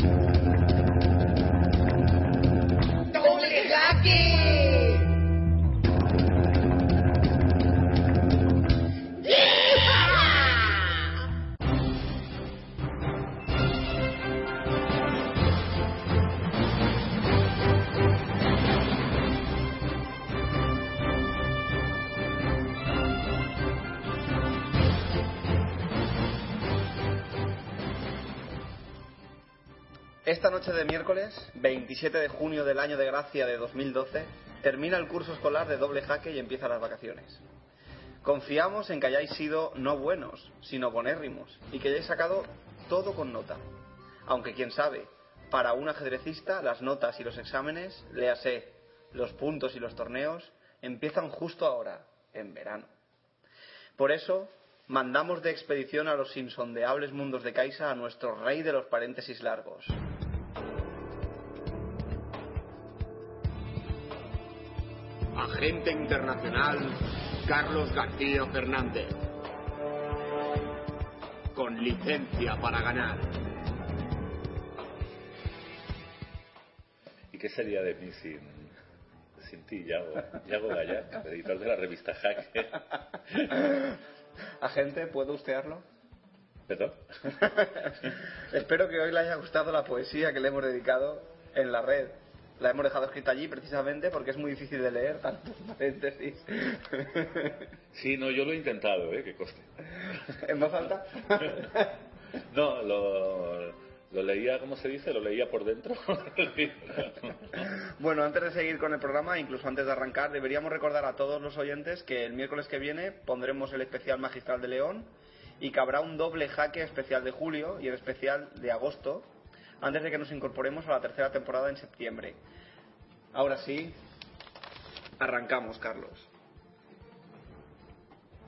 Esta 27 de junio del año de gracia de 2012, termina el curso escolar de doble jaque y empiezan las vacaciones. Confiamos en que hayáis sido no buenos, sino bonérrimos, y que hayáis sacado todo con nota. Aunque quién sabe, para un ajedrecista las notas y los exámenes, léase los puntos y los torneos, empiezan justo ahora, en verano. Por eso, mandamos de expedición a los insondeables mundos de Kaisa a nuestro rey de los paréntesis largos. Agente internacional Carlos García Fernández. Con licencia para ganar. ¿Y qué sería de mí sin, sin ti, Yago? Yago Gallac, editor de la revista Jaque. Agente, ¿puedo ustearlo? ¿Perdón? Espero que hoy le haya gustado la poesía que le hemos dedicado en la red. La hemos dejado escrita allí precisamente porque es muy difícil de leer, tantos paréntesis. Sí, no, yo lo he intentado, ¿eh? Que coste. ¿En voz alta? No, lo, lo leía, ¿cómo se dice? Lo leía por dentro. Bueno, antes de seguir con el programa, incluso antes de arrancar, deberíamos recordar a todos los oyentes que el miércoles que viene pondremos el especial magistral de León y que habrá un doble jaque especial de julio y el especial de agosto, antes de que nos incorporemos a la tercera temporada en septiembre. Ahora sí, arrancamos, Carlos.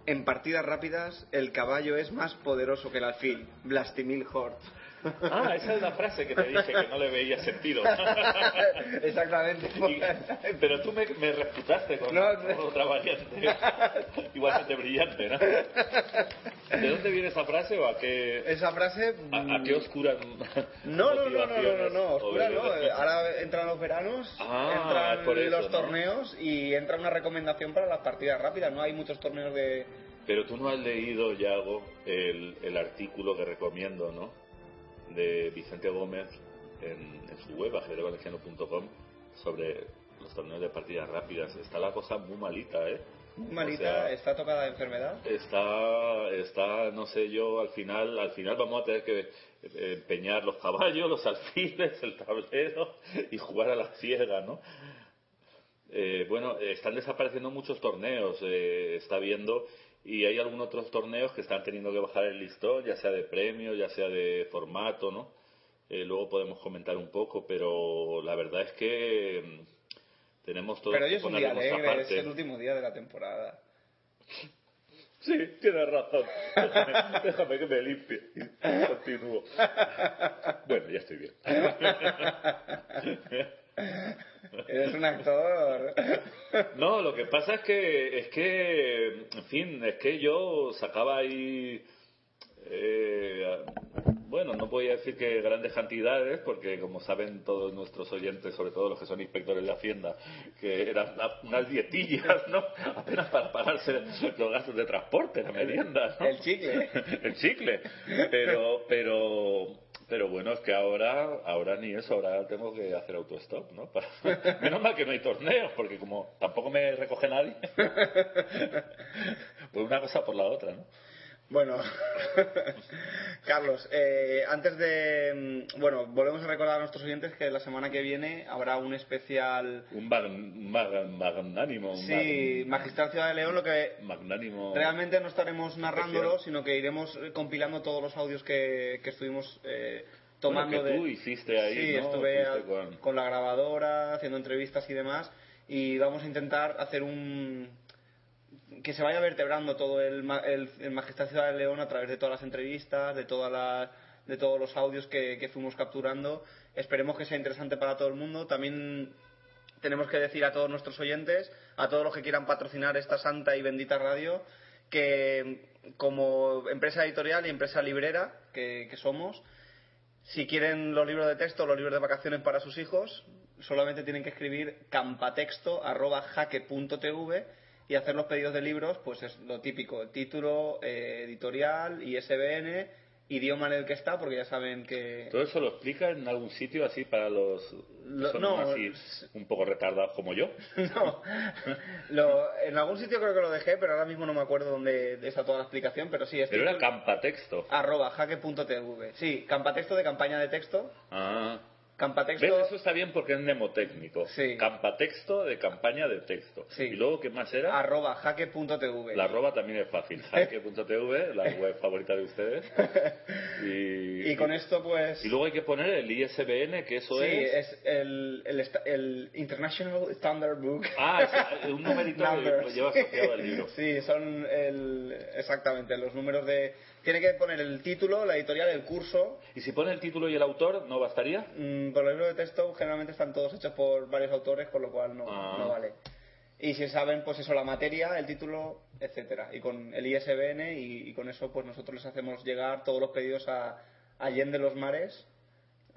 En partidas rápidas, el caballo es más poderoso que el alfil. Blastimil Hort. Ah, esa es la frase que te dije que no le veía sentido. Exactamente. Y- pero tú me, me refutaste con, No, con otra variante. Igualmente brillante, ¿no? ¿De dónde viene esa frase o a qué, Esa frase. a, a qué oscuras No, no, no, no, no, no, no, oscura no. Ahora entran los veranos, Ah, entran eso, los ¿no? torneos y entra una recomendación para las partidas rápidas. No hay muchos torneos de. Pero tú no has leído, Yago, el, el artículo que recomiendo, ¿no? De Vicente Gómez en, en su web, ajedrezvalenciano.com, sobre los torneos de partidas rápidas. Está la cosa muy malita, ¿eh? Malita, O sea, está tocada de enfermedad. está, está, no sé yo, al final, al final vamos a tener que eh, empeñar los caballos, los alfiles, el tablero y jugar a la ciega, ¿no? Eh, bueno, están desapareciendo muchos torneos, eh, está viendo, y hay algunos otros torneos que están teniendo que bajar el listón, ya sea de premio, ya sea de formato, ¿no? Eh, luego podemos comentar un poco, pero la verdad es que mm, tenemos todo Pero hoy es un día alegre, es parte. el último día de la temporada. Sí, tienes razón. Déjame, déjame que me limpie y continúo. Bueno, ya estoy bien. Eres un actor. No, lo que pasa es que, es que, en fin, es que yo sacaba ahí, eh, bueno, no voy a decir que grandes cantidades, porque como saben todos nuestros oyentes, sobre todo los que son inspectores de Hacienda, que eran unas dietillas, ¿no? Apenas para pagarse los gastos de transporte, la merienda, ¿no? El chicle. el chicle. Pero, pero, pero bueno, es que ahora, ahora ni eso, ahora tengo que hacer autostop, ¿no? Para- Menos mal que no hay torneos, porque como tampoco me recoge nadie, pues una cosa por la otra, ¿no? Bueno, Carlos, eh, antes de. mm, Bueno, volvemos a recordar a nuestros oyentes que la semana que viene habrá un especial. Un mag- mag- magnánimo, Sí, mag- Magistral Ciudad de León, lo que magnánimo. realmente no estaremos narrándolo, Especial. sino que iremos eh, compilando todos los audios que, que estuvimos eh, tomando Bueno, que de... tú hiciste ahí, Sí, ¿no? estuve Fuiste a- con- con la grabadora, haciendo entrevistas y demás, y vamos a intentar hacer un... que se vaya vertebrando todo el, el, el Majestad Ciudad de León a través de todas las entrevistas, de todas las de todos los audios que, fuimos capturando. Esperemos que sea interesante para todo el mundo. También tenemos que decir a todos nuestros oyentes, a todos los que quieran patrocinar esta santa y bendita radio, que como empresa editorial y empresa librera que, que somos, si quieren los libros de texto, los libros de vacaciones para sus hijos, solamente tienen que escribir campatexto.jaque.tv y hacer los pedidos de libros, pues es lo típico, título, eh, editorial, ISBN, idioma en el que está, porque ya saben que... ¿Todo eso lo explica en algún sitio así para los Lo- son no, así un poco retardados como yo? No, Lo- en algún sitio creo que lo dejé, pero ahora mismo no me acuerdo dónde está toda la explicación, pero sí, es Pero era campatexto. arroba jaque.tv. Sí, campatexto de campaña de texto. Ah. Campatexto. ¿Ves? Eso está bien porque es mnemotécnico. Sí. Campatexto de campaña de texto. Sí. ¿Y luego qué más era? arroba jaque.tv. La arroba también es fácil. Jaque.tv, la web favorita de ustedes. Y, Y con esto, pues. y luego hay que poner el ISBN, que eso sí, es... es el, el, el International Standard Book. Ah, es un numerito que lo lleva asociado al libro. Sí, son el, exactamente los números de. Tiene que poner el título, la editorial, el curso. Y si pone el título y el autor, ¿no bastaría? Mm, por los libros de texto generalmente están todos hechos por varios autores, con lo cual no, Ah. no vale. Y si saben, pues eso, la materia, el título, etcétera. Y con el ISBN y, y con eso, pues nosotros les hacemos llegar todos los pedidos a Allende los Mares,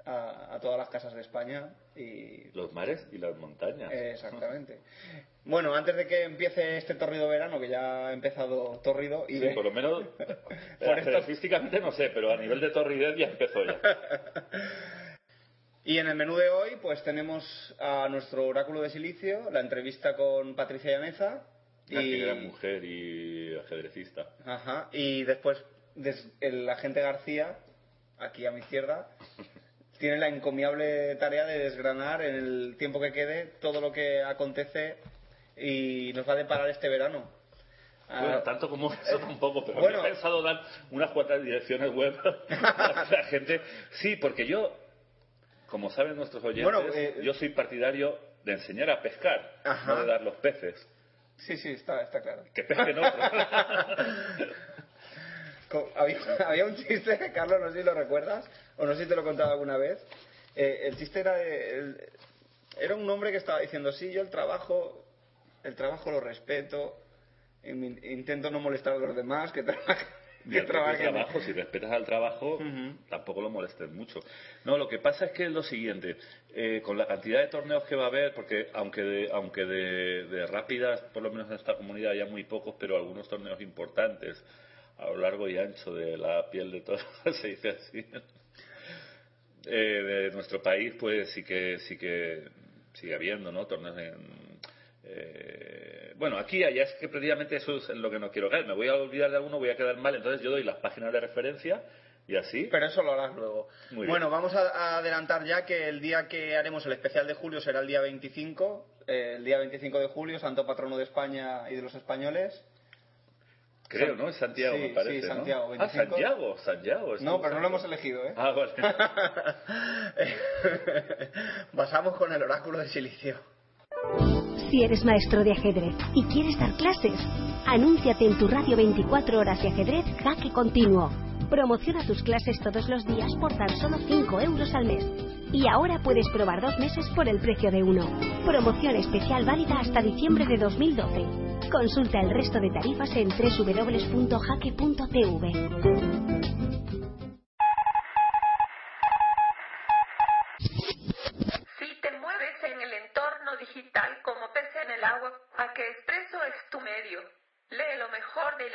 a, a todas las casas de España y Los mares y las montañas. Eh, Exactamente. Bueno, antes de que empiece este torrido verano, que ya ha empezado torrido, y Sí, por lo menos, Por esto- físicamente no sé, pero a nivel de torridez ya empezó ya. y en el menú de hoy, pues tenemos a nuestro oráculo de silicio, la entrevista con Patricia Llaneza, Una y, gran mujer y ajedrecista. Ajá, y después des- el agente García, aquí a mi izquierda, tiene la encomiable tarea de desgranar en el tiempo que quede todo lo que acontece y nos va a deparar este verano. Bueno, Ah, tanto como eso tampoco, pero bueno. he pensado dar unas cuantas direcciones web a la gente. Sí, porque yo, como saben nuestros oyentes, Bueno, eh, yo soy partidario de enseñar a pescar, Ajá. no de dar los peces. Sí, sí, está, está claro. Que pesquen otros. Había, había un chiste, Carlos, no sé si lo recuerdas, o no sé si te lo he contado alguna vez. Eh, el chiste era de, el- era un hombre que estaba diciendo, sí, yo el trabajo, el trabajo lo respeto, intento no molestar a los demás, que, trabajen. trabajo, si respetas al trabajo, tampoco lo molestes mucho. No, lo que pasa es que es lo siguiente, eh, con la cantidad de torneos que va a haber, porque aunque de, aunque de, de rápidas, por lo menos en esta comunidad ya muy pocos, pero algunos torneos importantes a lo largo y ancho de la piel de todos, se dice así, eh, de nuestro país, pues sí que sí que sigue habiendo, ¿no? Torneos en eh, bueno, aquí allá es que precisamente eso es en lo que no quiero caer. Me voy a olvidar de alguno, voy a quedar mal. Entonces yo doy las páginas de referencia y así. Pero eso lo harás luego. Muy bueno, bien. vamos a, adelantar ya que el día que haremos el especial de julio será el día 25, eh, el día 25 de julio, Santo Patrono de España y de los españoles. Creo, ¿no? Es Santiago, Sí, me parece. sí, ¿no? Santiago, Ah, 25. Santiago, Santiago. No, pero no lo hemos elegido. ¿eh? Ah, vale. Pasamos con el oráculo de silicio. Si eres maestro de ajedrez y quieres dar clases, anúnciate en tu radio 24 horas de ajedrez Jaque Continuo. Promociona tus clases todos los días por tan solo 5 euros al mes. Y ahora puedes probar dos meses por el precio de uno. Promoción especial válida hasta diciembre de 2012. Consulta el resto de tarifas en www.jaque.tv.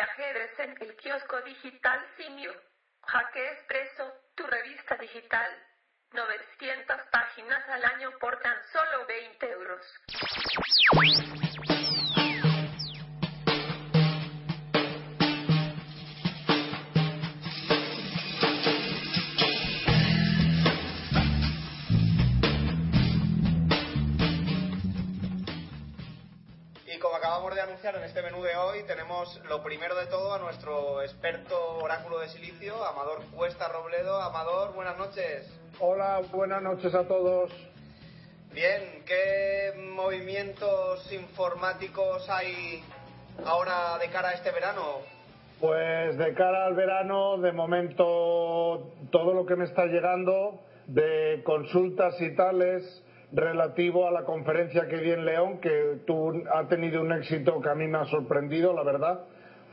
ajedrez en el kiosco digital Simio. Jaque Expreso, tu revista digital. 900 páginas al año por tan solo 20 euros. En este menú de hoy, tenemos lo primero de todo a nuestro experto oráculo de silicio, Amador Cuesta Robledo. Amador, buenas noches. Hola, buenas noches a todos. Bien, ¿qué movimientos informáticos hay ahora de cara a este verano? Pues de cara al verano, de momento, todo lo que me está llegando de consultas y tales relativo a la conferencia que di en León, que tú, ha tenido un éxito que a mí me ha sorprendido, la verdad.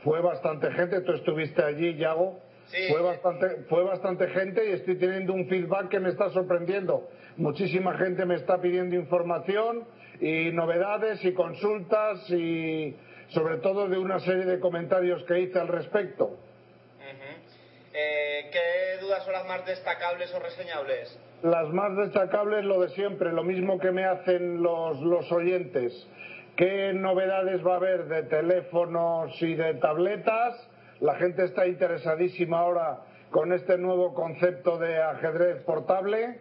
Fue bastante gente, tú estuviste allí, Yago. Sí. Fue bastante, fue bastante gente y estoy teniendo un feedback que me está sorprendiendo. Muchísima gente me está pidiendo información y novedades y consultas y sobre todo de una serie de comentarios que hice al respecto. Eh, ¿Qué dudas son las más destacables o reseñables? Las más destacables, lo de siempre, lo mismo que me hacen los, los oyentes. ¿Qué novedades va a haber de teléfonos y de tabletas? La gente está interesadísima ahora con este nuevo concepto de ajedrez portable.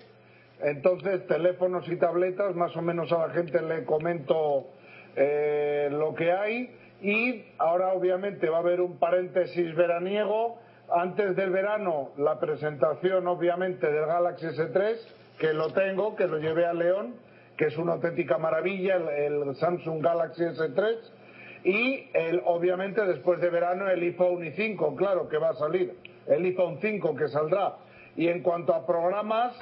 Entonces, teléfonos y tabletas, más o menos a la gente le comento eh, lo que hay. Y ahora, obviamente, va a haber un paréntesis veraniego. Antes del verano, la presentación, obviamente, del Galaxy S3, que lo tengo, que lo llevé a León, que es una auténtica maravilla, el, Samsung Galaxy S3. Y, el, obviamente, después de verano, el iPhone i5, claro, que va a salir. El iPhone 5 que saldrá. Y en cuanto a programas,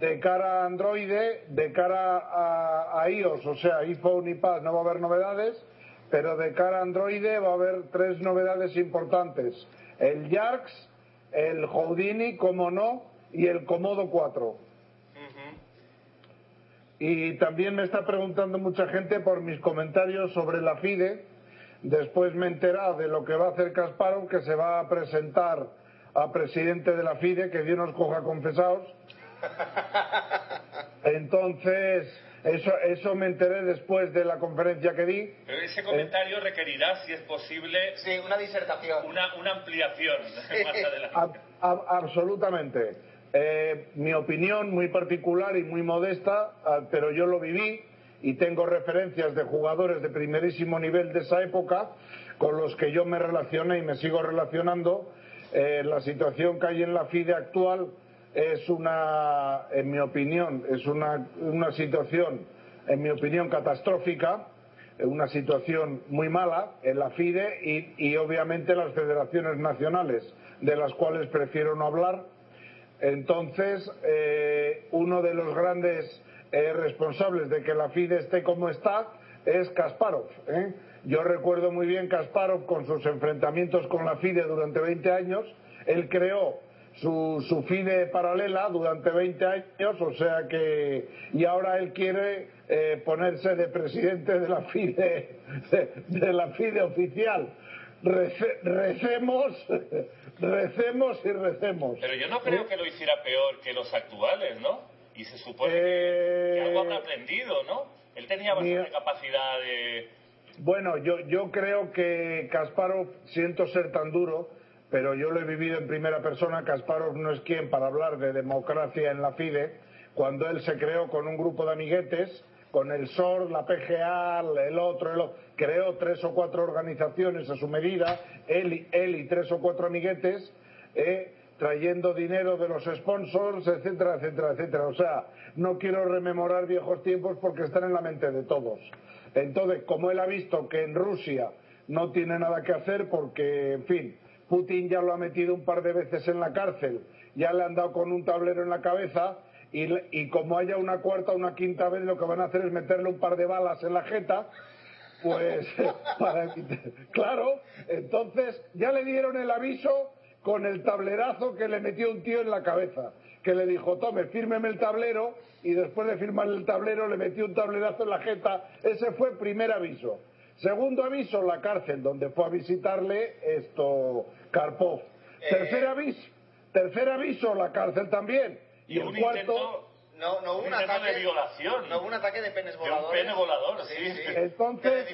de cara a Android, de cara a, a iOS, o sea, iPhone y Pad, no va a haber novedades, pero de cara a Android va a haber tres novedades importantes. El Yarks, el Houdini, como no, y el Komodo 4. Y también me está preguntando mucha gente por mis comentarios sobre la FIDE. Después me he enterado de lo que va a hacer Kasparov, que se va a presentar a presidente de la FIDE, que Dios nos coja confesados. Entonces, eso, eso me enteré después de la conferencia que di. Pero ese comentario requerirá, si es posible, Sí, una disertación. una, una ampliación más adelante. Ab- ab- absolutamente. Eh, mi opinión muy particular y muy modesta, ah, pero yo lo viví y tengo referencias de jugadores de primerísimo nivel de esa época con los que yo me relacioné y me sigo relacionando. Eh, la situación que hay en la FIDE actual es una, en mi opinión, es una, una situación, en mi opinión, catastrófica, eh, una situación muy mala en la FIDE y, y obviamente las federaciones nacionales, de las cuales prefiero no hablar. Entonces, eh, uno de los grandes eh, responsables de que la FIDE esté como está es Kasparov. Yo recuerdo muy bien Kasparov con sus enfrentamientos con la FIDE durante 20 años. Él creó su, su FIDE paralela durante 20 años, o sea que. Y ahora él quiere eh, ponerse de presidente de la FIDE, de, de la FIDE oficial. Rece- recemos, recemos y recemos. Pero yo no creo que lo hiciera peor que los actuales, ¿no? Y se supone que- Eh, que, algo habrá aprendido, ¿no? Él tenía bastante Mira- capacidad de... Bueno, yo, yo creo que Kasparov, siento ser tan duro, pero yo lo he vivido en primera persona. Kasparov no es quien para hablar de democracia en la FIDE, cuando él se creó con un grupo de amiguetes, con el SOR, la PGA, el otro, el otro, creó tres o cuatro organizaciones a su medida, él, y- él y tres o cuatro amiguetes, eh, trayendo dinero de los sponsors, etcétera, etcétera, etcétera. O sea, no quiero rememorar viejos tiempos porque están en la mente de todos. Entonces, como él ha visto que en Rusia no tiene nada que hacer porque, en fin, Putin ya lo ha metido un par de veces en la cárcel, ya le han dado con un tablero en la cabeza y, como haya una cuarta o una quinta vez lo que van a hacer es meterle un par de balas en la jeta pues para claro entonces ya le dieron el aviso con el tablerazo que le metió un tío en la cabeza que le dijo tome fírmeme el tablero y después de firmarle el tablero le metió un tablerazo en la jeta. Ese fue primer aviso. Segundo aviso la cárcel donde fue a visitarle esto Karpov tercer aviso tercer aviso la cárcel también y, Y el un cuarto intento No, no hubo Un ataque de violación. No hubo un ataque de penes De un voladores. pene volador, sí. Entonces,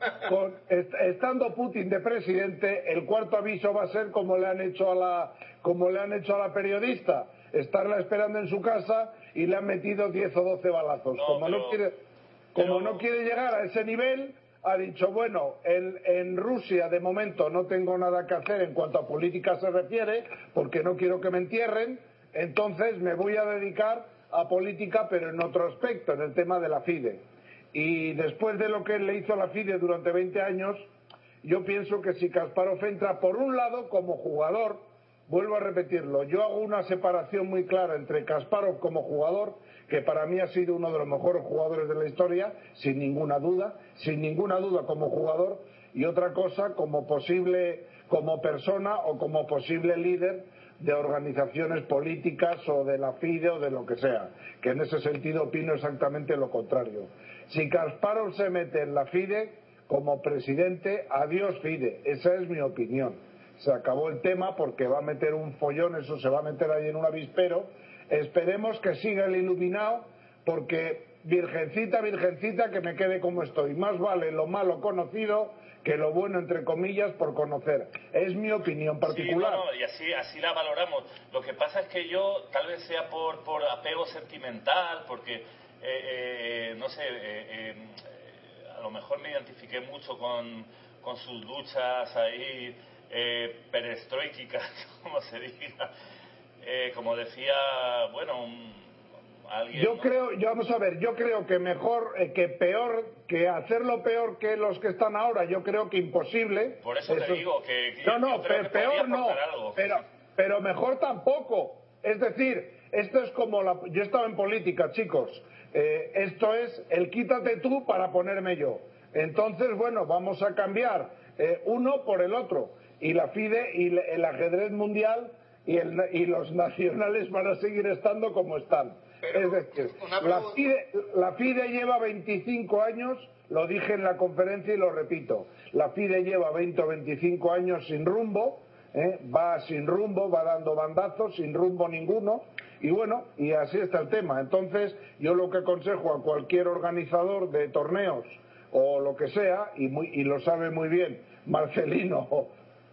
con- estando Putin de presidente, el cuarto aviso va a ser como le han hecho a la, como le han hecho a la periodista, estarla esperando en su casa y le han metido 10 o 12 balazos. No, como no quiere, como pero- no quiere llegar a ese nivel, ha dicho, bueno, en, en Rusia de momento no tengo nada que hacer en cuanto a política se refiere, porque no quiero que me entierren, entonces me voy a dedicar a política, pero en otro aspecto, en el tema de la FIDE. Y después de lo que le hizo la FIDE durante 20 años, yo pienso que si Kasparov entra por un lado como jugador, vuelvo a repetirlo, yo hago una separación muy clara entre Kasparov como jugador, que para mí ha sido uno de los mejores jugadores de la historia, sin ninguna duda, sin ninguna duda como jugador, y otra cosa como posible, como persona o como posible líder de organizaciones políticas o de la FIDE o de lo que sea, que en ese sentido opino exactamente lo contrario. Si Kasparov se mete en la FIDE como presidente, adiós FIDE, esa es mi opinión. Se acabó el tema porque va a meter un follón, eso se va a meter ahí en un avispero. Esperemos que siga el iluminado porque virgencita, virgencita, que me quede como estoy. Más vale lo malo conocido que lo bueno, entre comillas, por conocer. Es mi opinión particular. Sí, y así, así la valoramos. Lo que pasa es que yo, tal vez sea por, por apego sentimental, porque, eh, eh, no sé, eh, a lo mejor me identifiqué mucho con, con sus luchas ahí perestroíticas, como se diga. Como decía, bueno, yo creo, yo vamos a ver, yo creo que mejor, eh, que peor, que hacerlo peor que los que están ahora, yo creo que imposible. Por eso, te digo que. No, no, peor no. Pero, pero mejor tampoco. Es decir, esto es como la. Yo he estado en política, chicos. Eh, esto es el quítate tú para ponerme yo. Entonces, bueno, vamos a cambiar eh, uno por el otro. Y la FIDE y el ajedrez mundial y, el, y los nacionales van a seguir estando como están es decir, la FIDE, lleva 25 años, lo dije en la conferencia y lo repito, la FIDE lleva 20 o 25 años sin rumbo, ¿eh? va sin rumbo, va dando bandazos, sin rumbo ninguno, y bueno, y así está el tema. Entonces, yo lo que aconsejo a cualquier organizador de torneos o lo que sea, y, y lo sabe muy bien Marcelino,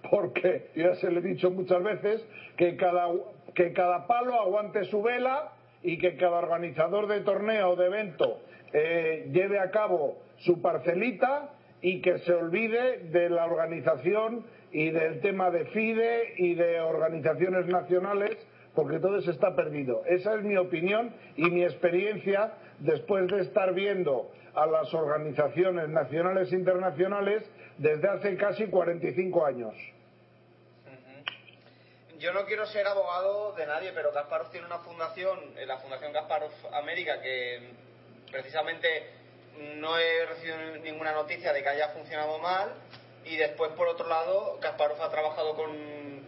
porque ya se le he dicho muchas veces, que cada, que cada palo aguante su vela y que cada organizador de torneo o de evento eh, lleve a cabo su parcelita y que se olvide de la organización y del tema de FIDE y de organizaciones nacionales porque todo eso está perdido. Esa es mi opinión y mi experiencia después de estar viendo a las organizaciones nacionales e internacionales desde hace casi 45 años yo no quiero ser abogado de nadie, pero Kasparov tiene una fundación, eh, la Fundación Kasparov América, que precisamente no he recibido ninguna noticia de que haya funcionado mal. Y después, por otro lado, Kasparov ha trabajado con,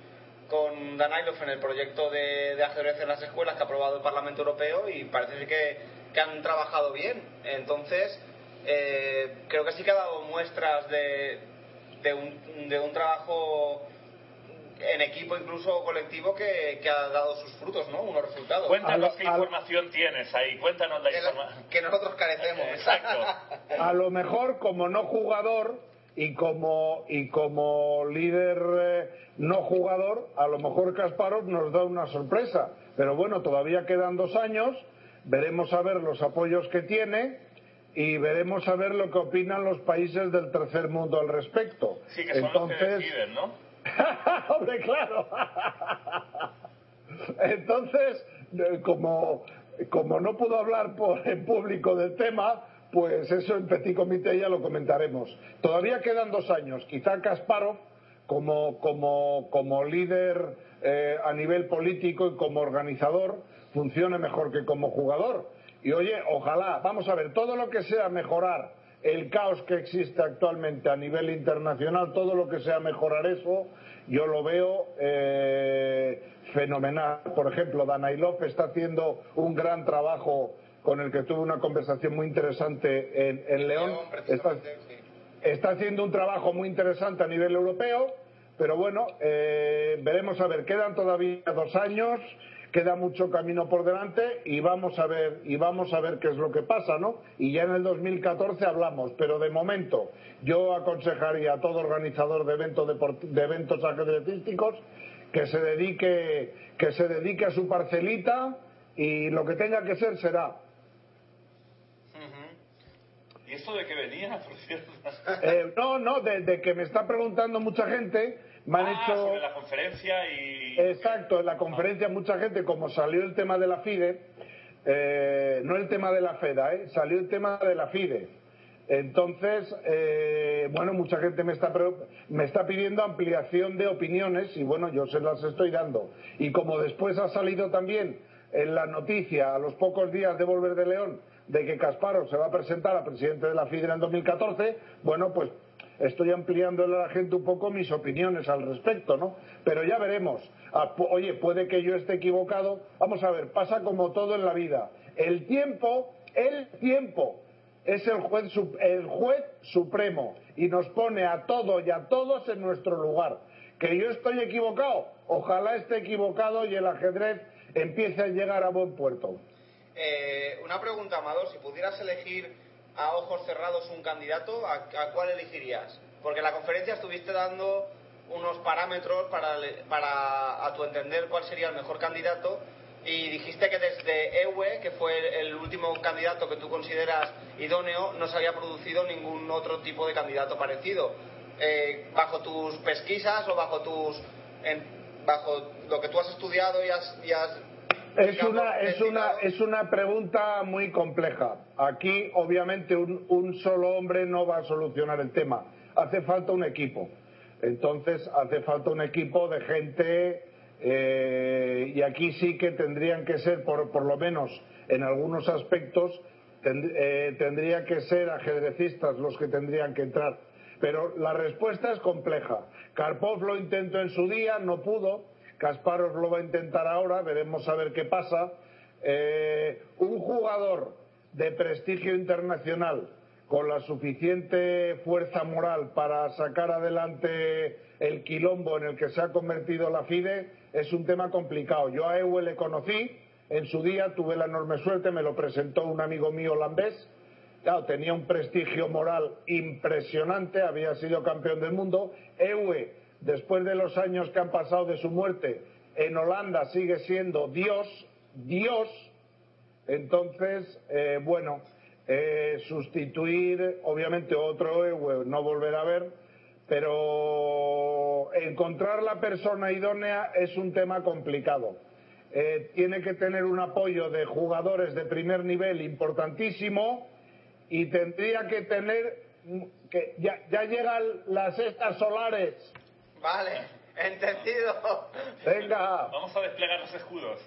con Danailov en el proyecto de, ajedrez en las escuelas que ha aprobado el Parlamento Europeo y parece que, que han trabajado bien. Entonces, eh, creo que sí que ha dado muestras de, de, un, de un trabajo en equipo incluso colectivo que, ha dado sus frutos, ¿no? Unos resultados. Cuéntanos qué información tienes ahí, cuéntanos la información. Que nosotros carecemos. Exacto. a lo mejor como no jugador y como, y como líder eh, no jugador, a lo mejor Kasparov nos da una sorpresa. Pero bueno, todavía quedan dos años, veremos a ver los apoyos que tiene y veremos a ver lo que opinan los países del tercer mundo al respecto. Sí, que son Entonces, los que deciden, ¿no? Hombre, claro. Entonces, como, como no puedo hablar por, en público del tema, pues eso en Petit Comité ya lo comentaremos. Todavía quedan dos años. Quizá Kasparov, como, como, como líder eh, a nivel político y como organizador, funcione mejor que como jugador. Y oye, ojalá, vamos a ver, todo lo que sea mejorar el caos que existe actualmente a nivel internacional, todo lo que sea mejorar eso, yo lo veo eh, fenomenal. Por ejemplo, Danailov está haciendo un gran trabajo con el que tuve una conversación muy interesante en, León. está, haciendo un trabajo muy interesante a nivel europeo, pero bueno, eh, veremos a ver, quedan todavía dos años queda mucho camino por delante y vamos a ver y vamos a ver qué es lo que pasa, ¿no? Y ya en el 2014 hablamos, pero de momento yo aconsejaría a todo organizador de eventos de eventos ajedrecísticos que se dedique que se dedique a su parcelita y lo que tenga que ser será. ¿Y eso de que venía, por cierto? Eh, no, no, de, que me está preguntando mucha gente Me han Ah, hecho... sobre la conferencia y... Exacto, en la conferencia mucha gente, como salió el tema de la FIDE, eh, no el tema de la FEDA, ¿eh? salió el tema de la FIDE. Entonces, eh, bueno, mucha gente me está, me está pidiendo ampliación de opiniones y bueno, yo se las estoy dando. Y como después ha salido también en la noticia a los pocos días de volver de León de que Kasparov se va a presentar a presidente de la FIDE en el 2014, bueno, pues estoy ampliando a la gente un poco mis opiniones al respecto, ¿no? Pero ya veremos. Ah, Oye, puede que yo esté equivocado. Vamos a ver, pasa como todo en la vida. El tiempo, el tiempo es el juez, el juez supremo y nos pone a todos y a todos en nuestro lugar. Que yo estoy equivocado, ojalá esté equivocado y el ajedrez empiece a llegar a buen puerto. Eh, una pregunta, Amador, si pudieras elegir a ojos cerrados un candidato, ¿a, a cuál elegirías? Porque en la conferencia estuviste dando unos parámetros para, para, a tu entender, cuál sería el mejor candidato y dijiste que desde EWE, que fue el último candidato que tú consideras idóneo, no se había producido ningún otro tipo de candidato parecido. Eh, bajo tus pesquisas o bajo tus en- bajo lo que tú has estudiado y has, y has Es digamos, una, es, una, es una pregunta muy compleja. Aquí, obviamente, un, un solo hombre no va a solucionar el tema. Hace falta un equipo. Entonces, hace falta un equipo de gente, eh, y aquí sí que tendrían que ser, por, por lo menos en algunos aspectos, tend- eh, tendría que ser ajedrecistas los que tendrían que entrar. Pero la respuesta es compleja. Karpov lo intentó en su día, no pudo. Kasparov lo va a intentar ahora, veremos a ver qué pasa. Eh, un jugador de prestigio internacional con la suficiente fuerza moral para sacar adelante el quilombo en el que se ha convertido la FIDE es un tema complicado. Yo a Ewe le conocí en su día, tuve la enorme suerte, me lo presentó un amigo mío holandés. Claro, tenía un prestigio moral impresionante, había sido campeón del mundo. Ewe, después de los años que han pasado de su muerte, en Holanda sigue siendo Dios, Dios. Entonces, eh, bueno, eh, sustituir, obviamente otro no volverá a ver, pero encontrar la persona idónea es un tema complicado. Eh, tiene que tener un apoyo de jugadores de primer nivel importantísimo y tendría que tener que ya, ya llegan las estas solares. Vale, entendido. Venga. Vamos a desplegar los escudos.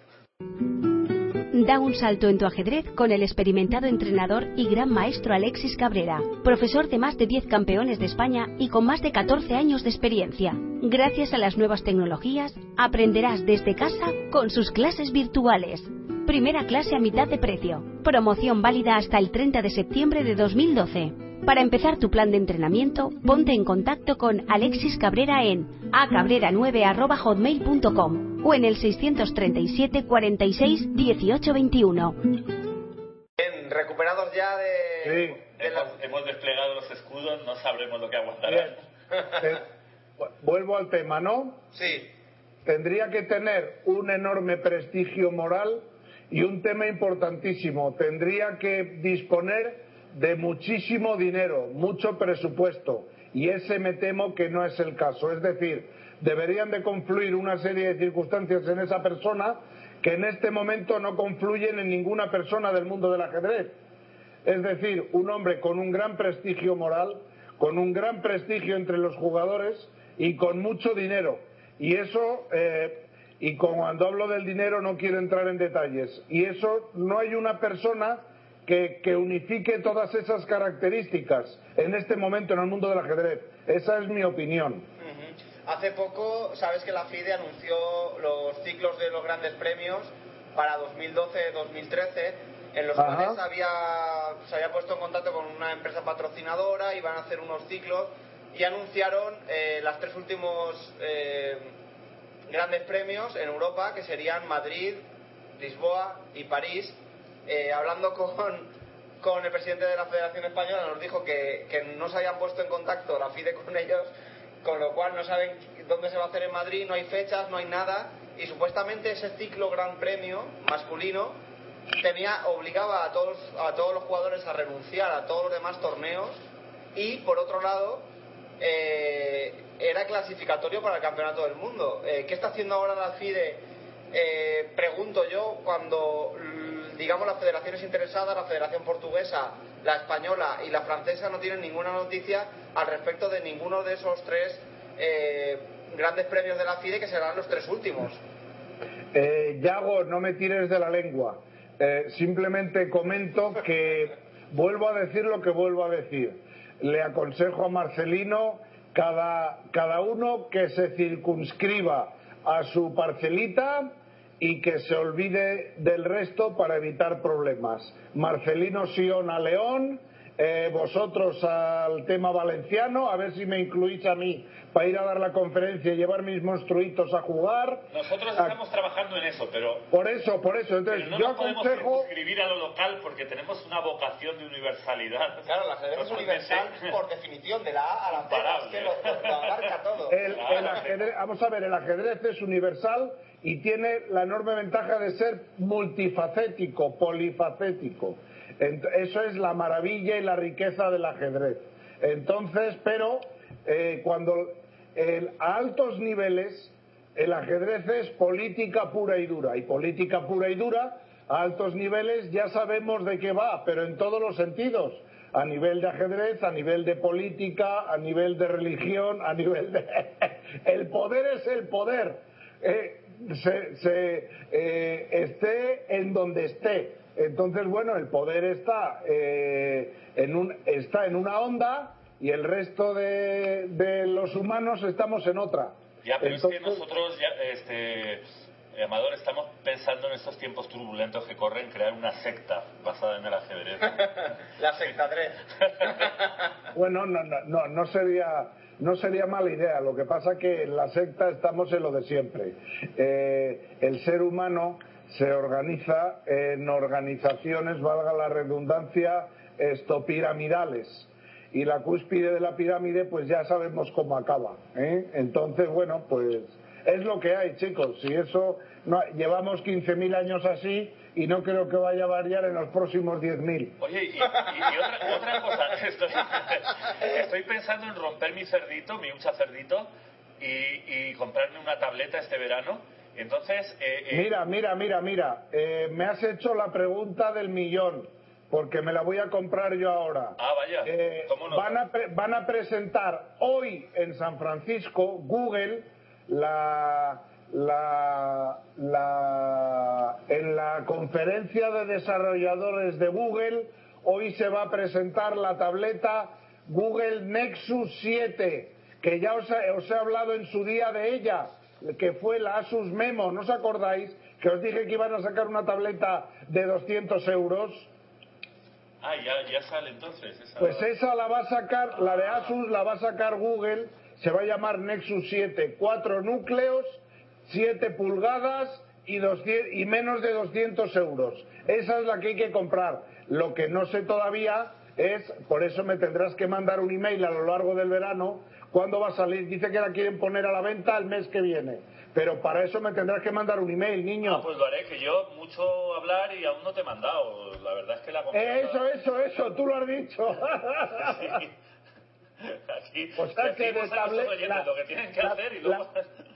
Da un salto en tu ajedrez con el experimentado entrenador y gran maestro Alexis Cabrera, profesor de más de 10 campeones de España y con más de 14 años de experiencia. Gracias a las nuevas tecnologías, aprenderás desde casa con sus clases virtuales. Primera clase a mitad de precio. Promoción válida hasta el 30 de septiembre de 2012. Para empezar tu plan de entrenamiento, ponte en contacto con Alexis Cabrera en acabrera9.hotmail.com o en el 637 46 18 21. Bien, recuperados ya de, Sí. de la- Hemos, hemos desplegado los escudos, no sabremos lo que Bien. aguantarán. Eh, vuelvo al tema, ¿no? Sí, Tendría que tener un enorme prestigio moral y un tema importantísimo. Tendría que disponer de muchísimo dinero, mucho presupuesto. Y ese me temo que no es el caso. Es decir, deberían de confluir una serie de circunstancias en esa persona que en este momento no confluyen en ninguna persona del mundo del ajedrez. Es decir, un hombre con un gran prestigio moral, con un gran prestigio entre los jugadores y con mucho dinero. Y eso, eh, y cuando hablo del dinero no quiero entrar en detalles. Y eso no hay una persona que, que unifique todas esas características en este momento en el mundo del ajedrez. Esa es mi opinión. Hace poco, sabes que la FIDE anunció los ciclos de los grandes premios para 2012-2013, en los Ajá. cuales había, se había puesto en contacto con una empresa patrocinadora, iban a hacer unos ciclos y anunciaron eh, las tres últimos eh, grandes premios en Europa, que serían Madrid, Lisboa y París. Eh, hablando con, con el presidente de la Federación Española, nos dijo que, que no se habían puesto en contacto la FIDE con ellos, con lo cual no saben dónde se va a hacer en Madrid, no hay fechas, no hay nada, y supuestamente ese ciclo Gran Premio masculino tenía obligaba a todos a todos los jugadores a renunciar a todos los demás torneos y por otro lado eh, era clasificatorio para el campeonato del mundo. Eh, ¿Qué está haciendo ahora la FIDE? Eh, pregunto yo, cuando digamos las federaciones interesadas, la Federación Portuguesa, la Española y la Francesa no tienen ninguna noticia al respecto de ninguno de esos tres eh, grandes premios de la FIDE que serán los tres últimos. Eh, Yago, no me tires de la lengua. Eh, simplemente comento que vuelvo a decir lo que vuelvo a decir. Le aconsejo a Marcelino cada, cada uno que se circunscriba a su parcelita y que se olvide del resto para evitar problemas. Marcelino Sion a León, eh, vosotros al tema valenciano, a ver si me incluís a mí para ir a dar la conferencia y llevar mis monstruitos a jugar. Nosotros estamos trabajando en eso, pero. Por eso, por eso. Entonces, pero no yo nos podemos aconsejo. circunscribir a lo local porque tenemos una vocación de universalidad. Claro, la ajedrez es universal por definición, de la A a la Z, es que lo, lo- lo abarca todo. El, el ajedrez, vamos a ver, el ajedrez es universal y tiene la enorme ventaja de ser multifacético, polifacético. Eso es la maravilla y la riqueza del ajedrez. Entonces, pero eh, cuando a altos niveles el ajedrez es política pura y dura y política pura y dura a altos niveles ya sabemos de qué va, pero en todos los sentidos a nivel de ajedrez, a nivel de política, a nivel de religión, a nivel de... el poder es el poder, eh, se, se, eh, esté en donde esté. Entonces, bueno, el poder está, eh, en, un, está en una onda y el resto de, de los humanos estamos en otra. Ya, pero es que nosotros, ya, este, Amador, estamos pensando en estos tiempos turbulentos que corren crear una secta basada en el ajedrez. La sectadrez. Bueno, no, no, no, no sería, no sería mala idea. Lo que pasa que en la secta estamos en lo de siempre. Eh, el ser humano se organiza en organizaciones, valga la redundancia, esto piramidales. Y la cúspide de la pirámide, pues ya sabemos cómo acaba. ¿eh? Entonces, bueno, pues es lo que hay, chicos. Si eso no, llevamos 15.000 años así y no creo que vaya a variar en los próximos 10.000. Oye, y, y- y otra, otra cosa, estoy, estoy pensando en romper mi cerdito, mi hucha cerdito, y, y comprarme una tableta este verano. Entonces, eh, eh, Mira, mira, mira, mira. Eh, me has hecho la pregunta del millón, porque me la voy a comprar yo ahora. ah, vaya, Eh, ¿cómo no? van, a van a presentar hoy en San Francisco, Google, la, la, la- en la conferencia de desarrolladores de Google, hoy se va a presentar la tableta Google Nexus 7, que ya os he, os he hablado en su día de ella, que fue la Asus Memo, ¿no os acordáis? Que os dije que iban a sacar una tableta de 200 euros. Ah, ya, ya sale entonces. Esa... Pues esa la va a sacar, la de Asus la va a sacar Google, se va a llamar Nexus 7, cuatro núcleos, 7 pulgadas y, 200 y menos de 200 euros. Esa es la que hay que comprar. Lo que no sé todavía es, por eso me tendrás que mandar un email a lo largo del verano, cuándo va a salir. Dice que la quieren poner a la venta el mes que viene. Pero para eso me tendrás que mandar un email, niño. Ah, pues lo haré, que yo mucho hablar y aún no te he mandado. La verdad es que la confianza... Eso, eso, eso, tú lo has dicho. Sí. Aquí O sea que de a tablet- oyentes la- lo que tienen que la- hacer y la- luego...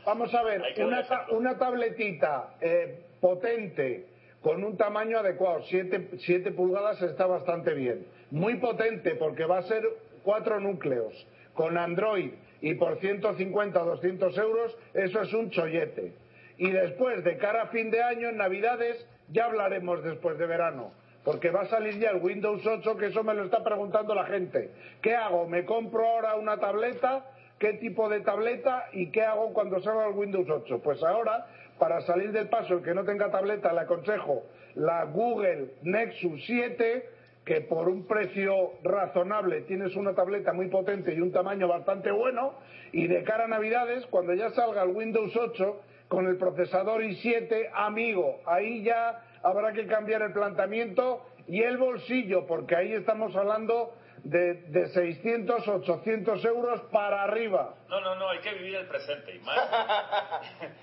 vamos a ver, una, ta- una tabletita eh, potente con un tamaño adecuado, 7 pulgadas está bastante bien. Muy potente porque va a ser cuatro núcleos con Android y por 150 o 200 euros, eso es un chollete. Y después, de cara a fin de año, en Navidades, ya hablaremos después de verano. Porque va a salir ya el Windows 8, que eso me lo está preguntando la gente. ¿Qué hago? ¿Me compro ahora una tableta? ¿Qué tipo de tableta? ¿Y qué hago cuando salga el Windows 8? Pues ahora, para salir del paso, el que no tenga tableta, le aconsejo la Google Nexus 7, que por un precio razonable tienes una tableta muy potente y un tamaño bastante bueno. Y de cara a Navidades, cuando ya salga el Windows 8, con el procesador i7, amigo, ahí ya habrá que cambiar el planteamiento y el bolsillo, porque ahí estamos hablando de, de 600, 800 euros para arriba. No, no, no, hay que vivir el presente y más,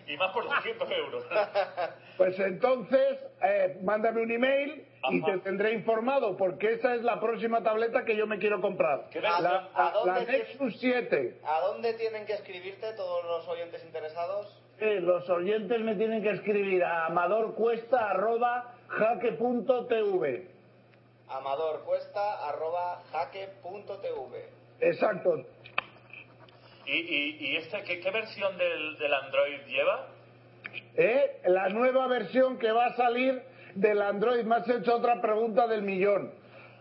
y más por 200 euros. Pues entonces, eh, mándame un email y te tendré informado porque esa es la próxima tableta que yo me quiero comprar. ¿Qué ¿A, La, a la dónde Nexus 7. ¿A dónde tienen que escribirte todos los oyentes interesados? Eh, los oyentes me tienen que escribir a amadorcuesta.jaque.tv. amadorcuesta.jaque.tv Exacto. ¿Y, y, y este, ¿qué, qué versión del, del Android lleva? ¿Eh? La nueva versión que va a salir del Android. Me has hecho otra pregunta del millón.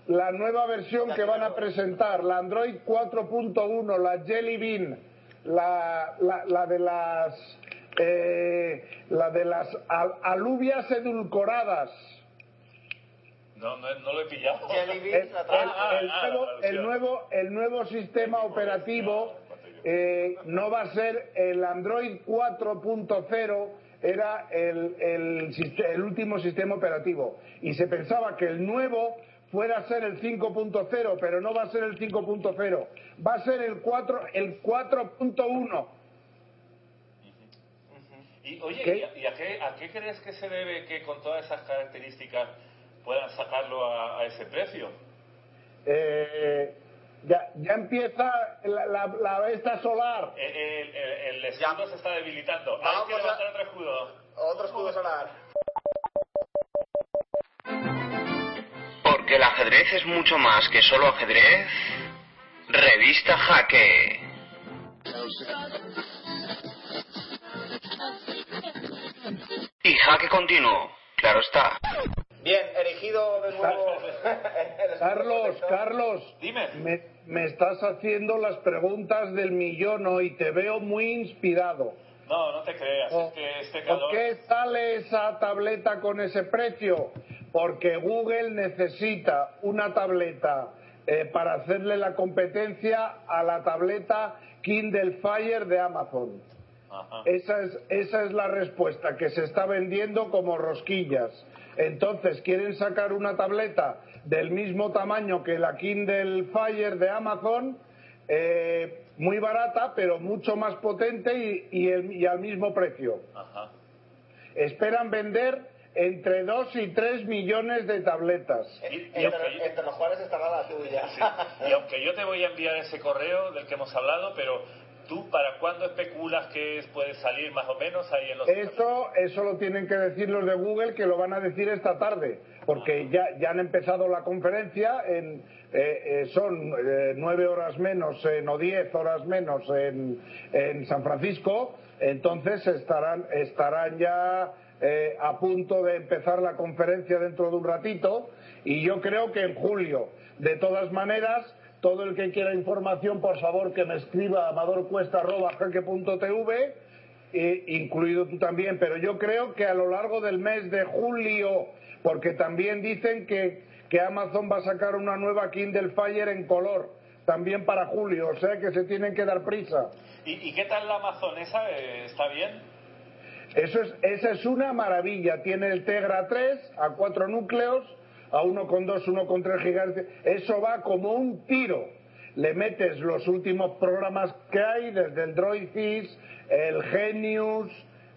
La nueva versión que van a presentar, la Android 4.1, la Jelly Bean, la, la, la de las eh, la de las al- alubias edulcoradas. No, no, no lo he pillado. El, Ah, el ah, nuevo, el nuevo el nuevo sistema operativo eh, no va a ser el Android 4.0 era el, el, el último sistema operativo. Y se pensaba que el nuevo fuera a ser el 5.0 pero no va a ser el 5.0 va a ser el 4 el 4.1 Y oye, ¿Qué? ¿y, a, y a qué, a qué crees que se debe que con todas esas características puedan sacarlo a, a ese precio? Eh, ya, ya empieza la, la, la esta solar El, el- el- el escudo se está debilitando. Hay Vamos que a- levantar otro escudo. Otro escudo solar. Porque el ajedrez es mucho más que solo ajedrez. Revista Jaque. Y jaque continuo, claro está. Bien, erigido de nuevo. Carlos. Carlos Dime. me, me estás haciendo las preguntas del millón hoy te veo muy inspirado No, no te creas. Oh, Es que este ¿Por qué sale esa tableta con ese precio? Porque Google necesita una tableta eh, para hacerle la competencia a la tableta Kindle Fire de Amazon. Ajá. Esa es, esa es la respuesta, que se está vendiendo como rosquillas. Entonces, quieren sacar una tableta del mismo tamaño que la Kindle Fire de Amazon, eh, muy barata, pero mucho más potente y, y el- y al mismo precio. Ajá. Esperan vender entre 2 y 3 millones de tabletas. Y- y Entre, entre los cuales estará la tuya. Y aunque yo te voy a enviar ese correo del que hemos hablado, pero tú, ¿para cuándo especulas que puede salir más o menos ahí en los... Eso, eso lo tienen que decir los de Google, que lo van a decir esta tarde, porque ya, ya han empezado la conferencia, en, eh, eh, son eh, nueve horas menos en- o diez horas menos en, en San Francisco, entonces estarán, estarán ya eh, a punto de empezar la conferencia dentro de un ratito, y yo creo que en julio. De todas maneras, todo el que quiera información, por favor, que me escriba a amadorcuesta.jaque.tv eh, incluido tú también, pero yo creo que a lo largo del mes de julio, porque también dicen que, que Amazon va a sacar una nueva Kindle Fire en color, también para julio, o sea que se tienen que dar prisa. ¿Y, y qué tal la amazonesa? Eh, ¿Está bien? Eso es, esa es una maravilla, tiene el Tegra 3 a cuatro núcleos, a 1,2, 1,3 gigahercios, eso va como un tiro. Le metes los últimos programas que hay, desde el Droidfish, el Genius,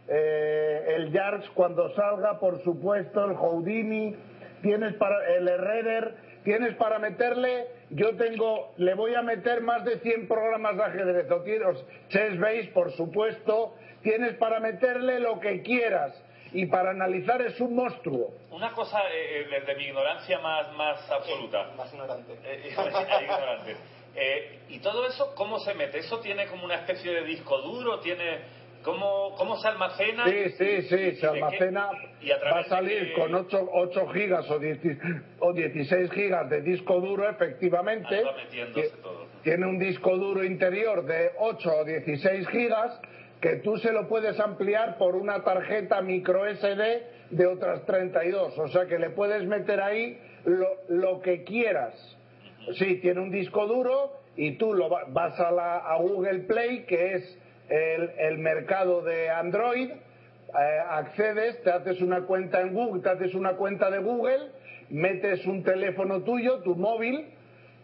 eh, el Yarks cuando salga, por supuesto, el Houdini, tienes para el Herreder, tienes para meterle, yo tengo, le voy a meter más de 100 programas de ajedrez, o tienes Chess Base, por supuesto, tienes para meterle lo que quieras y para analizar es un monstruo. Una cosa eh, eh, desde mi ignorancia más, más absoluta. Más ignorante. Eh, ignorante. Eh, ¿Y todo eso cómo se mete? ¿Eso tiene como una especie de disco duro? ¿Tiene cómo, cómo se almacena? Sí, sí, sí, ¿Y se de almacena, ¿Y a va a de salir qué? con 8, 8 gigas o, 10 o 16 gigas de disco duro, efectivamente. Ahí va metiéndose todo. Tiene un disco duro interior de 8 o 16 gigas que tú se lo puedes ampliar por una tarjeta micro SD de otras 32. O sea que le puedes meter ahí lo, lo que quieras. Sí, tiene un disco duro y tú lo va- vas a, la, a Google Play, que es el, el mercado de Android, eh, accedes, te haces una cuenta en Google, te haces una cuenta de Google, metes un teléfono tuyo, tu móvil,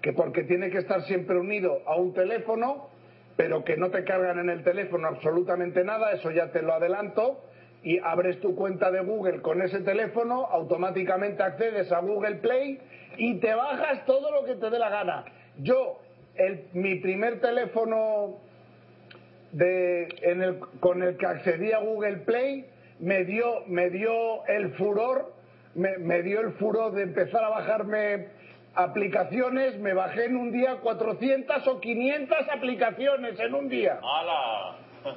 que porque tiene que estar siempre unido a un teléfono, pero que no te cargan en el teléfono absolutamente nada, eso ya te lo adelanto, y abres tu cuenta de Google con ese teléfono, automáticamente accedes a Google Play y te bajas todo lo que te dé la gana. Yo, el, mi primer teléfono de, en el, con el que accedí a Google Play me dio, me dio el furor, me, me dio el furor de empezar a bajarme aplicaciones, me bajé en un día 400 o 500 aplicaciones en un día. ¡Hala!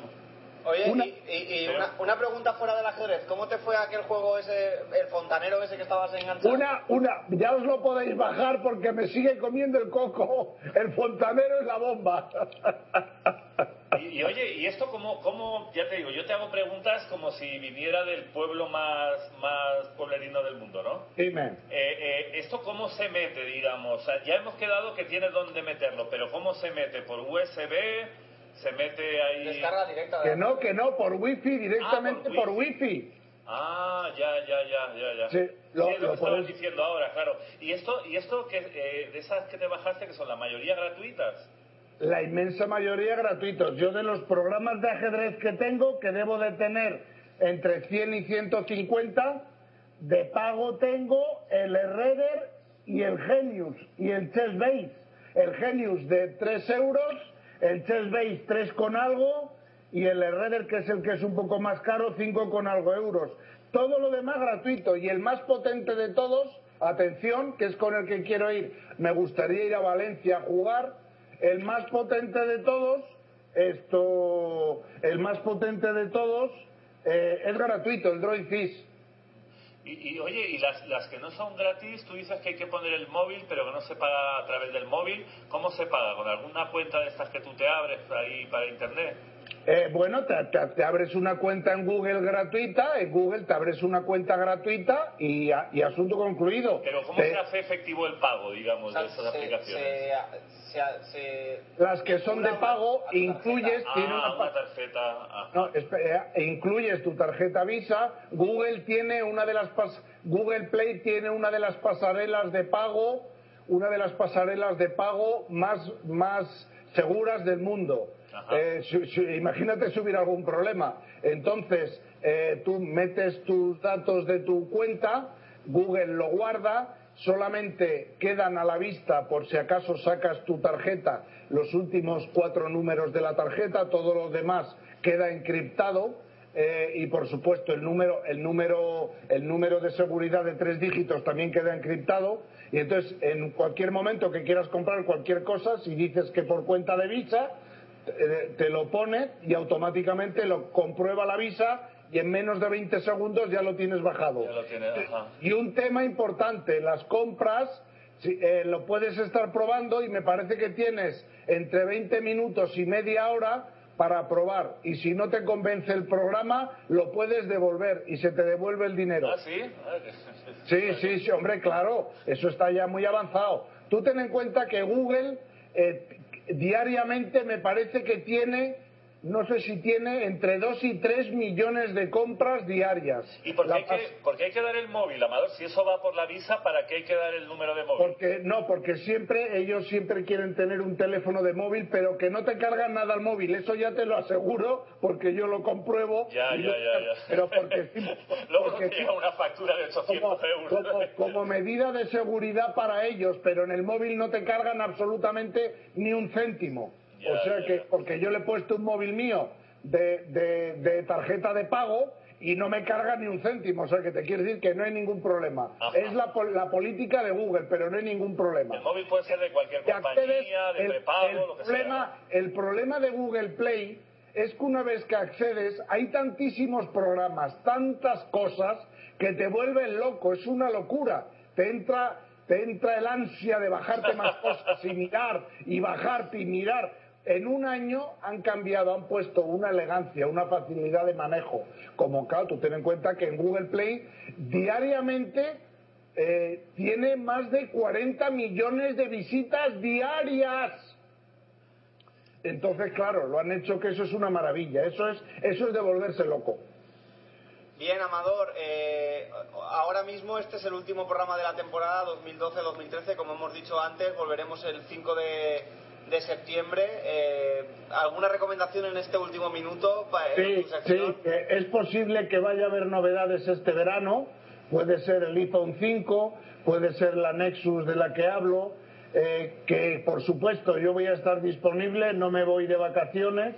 Oye, Una- y, y- y una, una pregunta fuera del ajedrez. ¿Cómo te fue aquel juego ese, el fontanero ese que estabas enganchado? Una, una, ya os lo podéis bajar porque me sigue comiendo el coco. El fontanero es la bomba. Y, y oye, ¿y esto cómo, cómo, ya te digo, yo te hago preguntas como si viniera del pueblo más, más pueblerino del mundo, ¿no? Dime. Eh, eh, ¿Esto cómo se mete, digamos? O sea, ya hemos quedado que tiene dónde meterlo, pero ¿cómo se mete? ¿Por USB? ¿Se mete ahí...? Descarga directa. de Que no, que no, por wifi, directamente Ah, por por wifi. Ah, ya, ya, ya, ya, ya. Sí, lo- es lo, lo que estabas puedes- diciendo ahora, claro. ¿Y esto, y esto que, eh, de esas que te bajaste, que son la mayoría gratuitas? La inmensa mayoría gratuitos. Yo de los programas de ajedrez que tengo, que debo de tener entre 100 y 150, de pago tengo el Herreder y el Genius y el Chess Base. El Genius de 3 euros, el Chess Base 3 con algo y el Herreder, que es el que es un poco más caro, 5 con algo euros. Todo lo demás gratuito y el más potente de todos, atención, que es con el que quiero ir. Me gustaría ir a Valencia a jugar. El más potente de todos, esto, el más potente de todos eh, es gratuito, el Droid Fish. Y, y, oye, y las, las que no son gratis, tú dices que hay que poner el móvil, pero que no se paga a través del móvil. ¿Cómo se paga? ¿Con alguna cuenta de estas que tú te abres ahí para internet? Eh, bueno, te, te- te abres una cuenta en Google gratuita, en Google te abres una cuenta gratuita y, a- y asunto concluido. Pero ¿cómo Te- se hace efectivo el pago, digamos, O sea, de esas se- aplicaciones? se- se- se- Las que son de pago incluyes, tiene ah, una, tarjeta. ah. No, espera, eh, incluyes tu tarjeta Visa. Google tiene una de las pas- Google Play tiene una de las pasarelas de pago, una de las pasarelas de pago más más seguras del mundo. Eh, su- su- imagínate si hubiera algún problema. Entonces, eh, tú metes tus datos de tu cuenta, Google lo guarda, solamente quedan a la vista por si acaso sacas tu tarjeta, los últimos cuatro números de la tarjeta, todo lo demás queda encriptado. eh, y por supuesto el número, el número, el número de seguridad de tres dígitos también queda encriptado. Y entonces, en cualquier momento que quieras comprar cualquier cosa, si dices que por cuenta de Visa, te, te lo pone y automáticamente lo comprueba la Visa y en menos de 20 segundos ya lo tienes bajado. Ya lo tiene, ajá. Y un tema importante, las compras, eh, lo puedes estar probando y me parece que tienes entre 20 minutos y media hora para probar. Y si no te convence el programa, lo puedes devolver y se te devuelve el dinero. ¿Ah, sí? Sí, sí, sí, hombre, claro, eso está ya muy avanzado. Tú ten en cuenta que Google eh, diariamente me parece que tiene, no sé si tiene, entre 2 y 3 millones de compras diarias. ¿Y por qué, hay que, por qué hay que dar el móvil, Amador? Si eso va por la visa, ¿para qué hay que dar el número de móvil? Porque no, porque siempre ellos siempre quieren tener un teléfono de móvil, pero que no te cargan nada al móvil. Eso ya te lo aseguro, porque yo lo compruebo. Ya, ya, ya, ya. Pero porque Luego porque te llega una factura de 800 como, euros. como- como medida de seguridad para ellos, pero en el móvil no te cargan absolutamente ni un céntimo. Ya, o sea ya, que, porque yo le he puesto un móvil mío de, de- de tarjeta de pago y no me carga ni un céntimo. O sea que te quiero decir que no hay ningún problema. Ajá. Es la, la política de Google, pero no hay ningún problema. El móvil puede ser de cualquier compañía, de el, prepago, el lo que problema, el problema de Google Play es que una vez que accedes hay tantísimos programas, tantas cosas que te vuelven loco, es una locura. Te entra, te entra el ansia de bajarte más cosas y mirar y bajarte y mirar. En un año han cambiado, han puesto una elegancia, una facilidad de manejo. Como claro, ten en cuenta que en Google Play diariamente eh, tiene más de 40 millones de visitas diarias. Entonces, claro, lo han hecho que eso es una maravilla. Eso es, eso es de volverse loco. Bien, Amador, eh, ahora mismo este es el último programa de la temporada 2012-2013. Como hemos dicho antes, volveremos el 5 de, de septiembre. Eh, ¿Alguna recomendación en este último minuto? para Sí, sí, es posible que vaya a haber novedades este verano. Puede ser el iPhone 5, puede ser la Nexus de la que hablo, eh, que por supuesto yo voy a estar disponible, no me voy de vacaciones.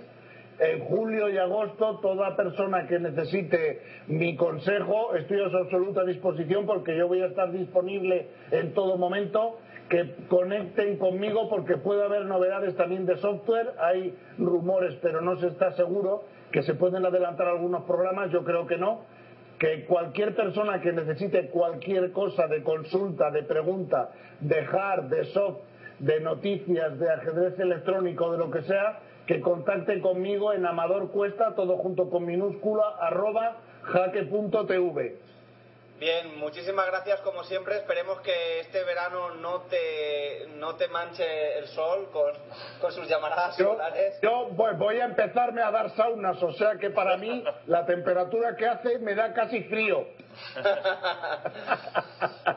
En julio y agosto, toda persona que necesite mi consejo, estoy a su absoluta disposición porque yo voy a estar disponible en todo momento que conecten conmigo porque puede haber novedades también de software. Hay rumores, pero no se está seguro que se pueden adelantar algunos programas. Yo creo que no. Que cualquier persona que necesite cualquier cosa de consulta, de pregunta, de hard, de soft, de noticias, de ajedrez electrónico, de lo que sea, que contacte conmigo en Amador Cuesta, todo junto con minúscula, arroba jaque.tv. Bien, muchísimas gracias como siempre. Esperemos que este verano no te, no te manche el sol con, con sus llamaradas Yo, solares. yo voy, voy a empezarme a dar saunas, o sea que para mí la temperatura que hace me da casi frío.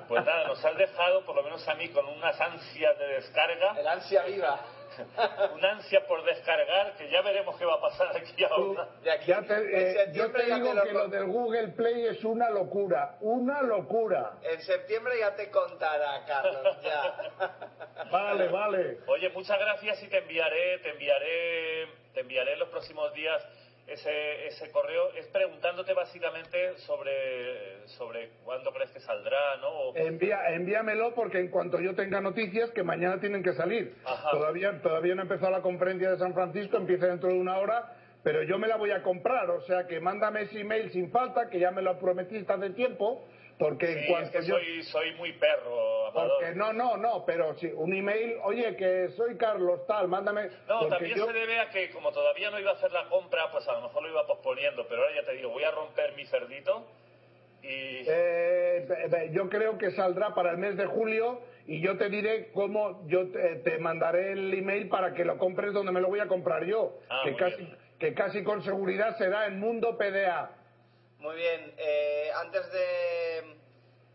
Pues nada, nos has dejado, por lo menos a mí, con unas ansias de descarga. El ansia viva. Una ansia por descargar, que ya veremos qué va a pasar aquí ahora. De aquí, Ya te- en eh, yo septiembre te ya digo lo que lo del Google Play es una locura, una locura. En septiembre ya te contará, Carlos, ya. Vale, vale. Oye, muchas gracias y te enviaré, te enviaré, te enviaré en los próximos días ese, ese correo. Es preguntándote básicamente sobre, sobre cuándo crees que saldrá, ¿no? O- Envía, envíamelo porque en cuanto yo tenga noticias, que mañana tienen que salir. Ajá. Todavía, todavía no ha empezado la conferencia de San Francisco, empieza dentro de una hora, pero yo me la voy a comprar. O sea que mándame ese email sin falta, que ya me lo prometiste hace tiempo, porque en Sí, es cuanto que yo... soy, soy muy perro, Amador. Porque no, no, no, pero si un email, oye, que soy Carlos tal, mándame. No, también yo- se debe a que como todavía no iba a hacer la compra, pues a lo mejor lo iba posponiendo, pero ahora ya te digo, voy a romper mi cerdito y... Eh, yo creo que saldrá para el mes de julio y yo te diré cómo yo te, te mandaré el email para que lo compres donde me lo voy a comprar yo. Ah, que, casi, bien. que casi con seguridad será en Mundo PDA. Muy bien, eh, antes de,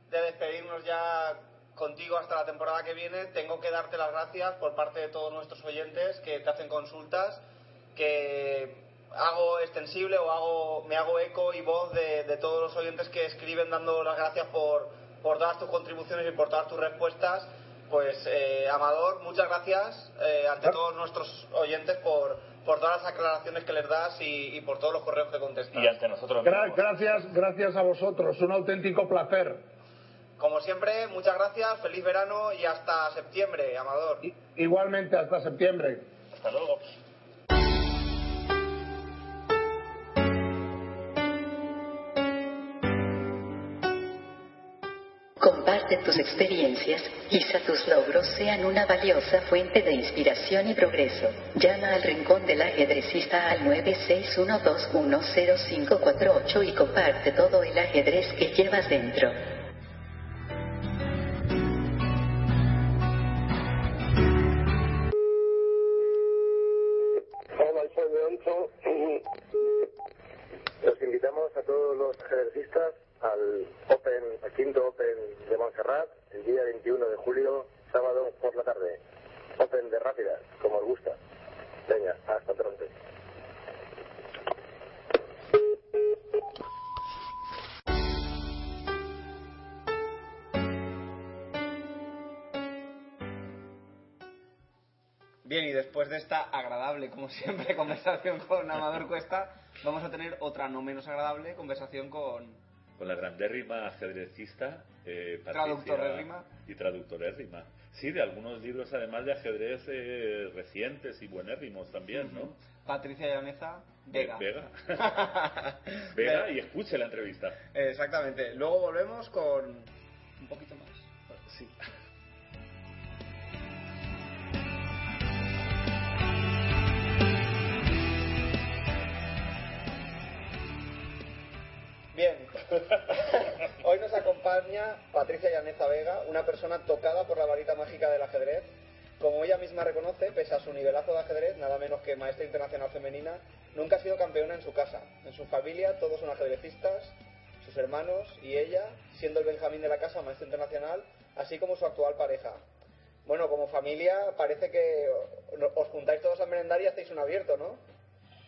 de despedirnos ya contigo hasta la temporada que viene, tengo que darte las gracias por parte de todos nuestros oyentes que te hacen consultas, que hago extensible o hago, me hago eco y voz de, de todos los oyentes que escriben dando las gracias por, por todas tus contribuciones y por todas tus respuestas. Pues, eh, Amador, muchas gracias eh, ante todos nuestros oyentes por, por todas las aclaraciones que les das y, y por todos los correos que contestas. Y ante nosotros Gra- mismos. gracias, gracias a vosotros, un auténtico placer. Como siempre, muchas gracias, feliz verano y hasta septiembre, Amador. I- igualmente, hasta septiembre. Hasta luego. Comparte tus experiencias, quizá tus logros sean una valiosa fuente de inspiración y progreso. Llama al Rincón del Ajedrecista al 961210548 y comparte todo el ajedrez que llevas dentro. Como siempre, conversación con Amador Cuesta, vamos a tener otra no menos agradable conversación con, Con la grandérrima ajedrecista eh, Traductorérrima. Y traductorérrima. Sí, de algunos libros además de ajedrez eh, recientes y buenérrimos también, ¿no? Patricia Llaneza Vega. Vega. Vega y escuche la entrevista. Exactamente. Luego volvemos con un poquito más. Sí. Acompaña Patricia Llaneza Vega, una persona tocada por la varita mágica del ajedrez. Como ella misma reconoce, pese a su nivelazo de ajedrez, nada menos que maestra internacional femenina, nunca ha sido campeona en su casa. En su familia todos son ajedrecistas, sus hermanos y ella, siendo el Benjamín de la casa maestra internacional, así como su actual pareja. Bueno, como familia parece que os juntáis todos a merendar y hacéis un abierto, ¿no?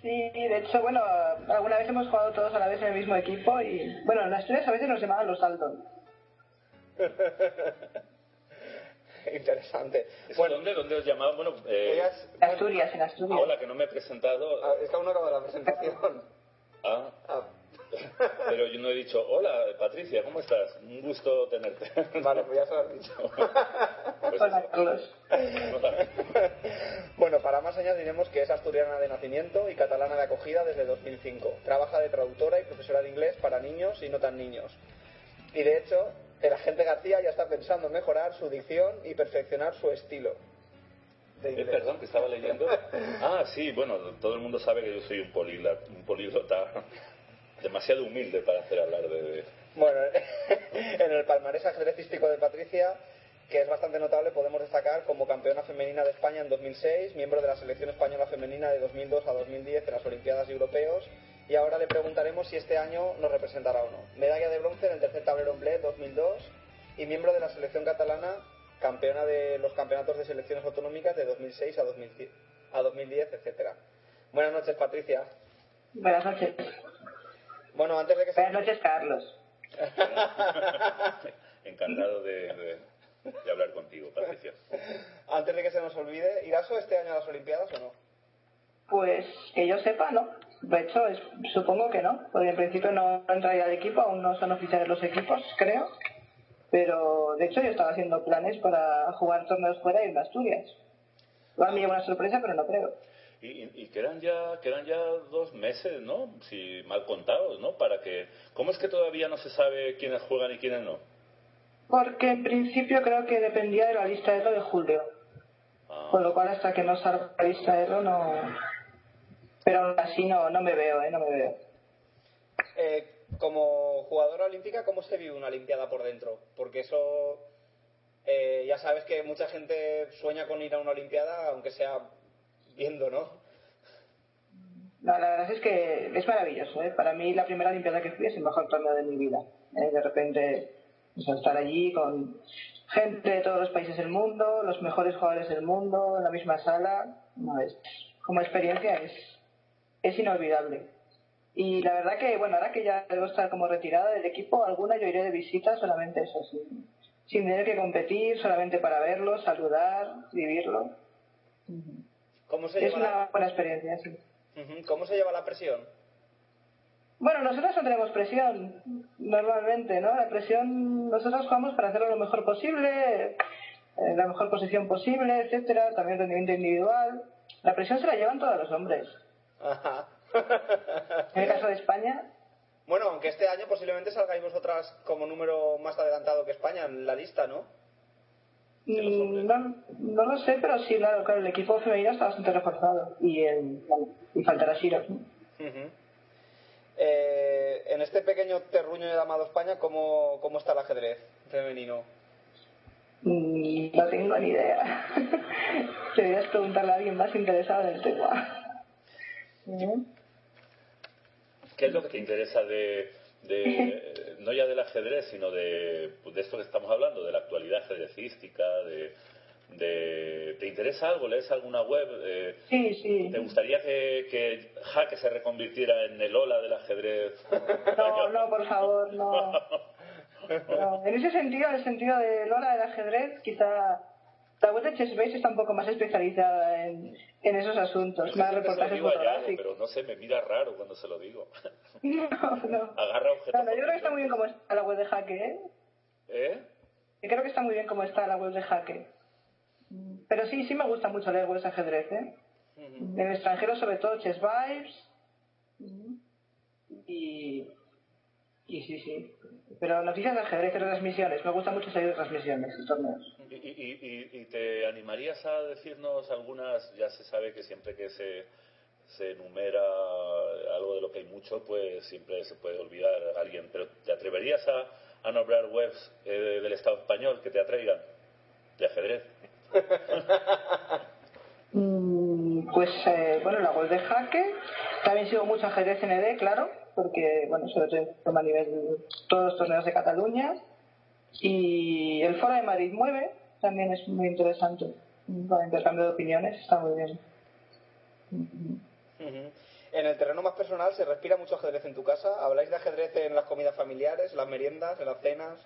Sí, de hecho, bueno, alguna vez hemos jugado todos a la vez en el mismo equipo y, bueno, en las tres a veces nos llamaban los Dalton. Interesante. Bueno, ¿Dónde, ¿Dónde os llamaban? Bueno, eh, en Asturias, en Asturias. Hola, que no me he presentado. Ah, está uno acaba la presentación. Ah. ah. Pero yo no he dicho, hola Patricia, ¿cómo estás? Un gusto tenerte. Vale, pues ya se lo has dicho. Pues bueno, para más diremos que es asturiana de nacimiento y catalana de acogida desde 2005. Trabaja de traductora y profesora de inglés para niños y no tan niños. Y de hecho, el agente García ya está pensando en mejorar su dicción y perfeccionar su estilo. Eh, perdón, que estaba leyendo. Ah, sí, bueno, todo el mundo sabe que yo soy un, un políglota demasiado humilde para hacer hablar de... Bueno, en el palmarés ajedrecístico de Patricia, que es bastante notable, podemos destacar como campeona femenina de España en 2006, miembro de la selección española femenina de 2002 a 2010 en las Olimpiadas Europeos, y ahora le preguntaremos si este año nos representará o no. Medalla de bronce en el tercer tablero en Bled 2002 y miembro de la selección catalana, campeona de los campeonatos de selecciones autonómicas de 2006 a 2010, a 2010 etc. Buenas noches, Patricia. Buenas noches. Bueno, antes de que se... Buenas noches, Carlos. Encantado de, hablar contigo, Patricia. Antes de que se nos olvide, ¿Iraso este año a las Olimpiadas o no? Pues que yo sepa, no. De hecho, supongo que no, porque en principio no entraría al equipo, aún no son oficiales los equipos, creo. Pero de hecho yo estaba haciendo planes para jugar torneos fuera y en Asturias. Va a mí una sorpresa, pero no creo. Y, y, quedan ya quedan ya dos meses, ¿no? Si mal contados, ¿no? Para que ¿Cómo es que todavía no se sabe quiénes juegan y quiénes no? Porque en principio creo que dependía de la lista de lo de julio. Ah. Con lo cual hasta que no salga la lista de lo no pero así no no me veo, ¿eh? No me veo. Eh, como jugadora olímpica, ¿cómo se vive una Olimpiada por dentro? Porque eso eh, ya sabes que mucha gente sueña con ir a una Olimpiada, aunque sea viendo, ¿no? la verdad es que es maravilloso. ¿eh? Para mí la primera Olimpiada que fui es el mejor torneo de mi vida. ¿eh? De repente estar allí con gente de todos los países del mundo, los mejores jugadores del mundo, en la misma sala, no, es, como experiencia es, es inolvidable. Y la verdad que, bueno, ahora que ya debo estar como retirada del equipo, alguna yo iré de visita solamente eso, sin, sin tener que competir, solamente para verlo, saludar, vivirlo es una buena experiencia, sí. ¿Cómo se lleva la presión? Bueno, nosotros no tenemos presión normalmente, ¿no? La presión, nosotros jugamos para hacerlo lo mejor posible, en la mejor posición posible, etcétera, también rendimiento individual. La presión se la llevan todos los hombres. Ajá. en el caso de España. Bueno, aunque este año posiblemente salgáis vosotras como número más adelantado que España en la lista, ¿no? Mm, no, no lo sé, pero sí, claro, claro, el equipo femenino está bastante reforzado y, el, y faltará Shiro. eh, en este pequeño terruño de Amado España, ¿cómo, ¿cómo está el ajedrez femenino? Mm, no tengo ni idea. Deberías preguntarle a alguien más interesado en el tema. ¿Qué es lo que te interesa de, de, no ya del ajedrez, sino de, de esto que estamos hablando, de la actualidad ajedrecística, de, de, ¿Te interesa algo? ¿Lees alguna web? Eh, sí, sí. ¿Te gustaría que, que Jaque se reconvirtiera en el ola del ajedrez? No, no, por favor, no. En ese sentido, en el sentido del ola del ajedrez, quizá la web de ChessBase está un poco más especializada en, en esos asuntos, más reportajes fotográficos. pero no sé, me mira raro cuando se lo digo. No, no. Agarra objetos. No, yo creo que está muy bien como está la web de Jaque, ¿eh? ¿Eh? Yo creo que está muy bien como está la web de Jaque. Pero sí, sí me gusta mucho leer webs de ajedrez, ¿eh? En el extranjero, sobre todo, Chess Vibes. Y sí, sí. Pero noticias de ajedrez y transmisiones. Me gusta mucho seguir transmisiones y torneos. ¿Y, y, y, te animarías a decirnos algunas? Ya se sabe que siempre que se, se enumera algo de lo que hay mucho, pues siempre se puede olvidar a alguien. Pero ¿te atreverías a, a nombrar webs eh, del Estado español que te atraigan de ajedrez? Mm, pues eh, bueno, la web de Jaque. También sigo mucho ajedrez ND, claro, porque bueno, sobre todo a nivel todos los torneos de Cataluña. Y el Foro de Madrid mueve, también es muy interesante. Para intercambio de opiniones está muy bien. En el terreno más personal, ¿se respira mucho ajedrez en tu casa? ¿Habláis de ajedrez en las comidas familiares, las meriendas, en las cenas?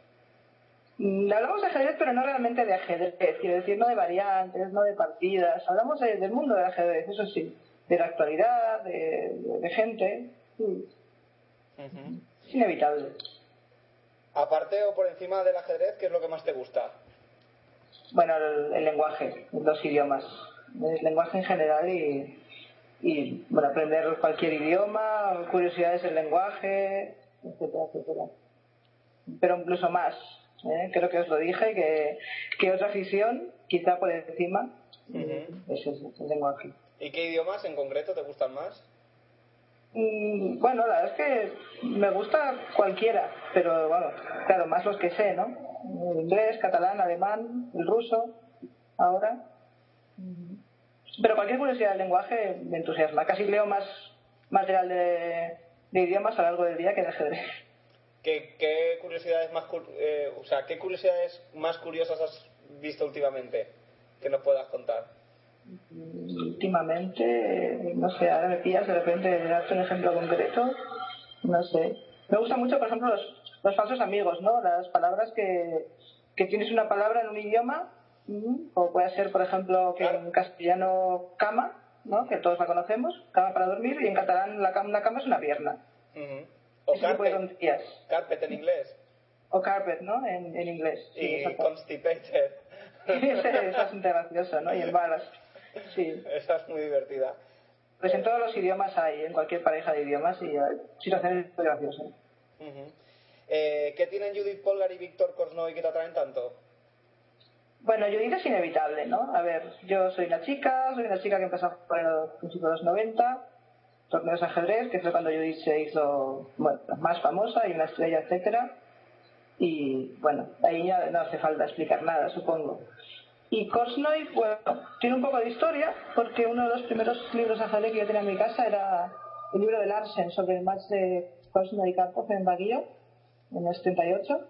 Mm, Hablamos de ajedrez, pero no realmente de ajedrez, quiero decir, no de variantes, no de partidas. Hablamos de- del mundo del ajedrez, eso sí, de la actualidad, de, de- de gente. Sí, Es inevitable. Aparte o por encima del ajedrez, ¿qué es lo que más te gusta? Bueno, el, el lenguaje, los idiomas, el lenguaje en general y, y bueno, aprender cualquier idioma, curiosidades del lenguaje, etcétera, etcétera. Pero incluso más, ¿eh? creo que os lo dije, que, que otra afición, quizá por encima, es el lenguaje. ¿Y qué idiomas en concreto te gustan más? Mm, Bueno, la verdad es que me gusta cualquiera, pero bueno, claro, más los que sé, ¿no? El inglés, catalán, alemán, el ruso, ahora. Pero cualquier curiosidad del lenguaje me entusiasma. Casi leo más material de, de idiomas a lo largo del día que de ajedrez. ¿Qué, qué curiosidades más eh, o sea, qué curiosidades más curiosas has visto últimamente que nos puedas contar? Últimamente, no sé, ahora me pillas de repente de darte un ejemplo concreto, no sé. Me gusta mucho, por ejemplo, los, los falsos amigos, ¿no? Las palabras que, que tienes una palabra en un idioma, o puede ser, por ejemplo, que en castellano cama, ¿no? Que todos la conocemos, cama para dormir, y en catalán la cama, una cama es una pierna. Ujú. O Ese carpet, carpet en inglés. O carpet, ¿no? En, en inglés. Sí, y constipated. Ese es bastante gracioso, ¿no? Y en balas. Sí. Esa es muy divertida. Pues en todos los idiomas hay, en cualquier pareja de idiomas, y hay situaciones muy graciosas. Eh, ¿Qué tienen Judith Polgar y Víctor Korsnoy que te atraen tanto? Bueno, Judith es inevitable, ¿no? A ver, yo soy una chica, soy una chica que empezó en los principios de los 90, torneos de ajedrez, que fue cuando Judith se hizo bueno, más famosa y una estrella, etcétera. Y bueno, ahí ya no hace falta explicar nada, supongo. Y Korsnoy, bueno, tiene un poco de historia, porque uno de los primeros libros de que yo tenía en mi casa era el libro de Larsen sobre el match de Korsnoy y Karpov en Baguio, en el 78.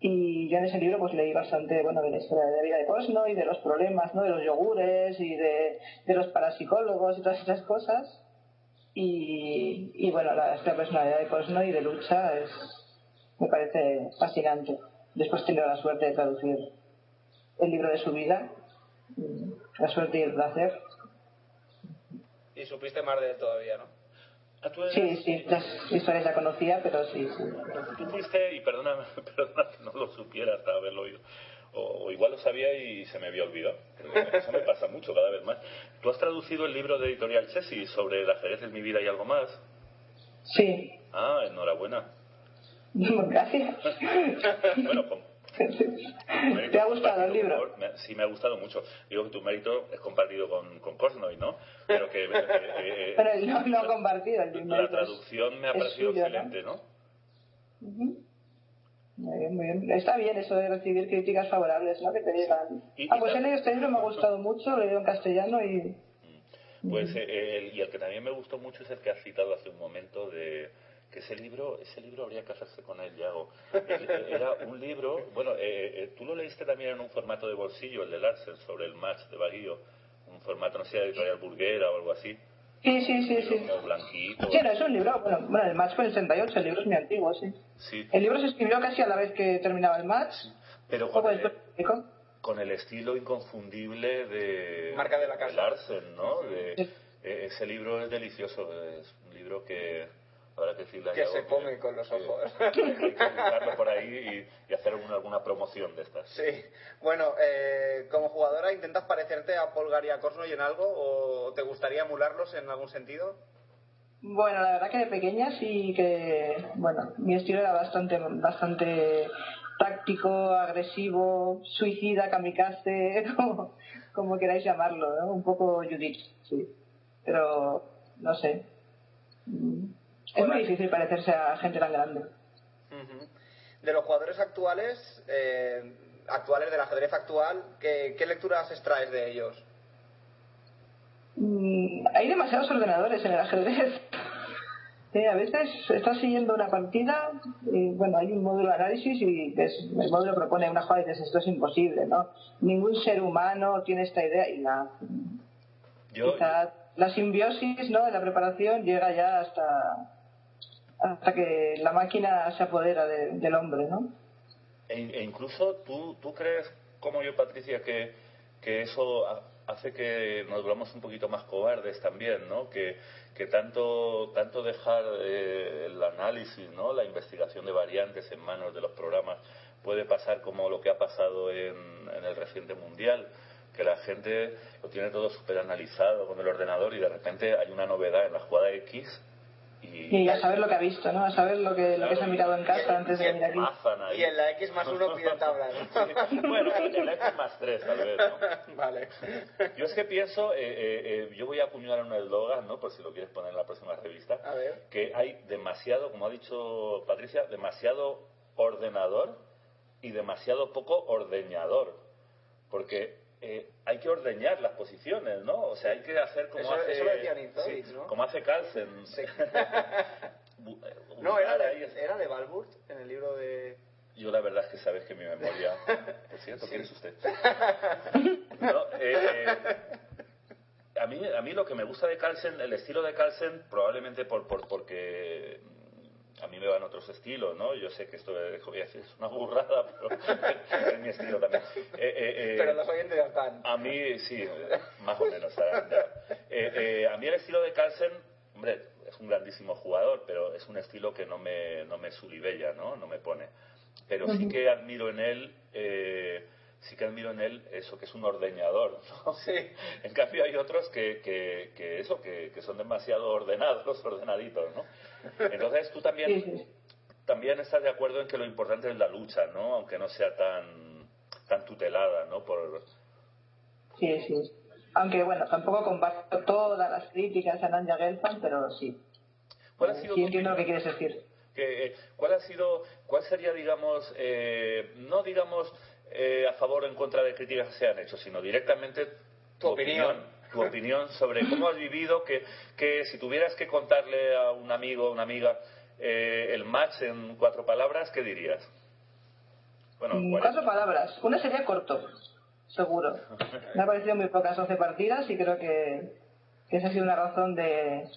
Y yo en ese libro pues leí bastante bueno de la historia de la vida de Cosno y de los problemas, ¿no? De los yogures y de, los parapsicólogos y todas esas cosas. Y, bueno, la, personalidad de Cosno y de lucha es, me parece fascinante. Después he tenido la suerte de traducir el libro de su vida, mm, la suerte y el placer. Y supiste más de él todavía, ¿no? Ah, eres- Sí, sí, las historias ya conocía, pero sí, sí. Tú fuiste, y perdona, perdona que no lo supiera hasta haberlo oído, o, o igual lo sabía y se me había olvidado. Eso me pasa mucho cada vez más. Tú has traducido el libro de Editorial Chessy sobre el ajedrez en mi vida y algo más. Sí, Ah, enhorabuena. gracias. bueno, con- ¿Te ha gustado el libro? me- sí, me ha gustado mucho. Digo que tu mérito es compartido con, con Korsnoy, ¿no? Pero que eh, eh, Pero no, no ha compartido el libro. la traducción me ha parecido suyo, ¿no? excelente, ¿no? Ujú. Muy bien, muy bien. Está bien eso de recibir críticas favorables, ¿no? Que te digan. Y- Ah, pues he leído este libro, me ha gustado mucho, lo he leído en castellano y. Pues eh, el- y el que también me gustó mucho es el que has citado hace un momento de que ese libro, ese libro habría que hacerse con él, Yago. El- Era un libro, bueno, eh, eh, tú lo leíste también en un formato de bolsillo, el de Larsen, sobre el match de Baguio, un formato, no sé, editorial burguera o algo así, Sí, sí, sí, sí. como blanquito. Sí, no, es un libro, bueno, bueno, el match fue en el 68, el libro es muy antiguo, sí. Sí, El libro se escribió casi a la vez que terminaba el match, pero con el, se publicó. con el estilo inconfundible de, Marca de la casa. de Larsen, ¿no? De- eh, ese libro es delicioso, es un libro que habrá que decirle a Que Yago se come con los ojos. hay que buscarlo por ahí y, y hacer alguna, alguna promoción de estas. Sí. Bueno, eh, como jugadora, ¿intentas parecerte a Polgar y a Korsnoy en algo o te gustaría emularlos en algún sentido? Bueno, la verdad que de pequeña sí que, bueno, mi estilo era bastante, bastante táctico, agresivo, suicida, kamikaze, como, como queráis llamarlo, ¿no? Un poco Judith, sí. Pero, no sé. Mm, Es muy difícil parecerse a gente tan grande. De los jugadores actuales, eh, actuales del ajedrez actual, ¿qué, qué lecturas extraes de ellos? Mm, Hay demasiados ordenadores en el ajedrez. Sí, a veces estás siguiendo una partida y bueno, hay un módulo de análisis y el módulo propone una jugada y dices esto es imposible, ¿no? Ningún ser humano tiene esta idea y la, la simbiosis ¿no? de la preparación llega ya hasta hasta que la máquina se apodera del hombre, ¿no? E, e, incluso tú, tú crees, como yo, Patricia, que, que eso hace que nos volvamos un poquito más cobardes también, ¿no? Que, que tanto, tanto dejar eh, el análisis, ¿no? La investigación de variantes en manos de los programas puede pasar como lo que ha pasado en, en el reciente mundial, que la gente lo tiene todo súper analizado con el ordenador y de repente hay una novedad en la jugada X y, a saber lo que ha visto, ¿no? A saber lo que, lo que se ha mirado en casa antes de venir aquí. Y en la X más uno pide tabla, bueno, en la X más tres, tal vez, ¿no? Vale. Yo es que pienso, eh, eh, eh, yo voy a apuñalar un eslogan, ¿no? Por si lo quieres poner en la próxima revista. A ver. Que hay demasiado, como ha dicho Patricia, demasiado ordenador y demasiado poco ordeñador. Porque eh, hay que ordeñar las posiciones, ¿no? O sea, hay que hacer como hace... Eso lo decía sí, ¿no? Como hace Carlsen. no, era de, era de Balburt, en el libro de... Yo la verdad es que sabes que mi memoria... Por cierto, ¿quién es usted? no, eh, eh, a, mí, a mí lo que me gusta de Carlsen, el estilo de Carlsen, probablemente por, por porque a mí me van otros estilos, ¿no? Yo sé que esto es una burrada, pero es mi estilo también. Eh, eh, eh, pero los oyentes ya están. A mí, sí, más o menos. a mí el estilo de Carlsen, hombre, es un grandísimo jugador, pero es un estilo que no me, no me sulibella, ¿no? No me pone. Pero sí que admiro en él... sí que admiro en él eso que es un ordeñador ¿no? sí. en cambio hay otros que, que, que eso que, que, son demasiado ordenados ordenaditos no entonces tú también, también estás de acuerdo en que lo importante es la lucha, ¿no? Aunque no sea tan, tan tutelada, ¿no? Por... Sí, sí. Aunque bueno, tampoco comparto todas las críticas a Nanja Gelfand, pero sí. ¿Cuál ha sido sí entiendo lo que quieres decir. Que, ¿Cuál ha sido, cuál sería, digamos, eh, no digamos eh, a favor o en contra de críticas que se han hecho, sino directamente tu, opinión tu opinión sobre cómo has vivido, que, que si tuvieras que contarle a un amigo o una amiga eh, el match en cuatro palabras, ¿qué dirías? Bueno, mm, cuatro palabras. Una sería corto, seguro. Me ha parecido muy pocas 11 partidas y creo que, que esa ha sido una razón de,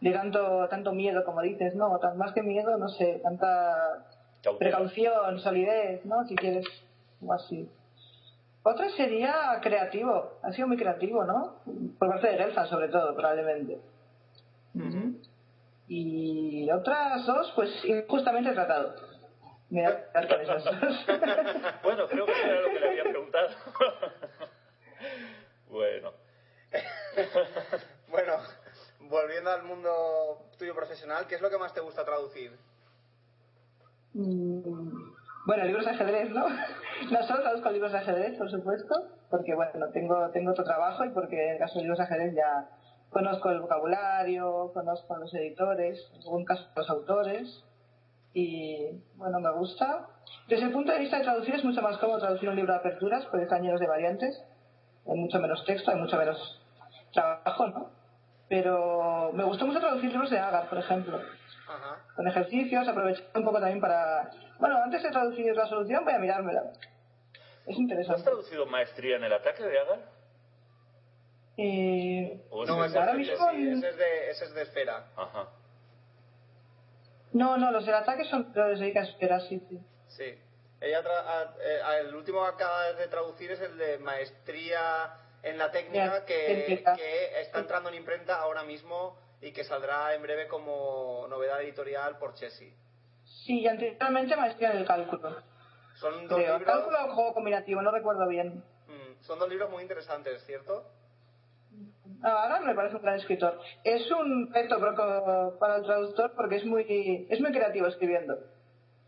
de tanto, tanto miedo, como dices, ¿no? Más que miedo, no sé, tanta precaución, solidez, ¿no? Si quieres, o así. Otra sería creativo, ha sido muy creativo, ¿no? Por parte de Gelfa, sobre todo, probablemente. Y otras dos, pues injustamente tratado. Me voy a quedar con esas dos. bueno, creo que era lo que le había preguntado. bueno. bueno, volviendo al mundo tuyo profesional, ¿qué es lo que más te gusta traducir? Mm, bueno, libros de ajedrez, ¿no? No solo traduzco libros de ajedrez, por supuesto, porque bueno, tengo, tengo otro trabajo y porque en el caso de libros de ajedrez ya conozco el vocabulario, conozco a los editores, en algún caso los autores, y bueno, me gusta. Desde el punto de vista de traducir es mucho más cómodo traducir un libro de aperturas, porque están llenos de variantes, hay mucho menos texto, hay mucho menos trabajo, ¿no? Pero me gustó mucho traducir libros de Agar, por ejemplo. Con ejercicios, aprovechar un poco también para... Bueno, antes de traducir la solución voy a mirármela. Es interesante. ¿Has traducido maestría en el ataque de Agar? Eh, no, ese, ahora mismo... ese, es de, ese es de esfera. Ajá. No, no, los del ataque son los de esfera, sí, sí. Sí. Ella eh, el último que acaba de traducir es el de maestría en la técnica que, que, está entrando en imprenta ahora mismo y que saldrá en breve como novedad editorial por Chessy. Sí, y anteriormente maestría en el cálculo. Son dos libros... Cálculo o juego combinativo, no recuerdo bien. Mm, son dos libros muy interesantes, ¿cierto? Ahora me parece un gran escritor. Es un reto para el traductor porque es muy, es muy creativo escribiendo.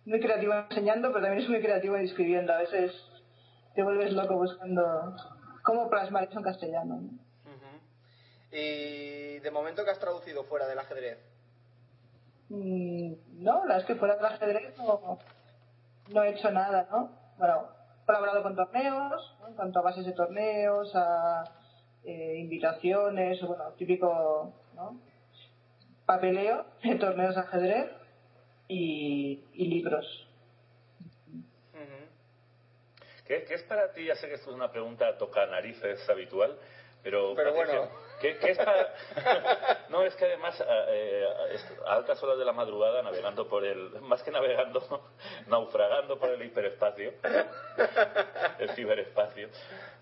Muy creativo enseñando, pero también es muy creativo escribiendo. A veces te vuelves loco buscando cómo plasmar eso en castellano. ¿Y de momento que has traducido fuera del ajedrez? Mm, no, la es que fuera del ajedrez no, no he hecho nada, ¿no? Bueno, he colaborado con torneos, en cuanto a bases de torneos, a eh, invitaciones, bueno, típico, ¿no? papeleo, torneos de ajedrez y, y libros. ¿Qué, ¿Qué, es para ti? Ya sé que esto es una pregunta toca narices habitual, pero, pero bueno. ¿Qué, ¿qué, es para.? no, es que además, eh, a altas horas de la madrugada, navegando por el. Más que navegando, naufragando por el hiperespacio, el ciberespacio,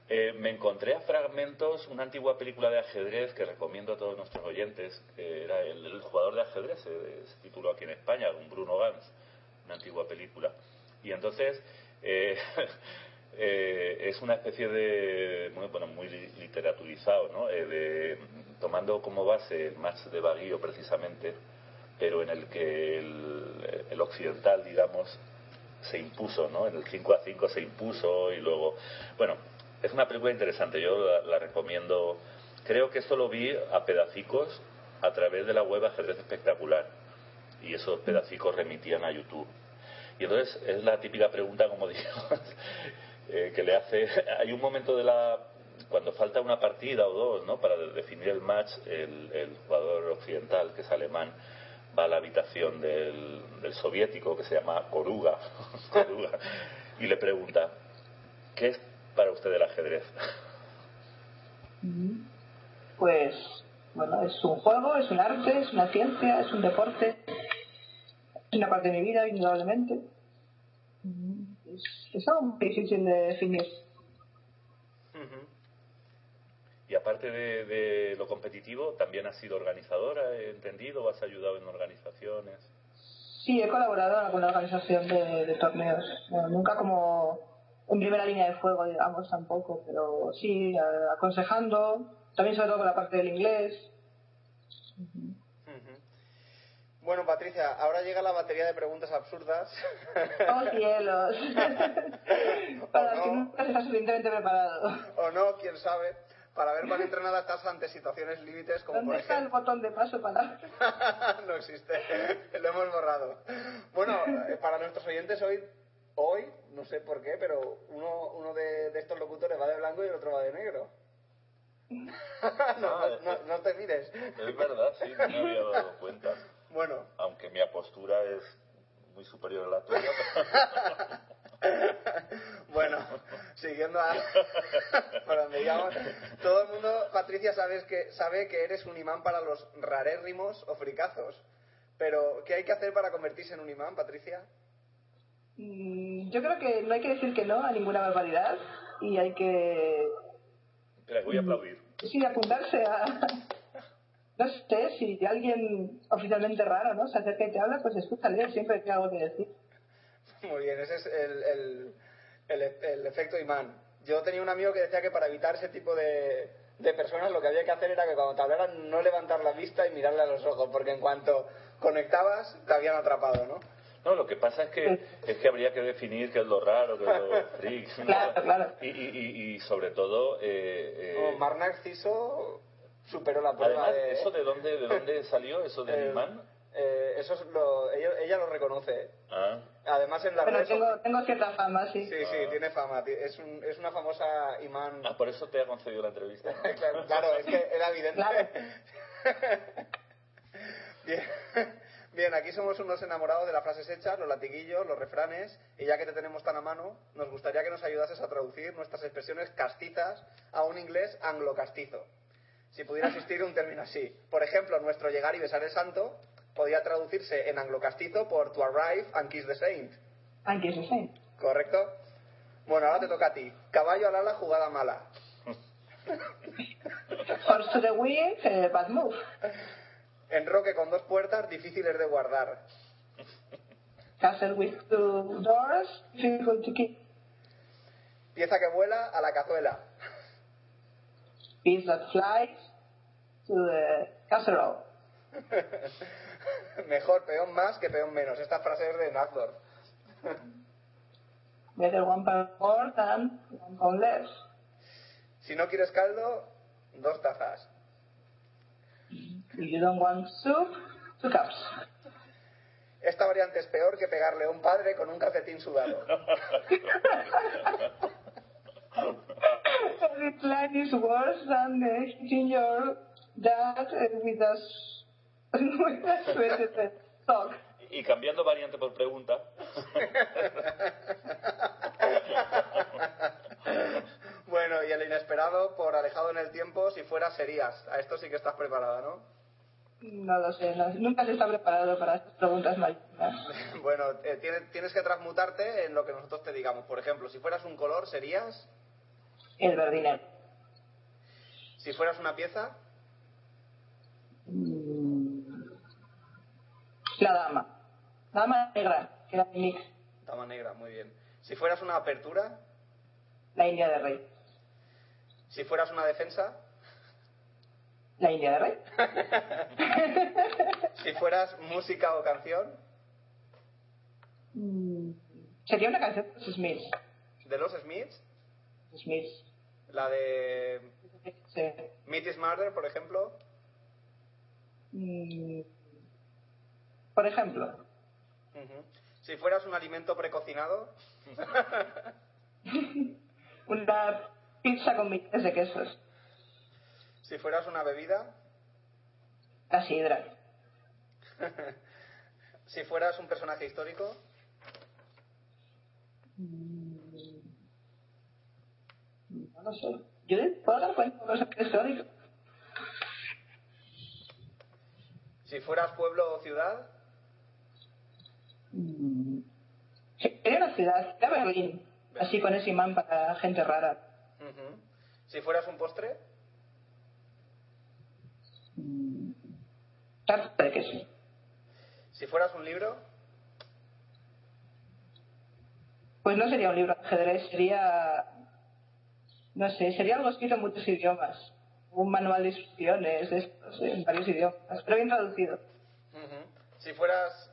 eh, me encontré a fragmentos una antigua película de ajedrez que recomiendo a todos nuestros oyentes, que era el, jugador de ajedrez, se, se tituló aquí en España, un Bruno Gans, una antigua película. Y entonces. Eh, eh, es una especie de, bueno, muy literaturizado, ¿no? Eh, de, tomando como base el match de Baguio precisamente, pero en el que el, el, occidental, digamos, se impuso, ¿no? En el 5 a 5 se impuso y luego, bueno, es una película interesante, yo la, la recomiendo. Creo que esto lo vi a pedacicos a través de la web Ajedrez Espectacular y esos pedacicos remitían a YouTube. Y entonces es la típica pregunta, como digo, eh, que le hace. Hay un momento de la. Cuando falta una partida o dos, ¿no? Para definir el match, el, el jugador occidental, que es alemán, va a la habitación del, del soviético, que se llama Koruga, Koruga, y le pregunta: ¿Qué es para usted el ajedrez? Pues, bueno, es un juego, es un arte, es una ciencia, es un deporte, es una parte de mi vida, indudablemente es, es algo muy difícil de definir. Uh -huh. Y aparte de, de, lo competitivo, ¿también has sido organizadora, he entendido? ¿Has ayudado en organizaciones? Sí, he colaborado con la organización de, de torneos. Bueno, nunca como en primera línea de fuego, digamos, tampoco, pero sí, aconsejando, también sobre todo con la parte del inglés. Uh -huh. Bueno, Patricia, ahora llega la batería de preguntas absurdas. ¡Oh, cielos! para no, que nunca estás suficientemente preparado. O no, quién sabe. Para ver cuán entrenada estás ante situaciones límites como ¿Dónde por está ejemplo... el botón de paso para...? no existe. Lo hemos borrado. Bueno, eh, para nuestros oyentes hoy, hoy, no sé por qué, pero uno, uno de, de estos locutores va de blanco y el otro va de negro. no, no, no, no, te mires. Es verdad, sí, no me había dado cuenta. Bueno. Aunque mi postura es muy superior a la tuya. bueno, siguiendo a por donde íbamos, todo el mundo, Patricia, sabes que, sabe que eres un imán para los rarérrimos o fricazos. Pero, ¿qué hay que hacer para convertirse en un imán, Patricia? Mm, yo creo que no hay que decir que no a ninguna barbaridad y hay que... Te voy a aplaudir. Sí, apuntarse a, no sé, si alguien oficialmente raro, ¿no? Se acerca y te habla, pues escúchale, siempre tiene algo que decir. Muy bien, ese es el, el, el, el, efecto imán. Yo tenía un amigo que decía que para evitar ese tipo de, de personas lo que había que hacer era que cuando te hablaran no levantar la vista y mirarle a los ojos, porque en cuanto conectabas te habían atrapado, ¿no? No, lo que pasa es que es que habría que definir qué es lo raro, qué es lo freak. ¿no? Claro, claro. Y, y, y, y sobre todo... Eh, eh... Mar Narciso superó la prueba Además, de... ¿eso de dónde, de dónde salió, eso del eh, imán? Eh, eso es lo, ella, ella, lo reconoce. Ah. Además en la Pero red tengo, tengo cierta fama, sí. Sí, sí, ah. tiene fama. Es, un, es una famosa imán. Ah, por eso te ha concedido la entrevista. claro, claro, es que era evidente. Claro. Bien. Bien, aquí somos unos enamorados de las frases hechas, los latiguillos, los refranes, y ya que te tenemos tan a mano, nos gustaría que nos ayudases a traducir nuestras expresiones castizas a un inglés anglo-castizo. Si pudiera existir un término así. Por ejemplo, nuestro llegar y besar el santo podría traducirse en anglo-castizo por to arrive and kiss the saint. And kiss the saint. ¿Correcto? Bueno, ahora te toca a ti. Caballo al ala, jugada mala. Horse to the wheel, eh, bad move. Enroque con dos puertas difíciles de guardar. Castle with two doors, difficult to keep. Pieza que vuela a la cazuela. Piece that flies to the casserole. Mejor peón más que peón menos. Esta frase es de Nazdorf. Better one pound more than one pound less. Si no quieres caldo, dos tazas. If you don't want soup, two cups. Esta variante es peor que pegarle a un padre con un calcetín sudado. This line is worse than hitting your dad with a Muchas veces stock. Y cambiando variante por pregunta. bueno, y el inesperado por alejado en el tiempo, si fuera serías. A esto sí que estás preparada, ¿no? No lo sé, no- nunca se está preparado para estas preguntas malignas. Bueno, eh, tienes, tienes que transmutarte en lo que nosotros te digamos. Por ejemplo, si fueras un color, serías. El verdinero. Si fueras una pieza, La dama. La dama negra, que era mi nick. dama negra, muy bien. Si fueras una apertura, La India de Rey. si fueras una defensa, La India de Rey. si fueras música o canción, Mm, Sería una canción de los Smiths. de los Smiths, Smiths. la de Sí. Meat is Murder, por ejemplo. Mm, Por ejemplo. Si fueras un alimento precocinado, una pizza con miles de quesos. si fueras una bebida, La sidra. si fueras un personaje histórico, No lo sé. Yo puedo dar cuenta de cosas históricas. si fueras pueblo o ciudad, Sería una ciudad, era Berlín. Así con ese imán para gente rara. Si fueras un postre, Tarta de queso. si fueras un libro, Pues no sería un libro de ajedrez, sería. No sé, sería algo escrito en muchos idiomas. Un manual de instrucciones, estos, en varios idiomas, pero bien traducido. Si fueras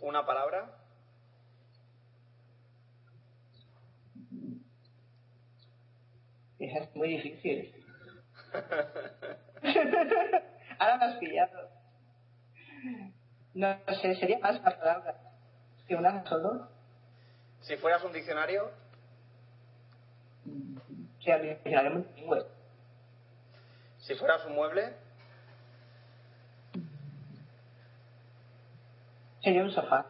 una palabra, es muy difícil. Ahora me has pillado. No sé, sería más una palabra que una solo. si fueras un diccionario, Sería un diccionario si fueras un mueble, Sería un sofá.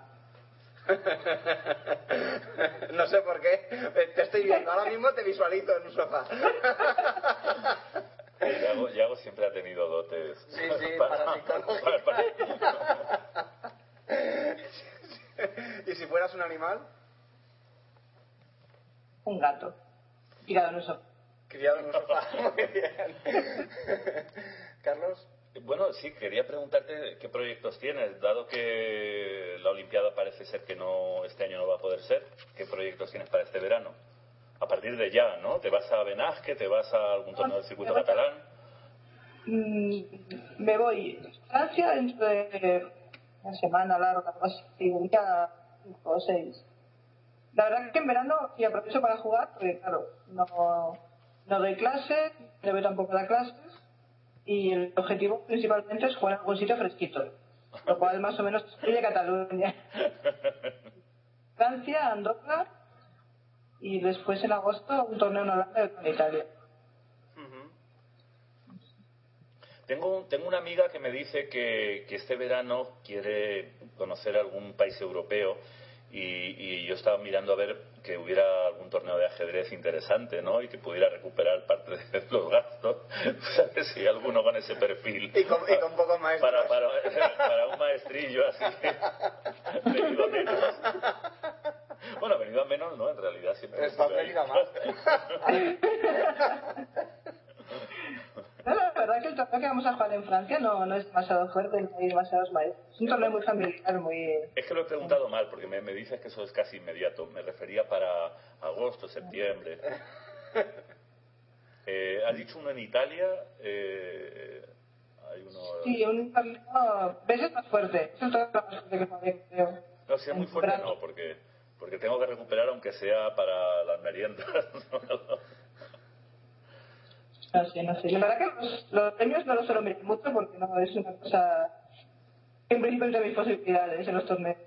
no sé por qué, te estoy viendo, ahora mismo te visualizo en un sofá. Yago, Yago siempre ha tenido dotes. Sí, sí, parapsicológicas. para- y si fueras un animal, Un gato. Tirado en un sofá. criado en un sofá. Muy bien. Carlos, Bueno, sí, quería preguntarte qué proyectos tienes, dado que la Olimpiada parece ser que no este año no va a poder ser. ¿Qué proyectos tienes para este verano? A partir de ya, ¿no? ¿Te vas a Benasque? ¿Te vas a algún torneo del circuito me voy a- catalán? Mm, me voy a Francia dentro de una semana larga, algo así, ya cinco o seis. La verdad es que en verano y aprovecho para jugar, porque claro, no, no doy clases, no veo tampoco dar clases, y el objetivo principalmente es jugar en algún sitio fresquito, lo cual más o menos de Cataluña. Francia, Andorra, y después en agosto un torneo en Holanda y en Italia. Tengo, tengo una amiga que me dice que, que este verano quiere conocer algún país europeo y, y yo estaba mirando a ver que hubiera algún torneo de ajedrez interesante, ¿no? Y que pudiera recuperar parte de los gastos. ¿Sabes? Si hay alguno con ese perfil. y con, y con pocos maestros. Para, para, para un maestrillo así. venido a menos. Bueno, venido a menos, ¿no? En realidad siempre. Está estuve ahí. venido a más. No, la verdad que el torneo que vamos a jugar en Francia no, no es demasiado fuerte, no hay demasiados maestros. Es un torneo muy familiar, muy... Es que lo he preguntado mal, porque me, me dices que eso es casi inmediato. Me refería para agosto, septiembre. Eh, ¿Has dicho uno en Italia? Eh, hay uno... Sí, un torneo veces más fuerte. Es el torneo más fuerte que jugué, creo. No, si es muy fuerte, no, porque, porque tengo que recuperar aunque sea para las meriendas. No sé, no sé. La verdad que los, los premios no los suelo mirar mucho porque no es una cosa en principio entre mis posibilidades en los torneos.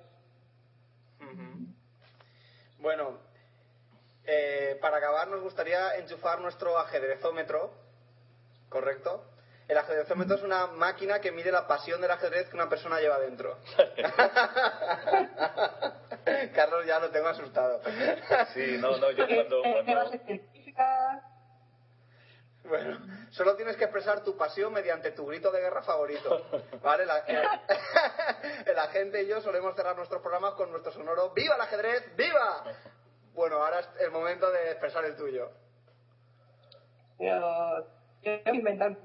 Bueno, eh, para acabar nos gustaría enchufar nuestro ajedrezómetro, ¿correcto? El ajedrezómetro es una máquina que mide la pasión del ajedrez que una persona lleva dentro. Carlos ya lo tengo asustado. Sí, no, no, yo cuando... Eh, cuando... base científica. Bueno, solo tienes que expresar tu pasión mediante tu grito de guerra favorito. ¿Vale? La- el, el agente y yo solemos cerrar nuestros programas con nuestro sonoro ¡Viva el ajedrez! ¡Viva! Bueno, ahora es el momento de expresar el tuyo. Pero, ¿tengo que inventar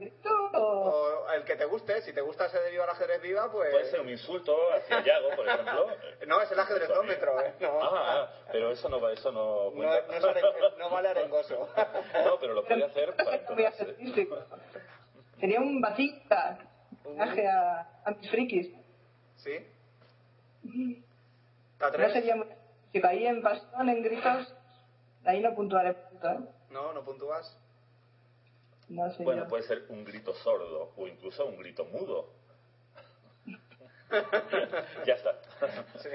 o...? El que te guste, si te gusta ese de Viva el ajedrez viva, pues... Puede ser un insulto hacia Yago, por ejemplo. No, es el ajedrezómetro, ¿eh? No, Ah, ah, pero eso no va, eso no no, cuenta. no aren- no vale arengoso. No, pero lo puede hacer para físico. Sería un bazooka. Homenaje a antifrikis. ¿Sí? ¿Te No sería muy... Si caí en bastón, en gritos, de ahí no puntuaré punto, ¿eh? No, no puntúas. No sé Bueno, yo. puede ser un grito sordo o incluso un grito mudo. ya está. Sí.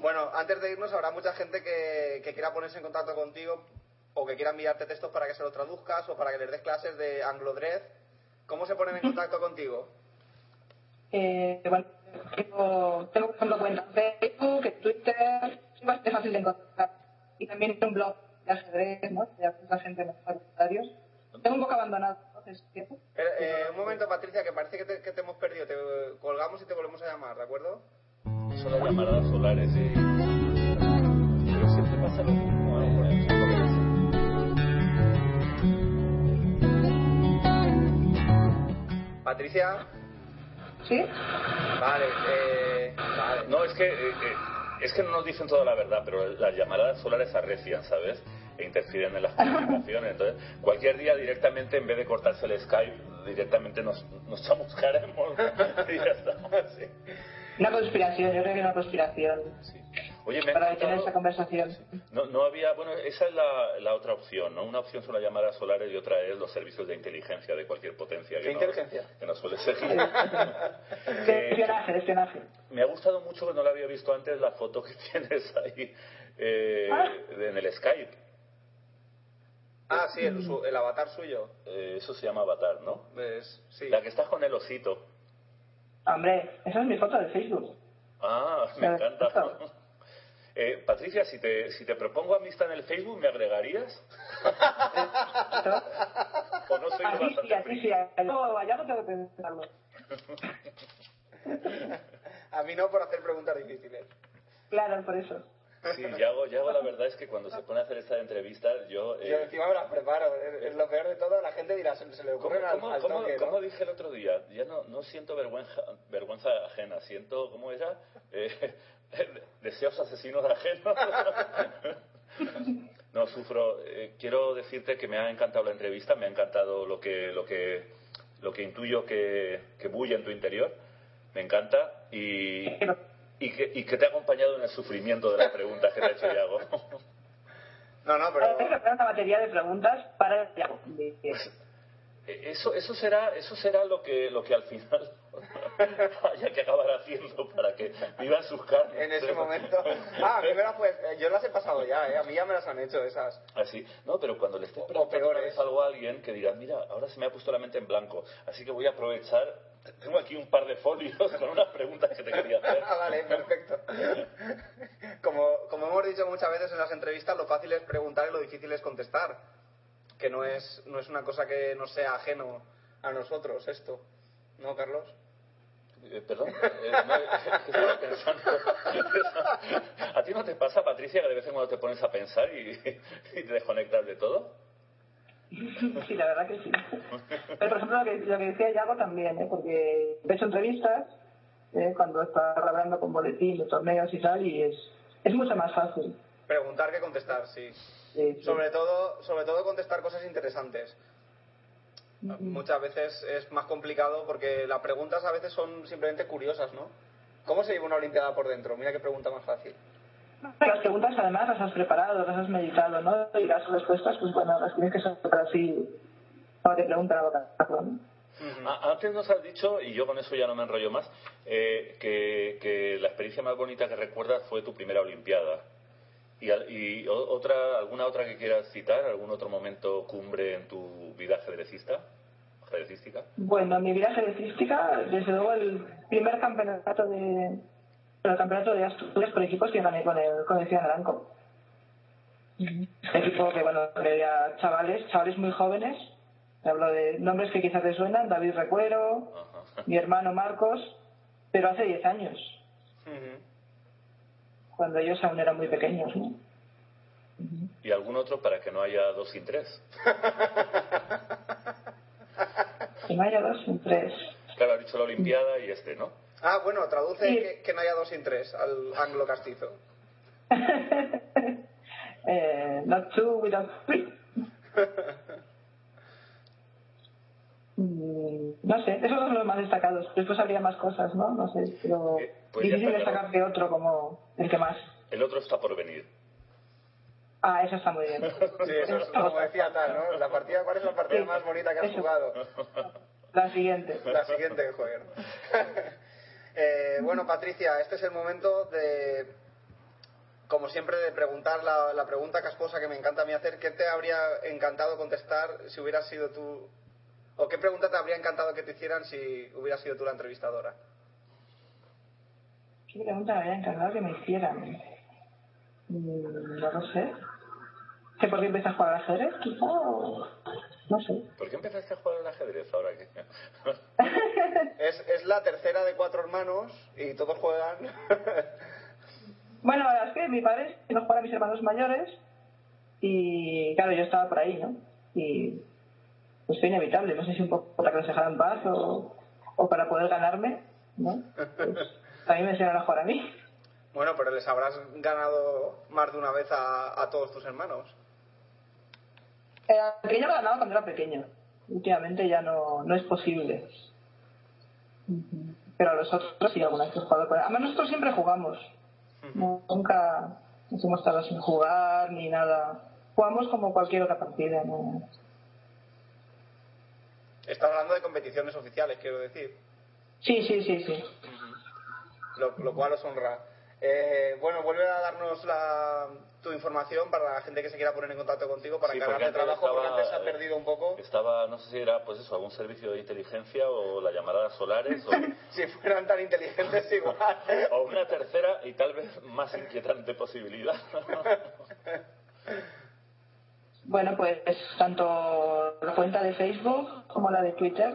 Bueno, antes de irnos, habrá mucha gente que, que quiera ponerse en contacto contigo o que quiera enviarte textos para que se los traduzcas o para que les des clases de Anglodred. ¿Cómo se ponen en contacto contigo? Eh, bueno, tengo, tengo, por ejemplo, cuentas Facebook, en Twitter, es bastante fácil de encontrar. Y también un blog de ajedrez, ¿no? De la gente en los comentarios. Tengo un poco abandonado, entonces. Pero, eh, un momento, Patricia, que parece que te, que te hemos perdido. Te colgamos y te volvemos a llamar, ¿de acuerdo? Son las llamaradas solares y... Pero siempre pasa lo mismo, ¿eh? Patricia. ¿Sí? Vale, eh, vale. No, es que, eh, eh, es que no nos dicen toda la verdad, pero las llamaradas solares arrecian, ¿sabes? E interfieren en las comunicaciones. Entonces, cualquier día directamente, en vez de cortarse el Skype, directamente nos, nos chamuscaremos y ya está. Sí. Una conspiración, yo creo que una conspiración. Oye, me ha Para detener esta conversación. No, no había, bueno, esa es la, la otra opción, ¿no? Una opción son las llamadas solares y otra es los servicios de inteligencia de cualquier potencia. ¿Qué que no- inteligencia? que nos suele seguir. Eh, espionaje, espionaje. me ha gustado mucho que no la había visto antes la foto que tienes ahí eh, Ah. en el Skype. Ah, sí, el, su- el avatar suyo. Eh, eso se llama avatar, ¿no? Sí. La que estás con el osito. Hombre, esa es mi foto de Facebook. Ah, me encanta. Eh, Patricia, si te, si te propongo amistad en el Facebook, ¿me agregarías? ¿O no soy A ti sí, sí. No, allá no tengo que pensarlo. A mí no por hacer preguntas difíciles. Claro, por eso. Sí, Yago, Yago, la verdad es que cuando se pone a hacer esta entrevista, yo... eh, Yo encima me las preparo. Es, lo peor de todo. La gente dirá, se, se le ¿Cómo, ocurre al, cómo- al cómo- toque, ¿no? cómo dije el otro día? Ya no, no siento vergüenza, vergüenza ajena, siento, ¿cómo era? Eh, deseos asesinos ajenos. no, sufro. eh, quiero decirte que me ha encantado la entrevista, me ha encantado lo que, lo que, lo que intuyo que, que bulle en tu interior. Me encanta y, y, que, y que te ha acompañado en el sufrimiento de las preguntas que te ha hecho Yago. No, no, preparar una batería de preguntas para Yago. De- Eh, Eso, eso será, eso será lo que, lo que al final haya que acabar haciendo para que vivan sus carnes. En ese momento. Ah, a mí me las pues, eh, yo las he pasado ya, ¿eh? A mí ya me las han hecho esas. Así, no, pero cuando le estés preguntando algo a alguien que diga, mira, ahora se me ha puesto la mente en blanco, así que voy a aprovechar, tengo aquí un par de folios con unas preguntas que te quería hacer. Ah, vale, perfecto. Como, como hemos dicho muchas veces en las entrevistas, lo fácil es preguntar y lo difícil es contestar. Que no es, no es una cosa que nos sea ajeno a nosotros esto. ¿No, Carlos? Eh, perdón, eh, no, pensando. ¿A ti no te pasa, Patricia, que de vez en cuando te pones a pensar y, y te desconectas de todo? Sí, la verdad que sí. Pero, por ejemplo, lo que, lo que decía Yago también, ¿eh? porque he hecho entrevistas ¿eh? cuando está hablando con boletín de torneos y tal, y es, es mucho más fácil. Preguntar que contestar, sí. Sí, sí. Sobre todo, sobre todo contestar cosas interesantes. Muchas veces es más complicado porque las preguntas a veces son simplemente curiosas, ¿no? ¿Cómo se lleva una olimpiada por dentro? Mira qué pregunta más fácil. Las preguntas además las has preparado, las has meditado, ¿no? Y las respuestas, pues bueno, las tienes que saber así, como te preguntan a boca. ¿no? A- Antes nos has dicho, y yo con eso ya no me enrollo más, eh, que, que la experiencia más bonita que recuerdas fue tu primera Olimpiada. ¿Y, y otra, alguna otra que quieras citar? ¿Algún otro momento cumbre en tu vida ajedrecista? ajedrecística? Bueno, mi vida ajedrecística, desde luego el primer campeonato de el campeonato de Asturias por equipos que gané con el, con el Ciudad Blanco. Equipo que, bueno, había chavales, chavales muy jóvenes, hablo de nombres que quizás te suenan, David Recuero, mi hermano Marcos, pero hace 10 años, cuando ellos aún eran muy pequeños, ¿no? ¿Y algún otro para que no haya dos sin tres? que no haya dos sin tres. Claro, ha dicho la Olimpiada y este, ¿no? Ah, bueno, traduce que, que, no haya dos sin tres al anglo castizo. eh, not two without three. Mm, no sé, esos son los más destacados. Después habría más cosas, ¿no? No sé, pero Eh, pues difícil destacar de otro como el que más. El otro está por venir. Ah, eso está muy bien. Sí, eso es como decía tal, ¿no? La partida, ¿cuál es la partida Sí, más bonita que has eso. jugado? La siguiente. La siguiente que jueguen. Eh, bueno, Patricia, este es el momento de, como siempre, de preguntar la, la pregunta casposa que me encanta a mí hacer. ¿Qué te habría encantado contestar si hubieras sido tú, o qué pregunta te habría encantado que te hicieran si hubieras sido tú la entrevistadora? ¿Qué pregunta me habría encantado que me hicieran? Mm, No lo sé. ¿Que por qué empecé a jugar al ajedrez, quizá? No sé. ¿Por qué empezaste a jugar al ajedrez ahora que.? Es, es la tercera de cuatro hermanos y todos juegan. Bueno, la verdad es que mi padre no jugar a mis hermanos mayores y claro, yo estaba por ahí, ¿no? Y pues fue inevitable, no sé si un poco para que los dejara en paz o, o para poder ganarme, ¿no? Pues, también me enseñaron a jugar a mí. bueno, pero les habrás ganado más de una vez a, a todos tus hermanos. Pequeño lo ganaba cuando era pequeño. Últimamente ya no, no es posible. Pero a los otros sí, alguna vez he jugado con Además, nosotros siempre jugamos. No, nunca nos hemos estado sin jugar ni nada. Jugamos como cualquier otra partida. ¿no? Estás hablando de competiciones oficiales, quiero decir. Sí, sí, sí, sí. lo, lo cual os honra. Eh, bueno, vuelve a darnos la, tu información para la gente que se quiera poner en contacto contigo para Sí, encargar porque de trabajo, porque estaba, antes se ha perdido un poco. Estaba, no sé si era, pues eso, algún servicio de inteligencia o la llamada solares o, Si fueran tan inteligentes igual. o una tercera y tal vez más inquietante posibilidad. Bueno, pues tanto la cuenta de Facebook como la de Twitter,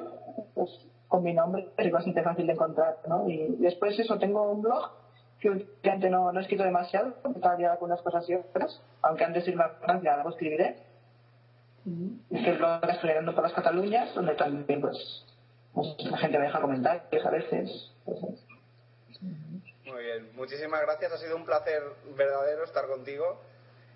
pues con mi nombre es bastante fácil de encontrar, ¿no? Y después eso, tengo un blog que últimamente no, no he escrito demasiado, porque estaba liado con unas cosas y otras, aunque antes de irme a Francia algo escribiré. Es que el blog estudiando por las Cataluñas, donde también pues, pues, la gente me deja comentarios a veces. pues, Muy bien, muchísimas gracias. Ha sido un placer verdadero estar contigo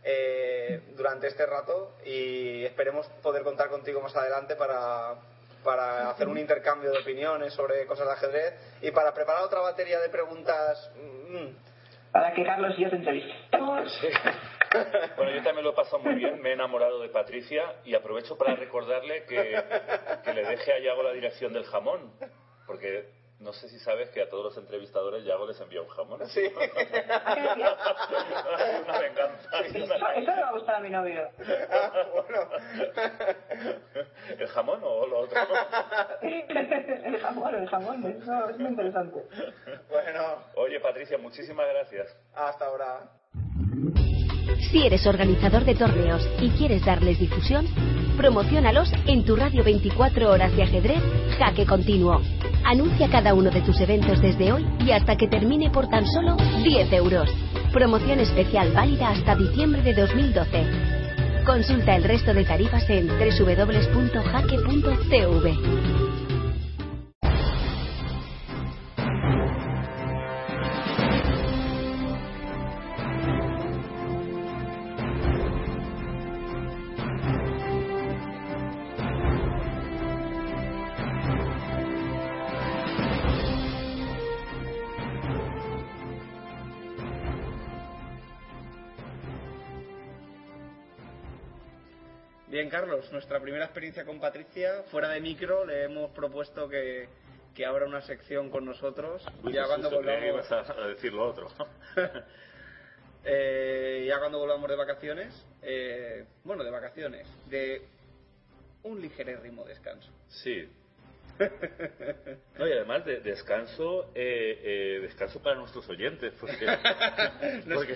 eh, durante este rato y esperemos poder contar contigo más adelante para, para hacer un intercambio de opiniones sobre cosas de ajedrez y para preparar otra batería de preguntas. mm, para que Carlos y yo te entrevistemos. Bueno, yo también lo he pasado muy bien, me he enamorado de Patricia y aprovecho para recordarle que, que le deje a Yago la dirección del jamón, porque no sé si sabes que a todos los entrevistadores Yago les envía un jamón. Sí. Una venganza. Eso, eso le va a gustar a mi novio. ¿El jamón o lo otro? el jamón, el jamón, eso es muy interesante. Bueno, Oye, Patricia, muchísimas gracias. hasta ahora. Si eres organizador de torneos y quieres darles difusión, promocionalos en tu radio 24 horas de ajedrez Jaque Continuo. Anuncia cada uno de tus eventos desde hoy y hasta que termine por tan solo 10 euros. Promoción especial válida hasta diciembre de 2012. Consulta el resto de tarifas en www.jaque.tv. Carlos, nuestra primera experiencia con Patricia, fuera de micro, le hemos propuesto que, que abra una sección con nosotros. Uy, ya cuando volvamos, a decir lo otro. eh, ya cuando volvamos de vacaciones, eh, bueno, de vacaciones, de un ligerérrimo descanso. Sí. No, y además de descanso, eh, eh, descanso para nuestros oyentes, porque, porque,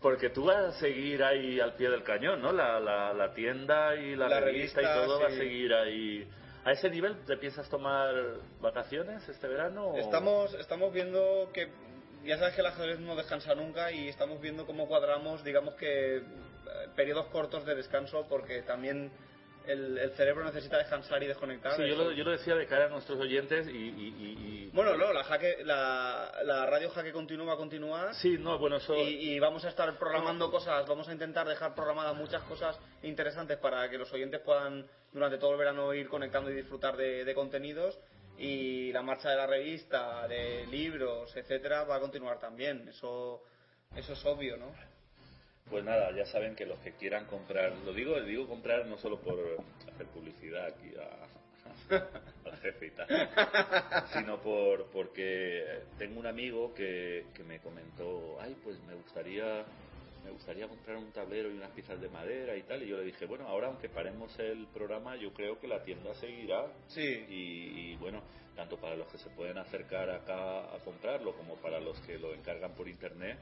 porque tú vas a seguir ahí al pie del cañón, ¿no? La, la, la tienda y la, La revista, y todo va a seguir ahí. ¿A ese nivel te piensas tomar vacaciones este verano? o- Estamos, estamos viendo que ya sabes que el ajedrez no descansa nunca y estamos viendo cómo cuadramos, digamos que eh, periodos cortos de descanso porque también el, el cerebro necesita descansar y desconectar. Sí, yo lo, yo lo decía de cara a nuestros oyentes y... y- y- Bueno, no, la, jaque, la, la radio Jaque Continúa va a continuar. Sí, no, bueno, eso... Y, y vamos a estar programando cosas, vamos a intentar dejar programadas muchas cosas interesantes para que los oyentes puedan durante todo el verano ir conectando y disfrutar de, de contenidos. Y la marcha de la revista, de libros, etcétera, va a continuar también. Eso, eso es obvio, ¿no? Pues nada, ya saben que los que quieran comprar, lo digo, digo comprar no solo por hacer publicidad aquí a, al jefe y tal, sino por porque tengo un amigo que, que me comentó, ay, pues me gustaría me gustaría comprar un tablero y unas piezas de madera y tal, y yo le dije, bueno, ahora aunque paremos el programa, yo creo que la tienda seguirá. Sí. Y, y, bueno, tanto para los que se pueden acercar acá a comprarlo como para los que lo encargan por internet,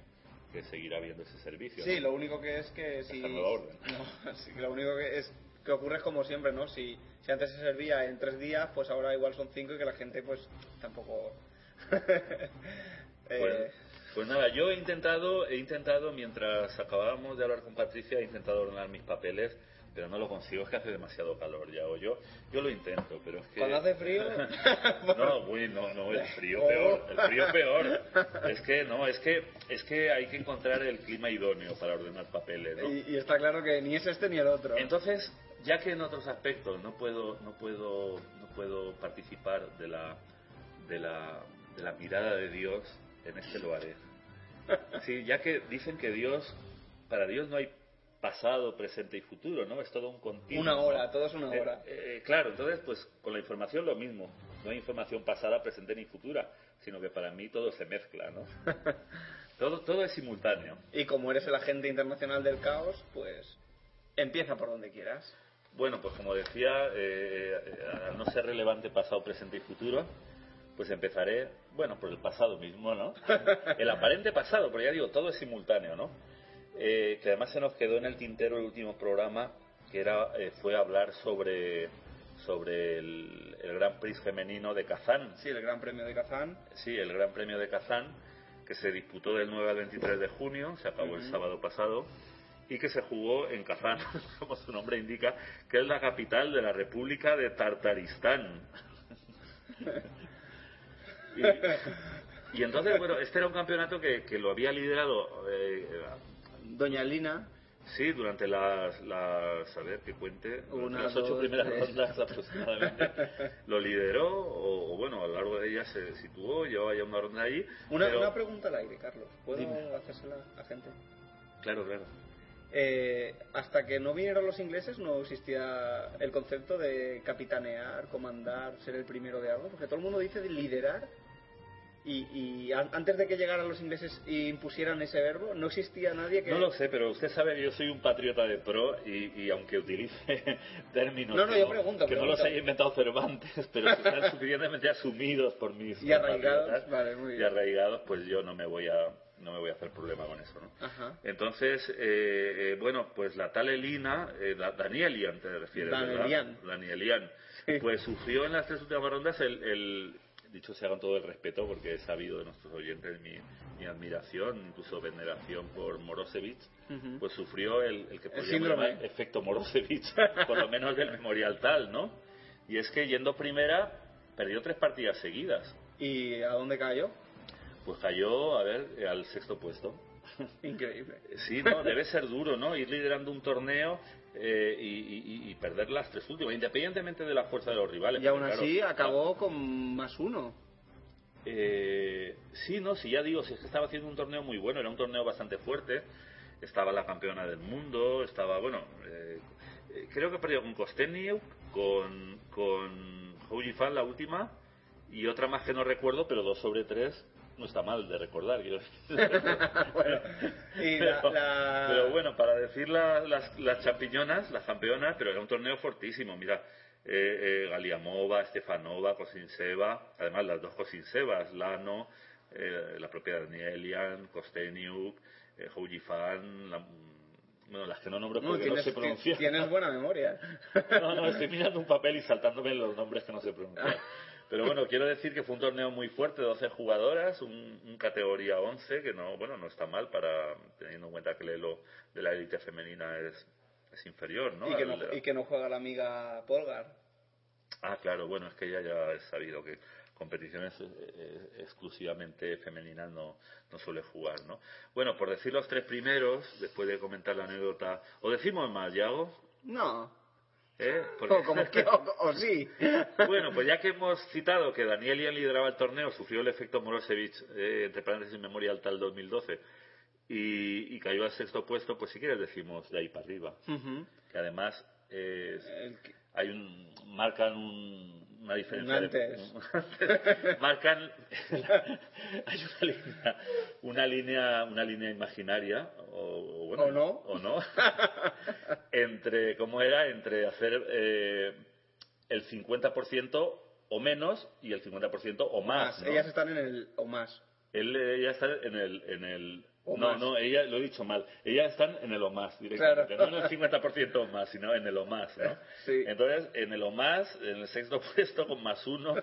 que seguirá habiendo ese servicio. Sí, ¿no? lo único que es que si... Orden. No, sí, lo único que es que ocurre es como siempre, ¿no? Si, si antes se servía en tres días, pues ahora igual son cinco y que la gente pues tampoco... Eh, Pues, pues nada, yo he intentado, he intentado, mientras acabábamos de hablar con Patricia, he intentado ordenar mis papeles, pero no lo consigo, es que hace demasiado calor ya, o yo, yo lo intento, pero es que... Cuando hace frío... No, uy, no, no, el frío peor, el frío peor. Es que, no, es que, es que hay que encontrar el clima idóneo para ordenar papeles, ¿no? y, y está claro que ni es este ni el otro. Entonces, ya que en otros aspectos no puedo, no puedo, no puedo participar de la, de la, de la mirada de Dios, en este lo haré. Sí, ya que dicen que Dios, para Dios no hay pasado, presente y futuro, ¿no? Es todo un continuo. Una hora, ¿no? todo es una Eh, hora. eh, claro, entonces, pues con la información lo mismo. No hay información pasada, presente ni futura, sino que para mí todo se mezcla, ¿no? todo, todo es simultáneo. Y como eres el agente internacional del caos, pues empieza por donde quieras. Bueno, pues como decía, eh, al no ser relevante pasado, presente y futuro, pues empezaré, bueno, por el pasado mismo, ¿no? El aparente pasado, pero ya digo, todo es simultáneo, ¿no? Eh, que además se nos quedó en el tintero el último programa, que era eh, fue hablar sobre sobre el, el Gran Prix femenino de Kazán. Sí, el Gran Premio de Kazán. Sí, el Gran Premio de Kazán, que se disputó del 9 al 23 de junio, se acabó el sábado pasado, y que se jugó en Kazán, como su nombre indica, que es la capital de la República de Tartaristán. y, y entonces, bueno, este era un campeonato que, que lo había liderado eh, Doña Lina. Sí, durante las, las a ver, que cuente, Una, las ocho dos, primeras tres. rondas aproximadamente, lo lideró, o, o bueno, a lo largo de ella se situó, llevaba ya una ronda ahí. Una, pero- una pregunta al aire, Carlos. ¿Puedo Dime. hacérsela a gente? Claro, claro. Eh, hasta que no vinieron los ingleses no existía el concepto de capitanear, comandar, ser el primero de algo, porque todo el mundo dice de liderar y, y an- antes de que llegaran los ingleses e impusieran ese verbo no existía nadie que... No lo sé, pero usted sabe que yo soy un patriota de pro y, y aunque utilice términos No, no, que, yo no, pregunto, que no los haya inventado Cervantes, pero que sean suficientemente asumidos por mis Y arraigados, vale, muy y bien. arraigados, pues yo no me voy a no me voy a hacer problema con eso, ¿no? Ajá. Entonces, eh, eh, bueno, pues la tal Elina, eh, la- Danielian te refieres, ¿verdad? Danielian. Danielian. Pues sufrió en las tres últimas rondas el, el- dicho sea con todo el respeto, porque he sabido de nuestros oyentes mi, mi admiración, incluso veneración por Morosevich, pues sufrió el, el que El síndrome. llamar efecto Morosevich, por lo menos del memorial tal, ¿no? Y es que yendo primera, perdió tres partidas seguidas. ¿Y a dónde cayó? Pues cayó, a ver, al sexto puesto. Increíble. Sí, no, debe ser duro, ¿no? Ir liderando un torneo eh, y, y- y perder las tres últimas, independientemente de la fuerza de los rivales. Y aún así claro, acabó con más uno. eh, sí, no, sí, ya digo, si es que estaba haciendo un torneo muy bueno, era un torneo bastante fuerte. Estaba la campeona del mundo, estaba, bueno, eh, eh, creo que perdió con Kosteniuk, con, con Hou Yifan la última, y otra más que no recuerdo, pero dos sobre tres no está mal de recordar. Bueno, y la, pero, la- pero bueno, para decir la- las, las champiñonas, las campeonas, pero era un torneo fortísimo. Mira, eh, eh, Galiamova, Stefanova, Kosinseva, además las dos Kosinsevas, Lano, eh, la propia Danielian, Kosteniuk, eh, Houjifan, la- bueno, las que no nombro No, porque no, tienes, sé pronunciar. tienes buena memoria. No, no, estoy mirando un papel y saltándome los nombres que no sé pronunciar. Pero bueno, quiero decir que fue un torneo muy fuerte, 12 jugadoras, un, un categoría 11, que no, bueno, no está mal para, teniendo en cuenta que el elo de la élite femenina es, es inferior, ¿no? y, que Al no, y que no juega la amiga Polgar. Ah, claro, bueno, es que ya ya he sabido que competiciones eh, eh, exclusivamente femeninas no, no suele jugar, ¿no? Bueno, por decir los tres primeros, después de comentar la anécdota, ¿o decimos más, Yago? No. ¿Eh? O, como que, o, o sí. Bueno, pues ya que hemos citado que Danielian lideraba el torneo, sufrió el efecto Morosevich, eh, entre paréntesis, memoria alta del 2012, y, y cayó al sexto puesto, pues si quieres decimos de ahí para arriba. Que además es- hay un, marcan un- una diferencia. Un de- marcan hay una línea, una línea, una línea imaginaria o, o bueno, ¿O no? o no entre cómo era entre hacer eh, el 50% o menos y el 50% o más. Más. ¿no? Ellas están en el o más. Él, ella está en el, en el O no, más. no, ella lo he dicho mal. Ellas están en el o más directamente, Claro. no en el 50% o más, sino en el o más, ¿no? Entonces, en el o más, en el sexto puesto con más uno,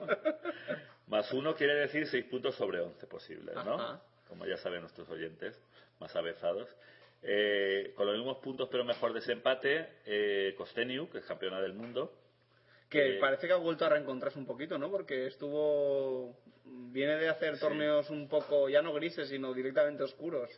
más uno quiere decir seis puntos sobre 11 posibles, ¿no? Ajá. Como ya saben nuestros oyentes, más avezados. Eh, con los mismos puntos, pero mejor desempate, eh, Kosteniu, que es campeona del mundo, Que Eh, parece que ha vuelto a reencontrarse un poquito, ¿no? Porque estuvo. Viene de hacer torneos un poco, ya no grises, sino directamente oscuros.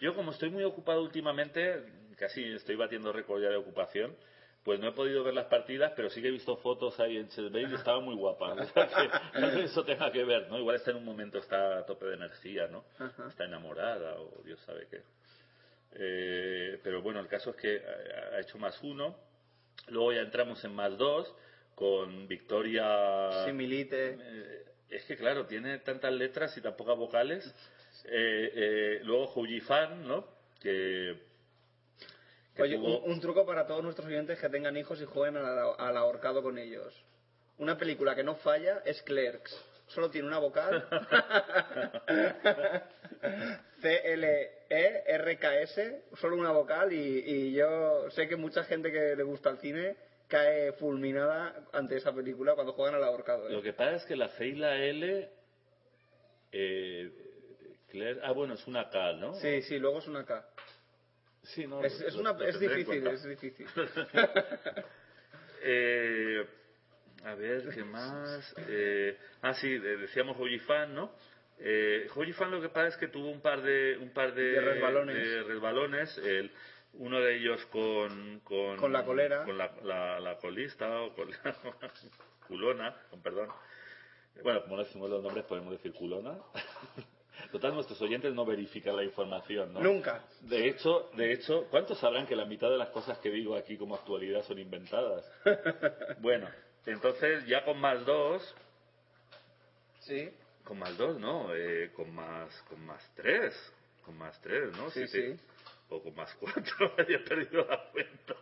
Yo como estoy muy ocupado últimamente, casi estoy batiendo récord ya de ocupación, pues no he podido ver las partidas, pero sí que he visto fotos ahí en Chelsea y estaba muy guapa. O sea que tal vez eso tenga que ver, ¿no? Igual está en un momento, está a tope de energía, ¿no? Ajá. Está enamorada o Dios sabe qué. Eh, pero bueno, el caso es que ha ha hecho más uno. Luego ya entramos en más dos con Victoria... Similite. Eh, es que claro, tiene tantas letras y tan pocas vocales. Eh, eh, luego Houji Fan, ¿no? Que, que Oye, tuvo- un, un truco para todos nuestros oyentes que tengan hijos y jueguen al, al ahorcado con ellos. Una película que no falla es Clerks. Solo tiene una vocal. C-L-E-R-K-S. Solo una vocal. Y, y yo sé que mucha gente que le gusta el cine cae fulminada ante esa película cuando juegan al ahorcado. ¿eh? Lo que pasa es que la C y la L... Eh, Claire- ah, bueno, es una K, ¿no? Sí, sí, luego es una K. Sí, no, Es, una, difícil, es difícil. Eh, a ver, ¿qué más? Eh, ah, sí, de- decíamos Fan, ¿no? Eh, Fan lo que pasa es que tuvo un par de un par de, De resbalones. de resbalones, el- uno de ellos con con, Con la colera. con la, la- la colista o con la culona, con perdón. Bueno, como no decimos los nombres, podemos decir culona. Total, nuestros oyentes no verifican la información, ¿no? Nunca. De hecho, de hecho, ¿cuántos sabrán que la mitad de las cosas que digo aquí como actualidad son inventadas? Bueno, entonces ya con más dos, Sí. con más dos, ¿no? Eh, con más, con más tres, con más tres, ¿no? Sí, sí. O con más cuatro, ya he perdido la cuenta.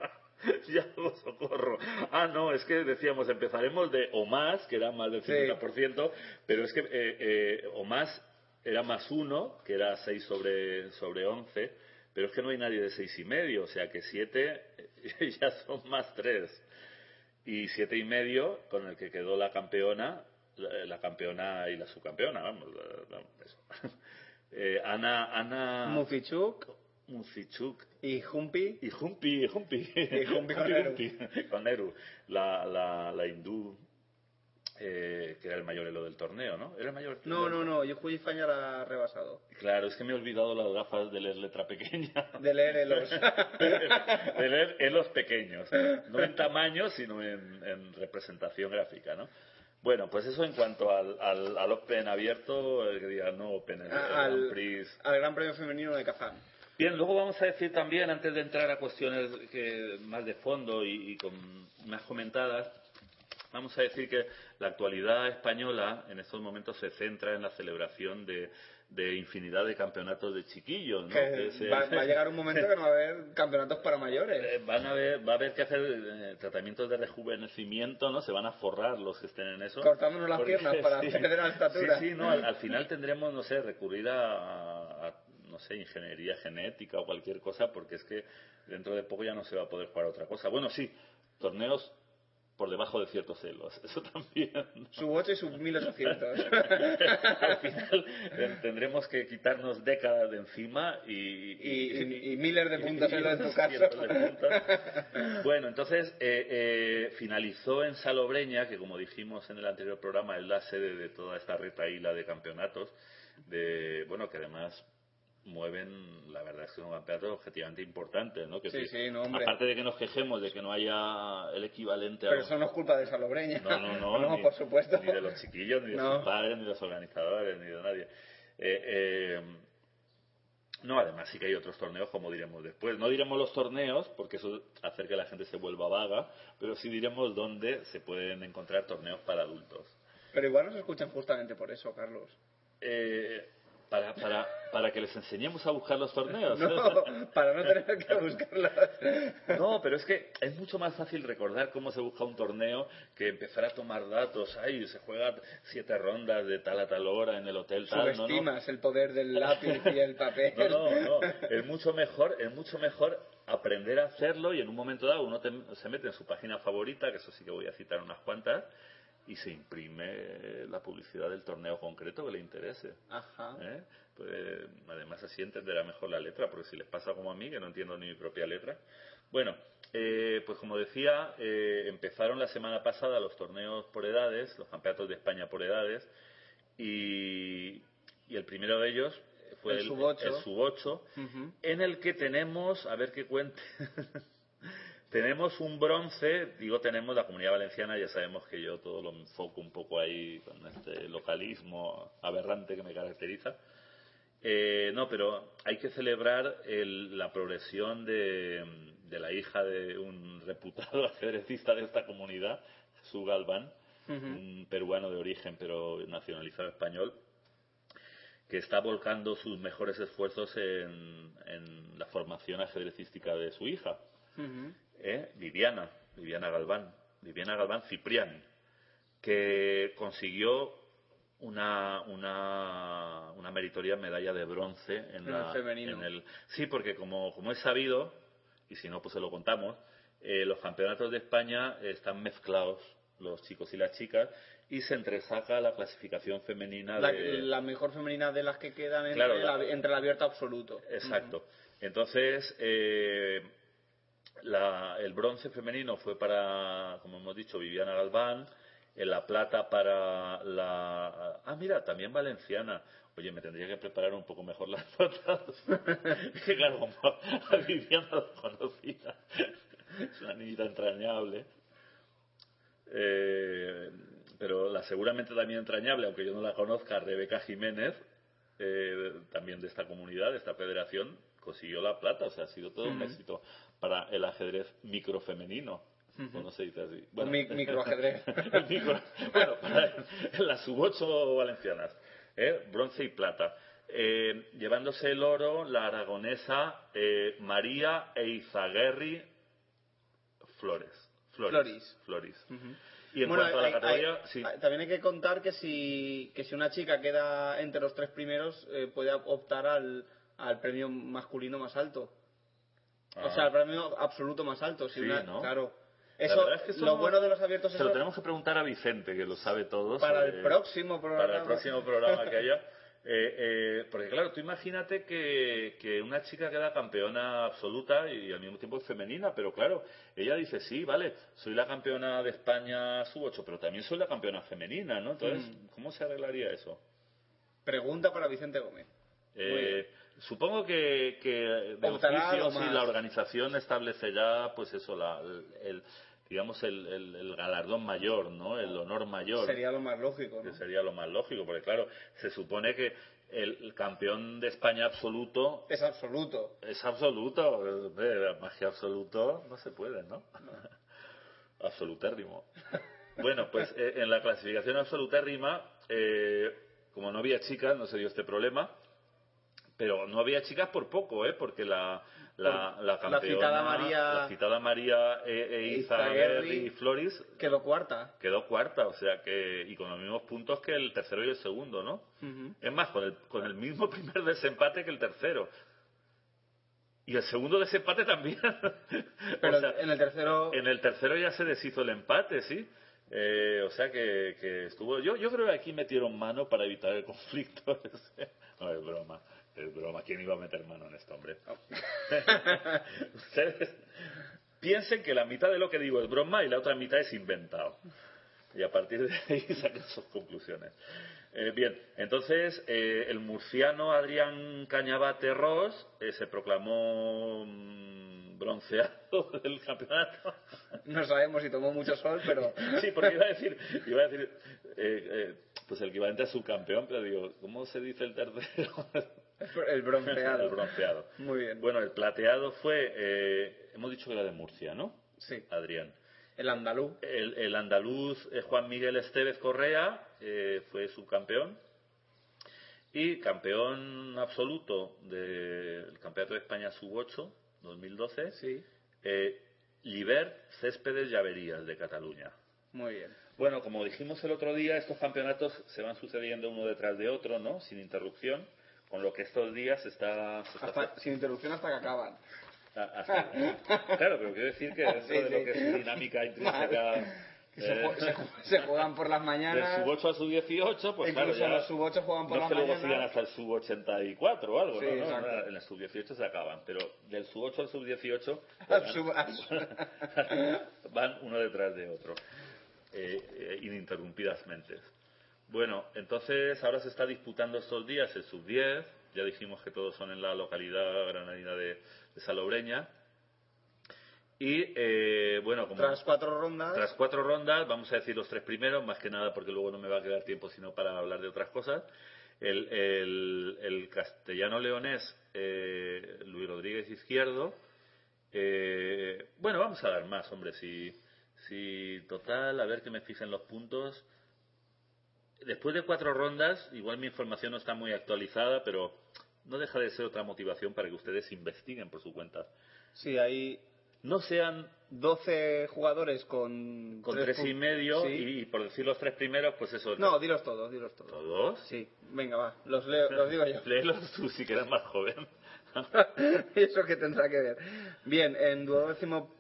ya hago socorro. Ah, no, es que decíamos, empezaremos de o más, que era más del Sí. 50%, pero es que eh, eh, o más era más uno, que era 6 sobre, sobre 11, pero es que no hay nadie de seis y medio, o sea que 7 ya son más 3. Y siete y medio, con el que quedó la campeona, la, la campeona y la subcampeona, vamos, la- la- eso. Eh, Ana, Ana Mufichuk Muzichuk y Humpi. y Humpi, Humpi, Y Humpi con Eru. Con Eru, la, la, la hindú, eh, que era el mayor elo del torneo, ¿no? Era el mayor. No, no, no, yo Fan ya la ha rebasado. Claro, es que me he olvidado las gafas de leer letra pequeña. De leer elos. de leer elos pequeños, no en tamaño, sino en, en representación gráfica, ¿no? Bueno, pues eso en cuanto al, al, al Open abierto, el que diga no Open, el, el al, Grand Prix. al Gran Premio Femenino de Kazán. Bien, luego vamos a decir también, antes de entrar a cuestiones que, más de fondo y, y con más comentadas, vamos a decir que la actualidad española en estos momentos se centra en la celebración de, de infinidad de campeonatos de chiquillos, ¿no? Que Que se- va, va a llegar un momento que no va a haber campeonatos para mayores. Eh, van a ver, va a haber que hacer eh, tratamientos de rejuvenecimiento, ¿no? Se van a forrar los que estén en eso. Cortándonos las piernas para perder la estatura. Sí, sí, no, al, al final tendremos, no sé, recurrir a, no sé, ingeniería genética o cualquier cosa, porque es que dentro de poco ya no se va a poder jugar a otra cosa. Bueno, sí, torneos por debajo de ciertos celos, eso también. Sub 8 y sub 1800. al final eh, tendremos que quitarnos décadas de encima y, Y, y, y miles de puntos en tu caso. Bueno, entonces eh, eh, finalizó en Salobreña, que como dijimos en el anterior programa es la sede de toda esta retaíla de campeonatos, de bueno que además mueven, la verdad es que son campeonatos objetivamente importantes, ¿no? Que Sí, sí, no, hombre. Aparte de que nos quejemos de que no haya el equivalente a Pero eso no es culpa de Salobreña. no, no, no, ni, por supuesto. ni de los chiquillos, ni de No. sus padres, ni de los organizadores, ni de nadie. Eh, eh, no, además sí que hay otros torneos, como diremos después. No diremos los torneos, porque eso hace que la gente se vuelva vaga, pero sí diremos dónde se pueden encontrar torneos para adultos. Pero igual nos escuchan justamente por eso, Carlos. Eh, para, para, para que les enseñemos a buscar los torneos. No, para no tener que buscarlos. No, pero es que es mucho más fácil recordar cómo se busca un torneo que empezar a tomar datos. Ay, se juega siete rondas de tal a tal hora en el hotel tal. No, no. El poder del lápiz y el papel. No, no, no. Es mucho mejor, es mucho mejor aprender a hacerlo y en un momento dado uno te- se mete en su página favorita, que eso sí que voy a citar unas cuantas, y se imprime la publicidad del torneo concreto que le interese. Ajá. ¿eh? Pues, además así entenderá mejor la letra, porque si les pasa como a mí, que no entiendo ni mi propia letra. Bueno, eh, pues como decía, eh, empezaron la semana pasada los torneos por edades, los campeonatos de España por edades, y, y el primero de ellos fue El el, sub ocho. el sub 8, Ujú. en el que tenemos, a ver qué cuente, tenemos un bronce, digo tenemos la comunidad valenciana, ya sabemos que yo todo lo enfoco un poco ahí con este localismo aberrante que me caracteriza. Eh, no, pero hay que celebrar el- la progresión de, de la hija de un reputado ajedrecista de esta comunidad, Jesús Galván, un peruano de origen pero nacionalizado español, que está volcando sus mejores esfuerzos en, en la formación ajedrecística de su hija. ¿Eh? Viviana, Viviana Galván, Viviana Galván Cipriani, que consiguió una, una, una meritoria medalla de bronce en, En la, el femenino. en el- sí, porque como, como es sabido, y si no, pues se lo contamos, eh, los campeonatos de España están mezclados, los chicos y las chicas, y se entresaca la clasificación femenina La, de... la mejor femenina de las que quedan entre, Claro, la- entre el abierto absoluto. Exacto. Entonces, eh, la- el bronce femenino fue para, como hemos dicho, Viviana Galván, en la plata para la... Ah, mira, también valenciana. Oye, me tendría que preparar un poco mejor las notas. que claro, como a Viviana lo conocía. Es una niñita entrañable. Eh, pero la seguramente también entrañable, aunque yo no la conozca, Rebeca Jiménez, eh, también de esta comunidad, de esta federación, consiguió la plata. O sea, ha sido todo un éxito para el ajedrez microfemenino. Ujú. ¿O no se dice así? Mi- microajedrez. Micro- bueno, para- las sub 8 valencianas, ¿eh? bronce y plata. Eh, llevándose el oro, la aragonesa eh, María Eizaguerri Flores. Flores. Floris. Y en Bueno, cuanto a la hay- categoría, hay- sí. hay- también hay que contar que si, que si una chica queda entre los tres primeros, eh, puede optar al, al premio masculino más alto. O Ah. sea, al premio absoluto más alto. Si Sí, una- ¿no? Claro. La Eso, es que lo no- bueno de los abiertos Se es lo tenemos que preguntar a Vicente, que lo sabe todo. para sobre- el próximo programa. Para el próximo programa que haya. Eh, eh, porque claro, tú imagínate que, que una chica queda campeona absoluta y al mismo tiempo es femenina, pero claro, ella dice, sí, vale, soy la campeona de España sub 8, pero también soy la campeona femenina, ¿no? Entonces, Mm. ¿cómo se arreglaría eso? Pregunta para Vicente Gómez. Eh, supongo que, que de oficio, si más. la organización establecerá, pues eso, la, el, digamos, el, el- el galardón mayor, ¿no? El honor mayor. Sería lo más lógico, que ¿no? sería lo más lógico, porque claro, se supone que el, el campeón de España absoluto Es absoluto. es absoluto, eh, magia absoluto no se puede, ¿no? Absolutérrimo. Bueno, pues eh, en la clasificación absoluta rima, eh, como no había chicas, no se dio este problema. Pero no había chicas por poco, ¿eh? Porque la, la, la La campeona... citada María- la citada María e, e y Floris Quedó cuarta. quedó cuarta, o sea que... Y con los mismos puntos que el tercero y el segundo, ¿no? Es más, con el, con el mismo primer desempate que el tercero. Y el segundo desempate también. Pero O sea, en el tercero. en el tercero ya se deshizo el empate, ¿sí? Eh, o sea que, que estuvo... Yo, yo creo que aquí metieron mano para evitar el conflicto. no, es broma. Es broma. ¿Quién iba a meter mano en esto, hombre? Ustedes piensen que la mitad de lo que digo es broma y la otra mitad es inventado. Y a partir de ahí saquen sus conclusiones. Eh, bien, entonces eh, el murciano Adrián Cañabate Ross eh, se proclamó mm, bronceado del campeonato. No sabemos si tomó mucho sol, pero. Sí, porque iba a decir, iba a decir eh, pues el equivalente a subcampeón, pero digo, ¿cómo se dice el tercero? El bronceado. el bronceado. Muy bien. Bueno, el plateado fue, eh, hemos dicho que era de Murcia, ¿no? Sí. Adrián. El andaluz. El, el andaluz eh, Juan Miguel Estevez Correa eh, fue subcampeón. Y campeón absoluto del Campeonato de España Sub-8 2012, Sí. eh, Libert Céspedes Llaverías de Cataluña. Muy bien. Bueno, como dijimos el otro día, estos campeonatos se van sucediendo uno detrás de otro, ¿no? Sin interrupción, con lo que estos días está... se está Hasta, sin interrupción hasta que acaban. Ah, hasta- claro, pero quiero decir que dentro Sí, de lo sí. que es dinámica intrínseca... Que se, eh, se se juegan por las mañanas. del sub-8 al sub-18, pues claro, Incluso ya los sub-8 juegan por no las es que luego mañanas. sigan hasta el sub-84 o algo, Sí, ¿no? No, no, En el sub-18 se acaban, pero del sub-8 al sub-18 Al sub- al- van uno detrás de otro, eh, eh, ininterrumpidamente. Bueno, entonces ahora se está disputando estos días el sub-10, ya dijimos que todos son en la localidad granadina de, de Salobreña. Y eh, bueno, como Tras cuatro rondas. tras cuatro rondas, vamos a decir los tres primeros, más que nada porque luego no me va a quedar tiempo sino para hablar de otras cosas. El, el- el castellano leonés eh, Luis Rodríguez Izquierdo. eh, bueno, vamos a dar más, hombre. Si, si total, a ver que me fijen los puntos. Después de cuatro rondas, igual mi información no está muy actualizada, pero no deja de ser otra motivación para que ustedes investiguen por su cuenta. Sí, hay No sean 12 jugadores con. con tres y medio Sí. y, por decir los tres primeros, pues eso. No, dilos todos, dilos todos. ¿Todos? Sí, venga, va, los, leo, los digo yo. Léelos tú si que eres más joven. Eso que tendrá que ver. Bien, en duodécimo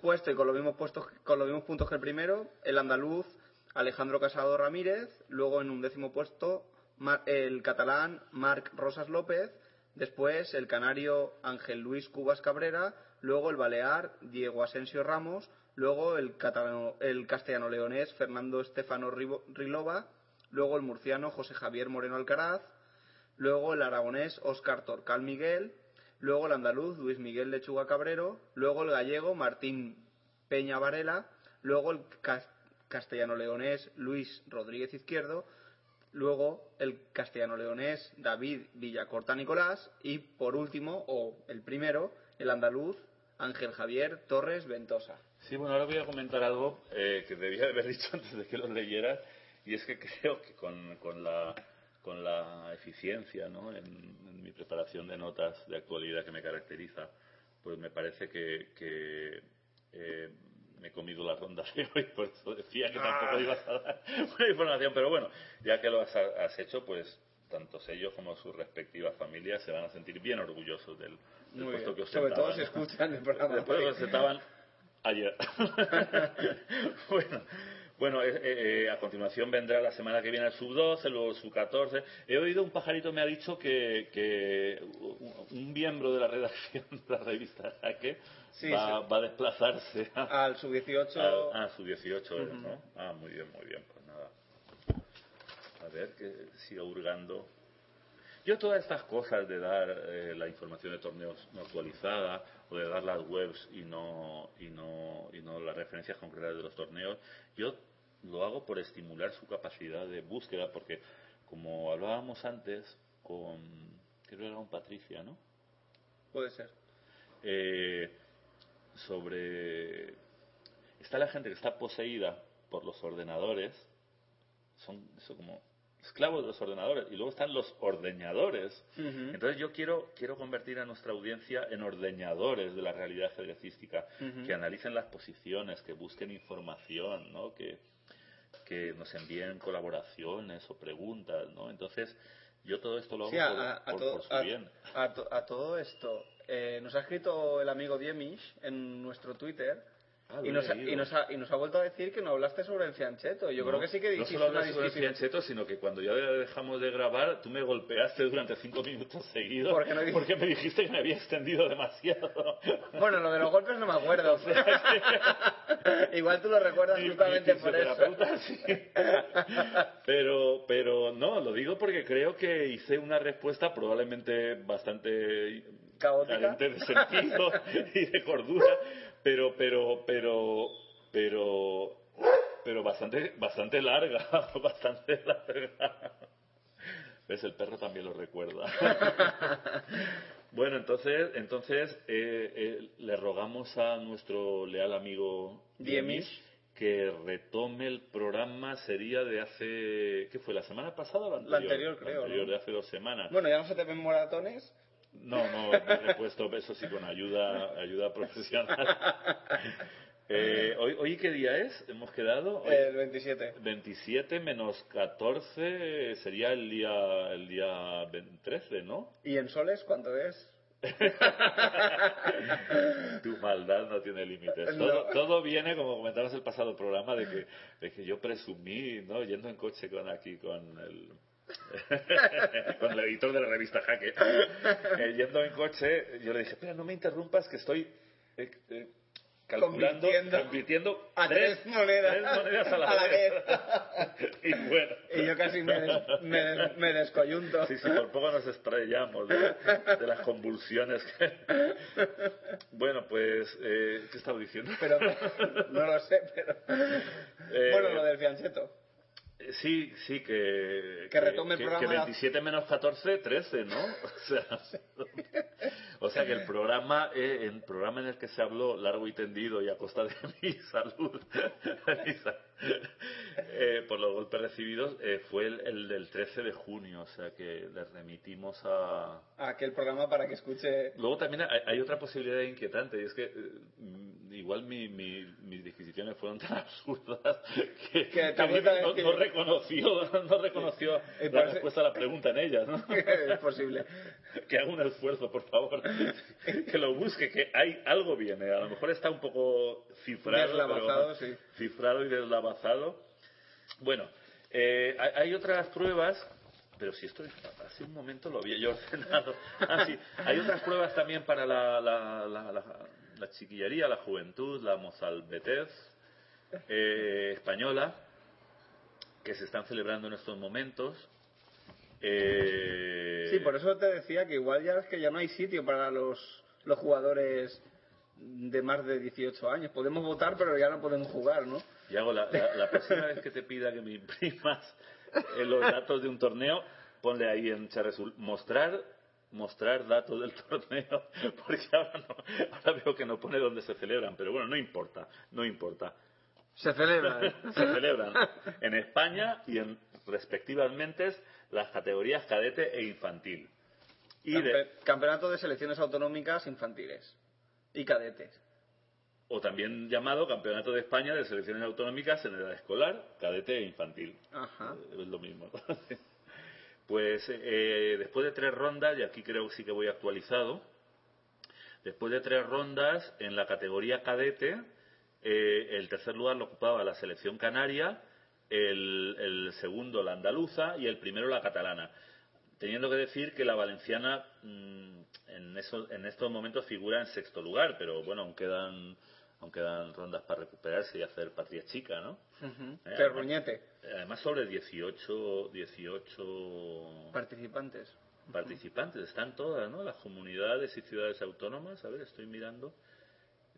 puesto y con los mismos puestos, con los mismos puntos que el primero, el andaluz Alejandro Casado Ramírez, luego en un décimo puesto el catalán Marc Rosas López, después el canario Ángel Luis Cubas Cabrera, luego el balear Diego Asensio Ramos, luego el, catalano, el castellano leonés Fernando Estefano Rilova, luego el murciano José Javier Moreno Alcaraz, luego el aragonés Óscar Torcal Miguel, luego el andaluz Luis Miguel Lechuga Cabrero, luego el gallego Martín Peña Varela, luego el cas- castellano-leonés Luis Rodríguez Izquierdo, luego el castellano-leonés David Villacorta Nicolás y por último, o el primero, el andaluz Ángel Javier Torres Ventosa. Sí, bueno, ahora voy a comentar algo eh, que debía haber dicho antes de que lo leyeras, y es que creo que con, con la, con la eficiencia ¿no? en, mi preparación de notas de actualidad que me caracteriza, pues me parece que, que eh, me he comido la ronda de hoy, por eso decía que tampoco Ah. ibas a dar buena información, pero bueno, ya que lo has, has hecho, pues tanto ellos como sus respectivas familias se van a sentir bien orgullosos del, del puesto bien. que Sobre todo ostentaban. si escuchan el programa. Después de que ostentaban ayer. bueno, bueno eh, eh, a continuación vendrá la semana que viene el sub-12, luego el sub-14. He oído un pajarito me ha dicho que, que un miembro de la redacción de la revista Jaque Sí, va, sí. va a desplazarse a, Al sub-18. a- a sub-18, Ujú. ¿no? Ah, muy bien, muy bien, pues nada. A ver, que siga hurgando. Yo todas estas cosas de dar eh, la información de torneos no actualizada o de dar las webs y no, y no, y no las referencias concretas de los torneos, yo lo hago por estimular su capacidad de búsqueda, porque como hablábamos antes con, creo que era con Patricia, ¿no? Puede ser. eh, sobre está la gente que está poseída por los ordenadores, son eso como esclavos de los ordenadores, y luego están los ordeñadores. Entonces yo quiero, quiero convertir a nuestra audiencia en ordeñadores de la realidad ajedrecística, Ujú. que analicen las posiciones, que busquen información, ¿no? que, que nos envíen colaboraciones o preguntas, ¿no? Entonces, yo todo esto lo hago Sí, a, por, a- todo, por su bien. a to- a todo esto, eh, nos ha escrito el amigo Diemish en nuestro Twitter Ah, y, nos ha, y, nos ha, y nos ha vuelto a decir que no hablaste sobre el fiancheto. Yo No, creo que sí que No dijiste solo una hablas sobre el fiancheto, sino que cuando ya dejamos de grabar, tú me golpeaste durante cinco minutos seguidos ¿Por no porque me dijiste que me había extendido demasiado. Bueno, lo de los golpes no me acuerdo. Igual tú lo recuerdas justamente por eso. sí. Pero, pero no, lo digo porque creo que hice una respuesta probablemente bastante Caótica. carente de sentido y de cordura, pero, pero, pero, pero, pero bastante, bastante larga, bastante larga. ¿Ves? El perro también lo recuerda. Bueno, entonces, entonces eh, eh, le rogamos a nuestro leal amigo Diemish. que retome el programa, sería de hace, ¿qué fue? ¿La semana pasada o la anterior? La anterior, creo, anterior, ¿no? de hace dos semanas. Bueno, ya no se te ven moratones. No, no, me he puesto eso sí con ayuda, ayuda profesional. Eh, ¿hoy, ¿Hoy qué día es? ¿Hemos quedado? Hoy- El 27. 27 menos 14 sería el día, el día 13, ¿no? ¿Y en soles cuánto es? Tu maldad no tiene límites. No. Todo, todo viene, como comentabas el pasado programa, de que, de que yo presumí, ¿no? Yendo en coche con aquí, con el... con el editor de la revista Jaque. Eh, yendo en coche, yo le dije, espera, no me interrumpas, que estoy eh, eh, calculando, Convirtiendo. convirtiendo A tres monedas. tres monedas a la, A la vez. y bueno. Y yo casi me, me, des- me descoyunto. Sí, sí, por poco nos estrellamos de, de las convulsiones. que- Bueno, pues, eh, ¿qué estaba diciendo? Pero no lo sé, pero... Eh, Bueno, lo del fiancheto. Sí, sí, que... Que retome el que, programa que la- 27 menos 14, 13, ¿no? O sea, o sea que el programa, eh, el programa en el que se habló largo y tendido y a costa de mi salud, eh, por los golpes recibidos, eh, fue el, el del 13 de junio, o sea que le remitimos a... A aquel programa para que escuche... Luego también hay, hay otra posibilidad inquietante y es que mm, igual mi, mi- mis disquisiciones fueron tan absurdas que, Que apunta- no, que- no reconoció, no reconoció la parece- respuesta a la pregunta en ellas. ¿no? es posible. que haga un esfuerzo, por favor, que lo busque, que hay algo viene. A lo mejor está un poco cifrado, Deslavazado, pero- sí. cifrado y deslavazado. Bueno, eh, hay, otras pruebas, pero si esto hace un momento lo había yo ordenado. Ah, sí, hay otras pruebas también para la, la, la, la- la chiquillería, la juventud, la mozalbetez eh, española, que se están celebrando en estos momentos. Eh, Sí, por eso te decía que igual ya es que ya no hay sitio para los, los jugadores de más de 18 años. Podemos votar, pero ya no podemos jugar, ¿no? Y hago la, la- la próxima vez que te pida que me imprimas eh, los datos de un torneo, ponle ahí en Charresul, mostrar mostrar datos del torneo, porque ahora, no, ahora veo que no pone dónde se celebran, pero bueno, no importa, no importa. Se celebra. ¿eh? se celebran en España y en respectivamente las categorías cadete e infantil. Y de, Campe- Campeonato de selecciones autonómicas infantiles y cadetes. o también llamado Campeonato de España de Selecciones Autonómicas en edad escolar, cadete e infantil. Ajá. Es lo mismo. Pues eh, después de tres rondas, y aquí creo que sí que voy actualizado, después de tres rondas en la categoría cadete, eh, el tercer lugar lo ocupaba la selección canaria, el, el segundo la andaluza y el primero la catalana. Teniendo que decir que la valenciana mm, en, eso- en estos momentos figura en sexto lugar, pero bueno, aún quedan, aún quedan rondas para recuperarse y hacer patria chica, ¿no? Ujú. Eh, Terruñete. Además, sobre 18, 18 Participantes. participantes, están todas, ¿no? Las comunidades y ciudades autónomas. A ver, estoy mirando.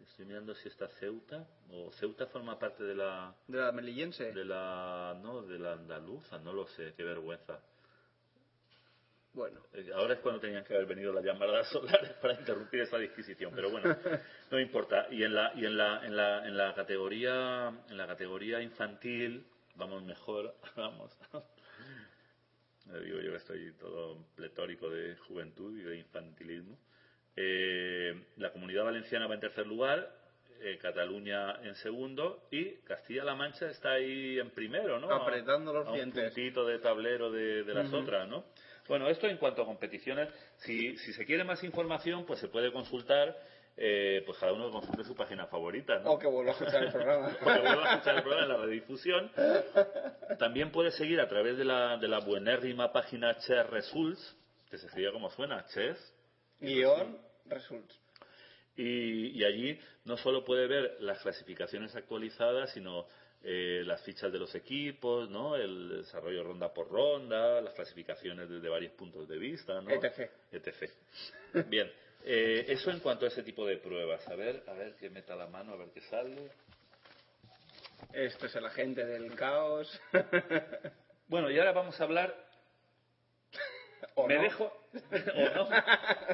Estoy mirando si está Ceuta. O Ceuta forma parte de la. De la melillense. De la. No, de la andaluza, no lo sé, qué vergüenza. Bueno. Eh, Ahora es cuando tenían que haber venido las llamadas solares para interrumpir esa disquisición, pero bueno, no importa. Y en la y en la en la en la categoría en la categoría infantil vamos mejor, vamos. Le digo yo que estoy todo pletórico de juventud y de infantilismo. Eh, la Comunidad Valenciana va en tercer lugar, eh, Cataluña en segundo y Castilla-La Mancha está ahí en primero, ¿no? Apretando los a un dientes. puntito de tablero de, de las otras, ¿no? Bueno, esto en cuanto a competiciones. Si, si se quiere más información, pues se puede consultar, eh, pues cada uno consulte su página favorita, ¿no? O que vuelva a escuchar el programa. O que vuelva a escuchar el programa en la redifusión. También puede seguir a través de la, de la buenérrima página Chess Results, que se escribe como suena, Chess. Guión, results. Y, y allí no solo puede ver las clasificaciones actualizadas, sino eh, las fichas de los equipos, ¿no? El desarrollo ronda por ronda, las clasificaciones desde varios puntos de vista, ¿no? etc. etc. Bien, eh, eso en cuanto a ese tipo de pruebas. A ver, a ver que meta la mano, a ver qué sale. Esto es el agente del caos. Bueno, y ahora vamos a hablar. ¿O me no? dejo. o no.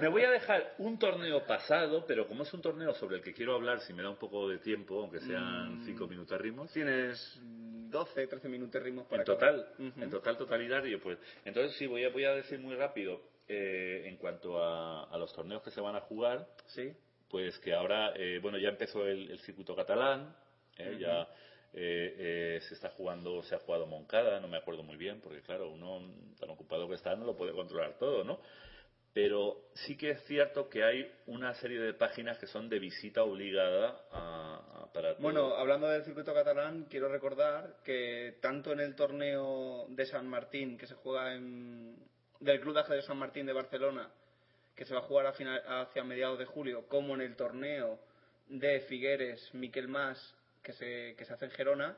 Me voy a dejar un torneo pasado, pero como es un torneo sobre el que quiero hablar, si me da un poco de tiempo, aunque sean Mm. cinco minutos ritmos. Tienes 12, 13 minutos ritmos para En total, en total totalitario, pues. Entonces sí, voy a, voy a decir muy rápido eh, en cuanto a, a los torneos que se van a jugar. Sí. Pues que ahora, eh, bueno, ya empezó el, el circuito catalán, eh, ya eh, eh, se está jugando, se ha jugado Moncada, no me acuerdo muy bien, porque claro, uno tan ocupado que está no lo puede controlar todo, ¿no? Pero sí que es cierto que hay una serie de páginas que son de visita obligada a, para. Bueno, hablando del circuito catalán, quiero recordar que tanto en el torneo de San Martín, que se juega en. del Club de Ajedrez San Martín de Barcelona, que se va a jugar a final- hacia mediados de julio, como en el torneo de Figueres, Miquel Mas, que se, que se hace en Gerona,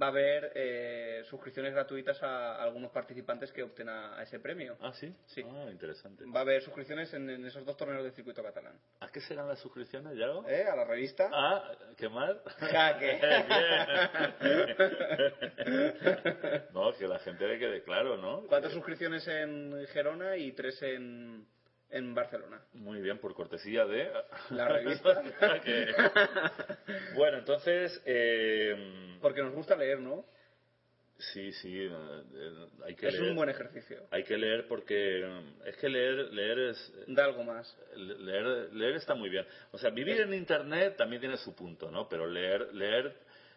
va a haber eh, suscripciones gratuitas a algunos participantes que opten a, a ese premio. Ah, sí. Sí. Ah, interesante. Va a haber suscripciones en, en esos dos torneos del circuito catalán. ¿A qué serán las suscripciones, Yago? ¿Eh? A la revista. Ah, ¿qué más? Jaque. No, que la gente le quede claro, ¿no? Cuatro suscripciones en Gerona y tres en, en Barcelona. Muy bien, por cortesía de... La revista. Que- Bueno, entonces... eh, Porque nos gusta leer, ¿no? Sí, sí, eh, eh, hay que Es leer. un buen ejercicio. Hay que leer porque eh, es que leer, leer es... Da algo más. Leer, leer está muy bien. O sea, vivir en Internet también tiene su punto, ¿no? Pero leer, leer,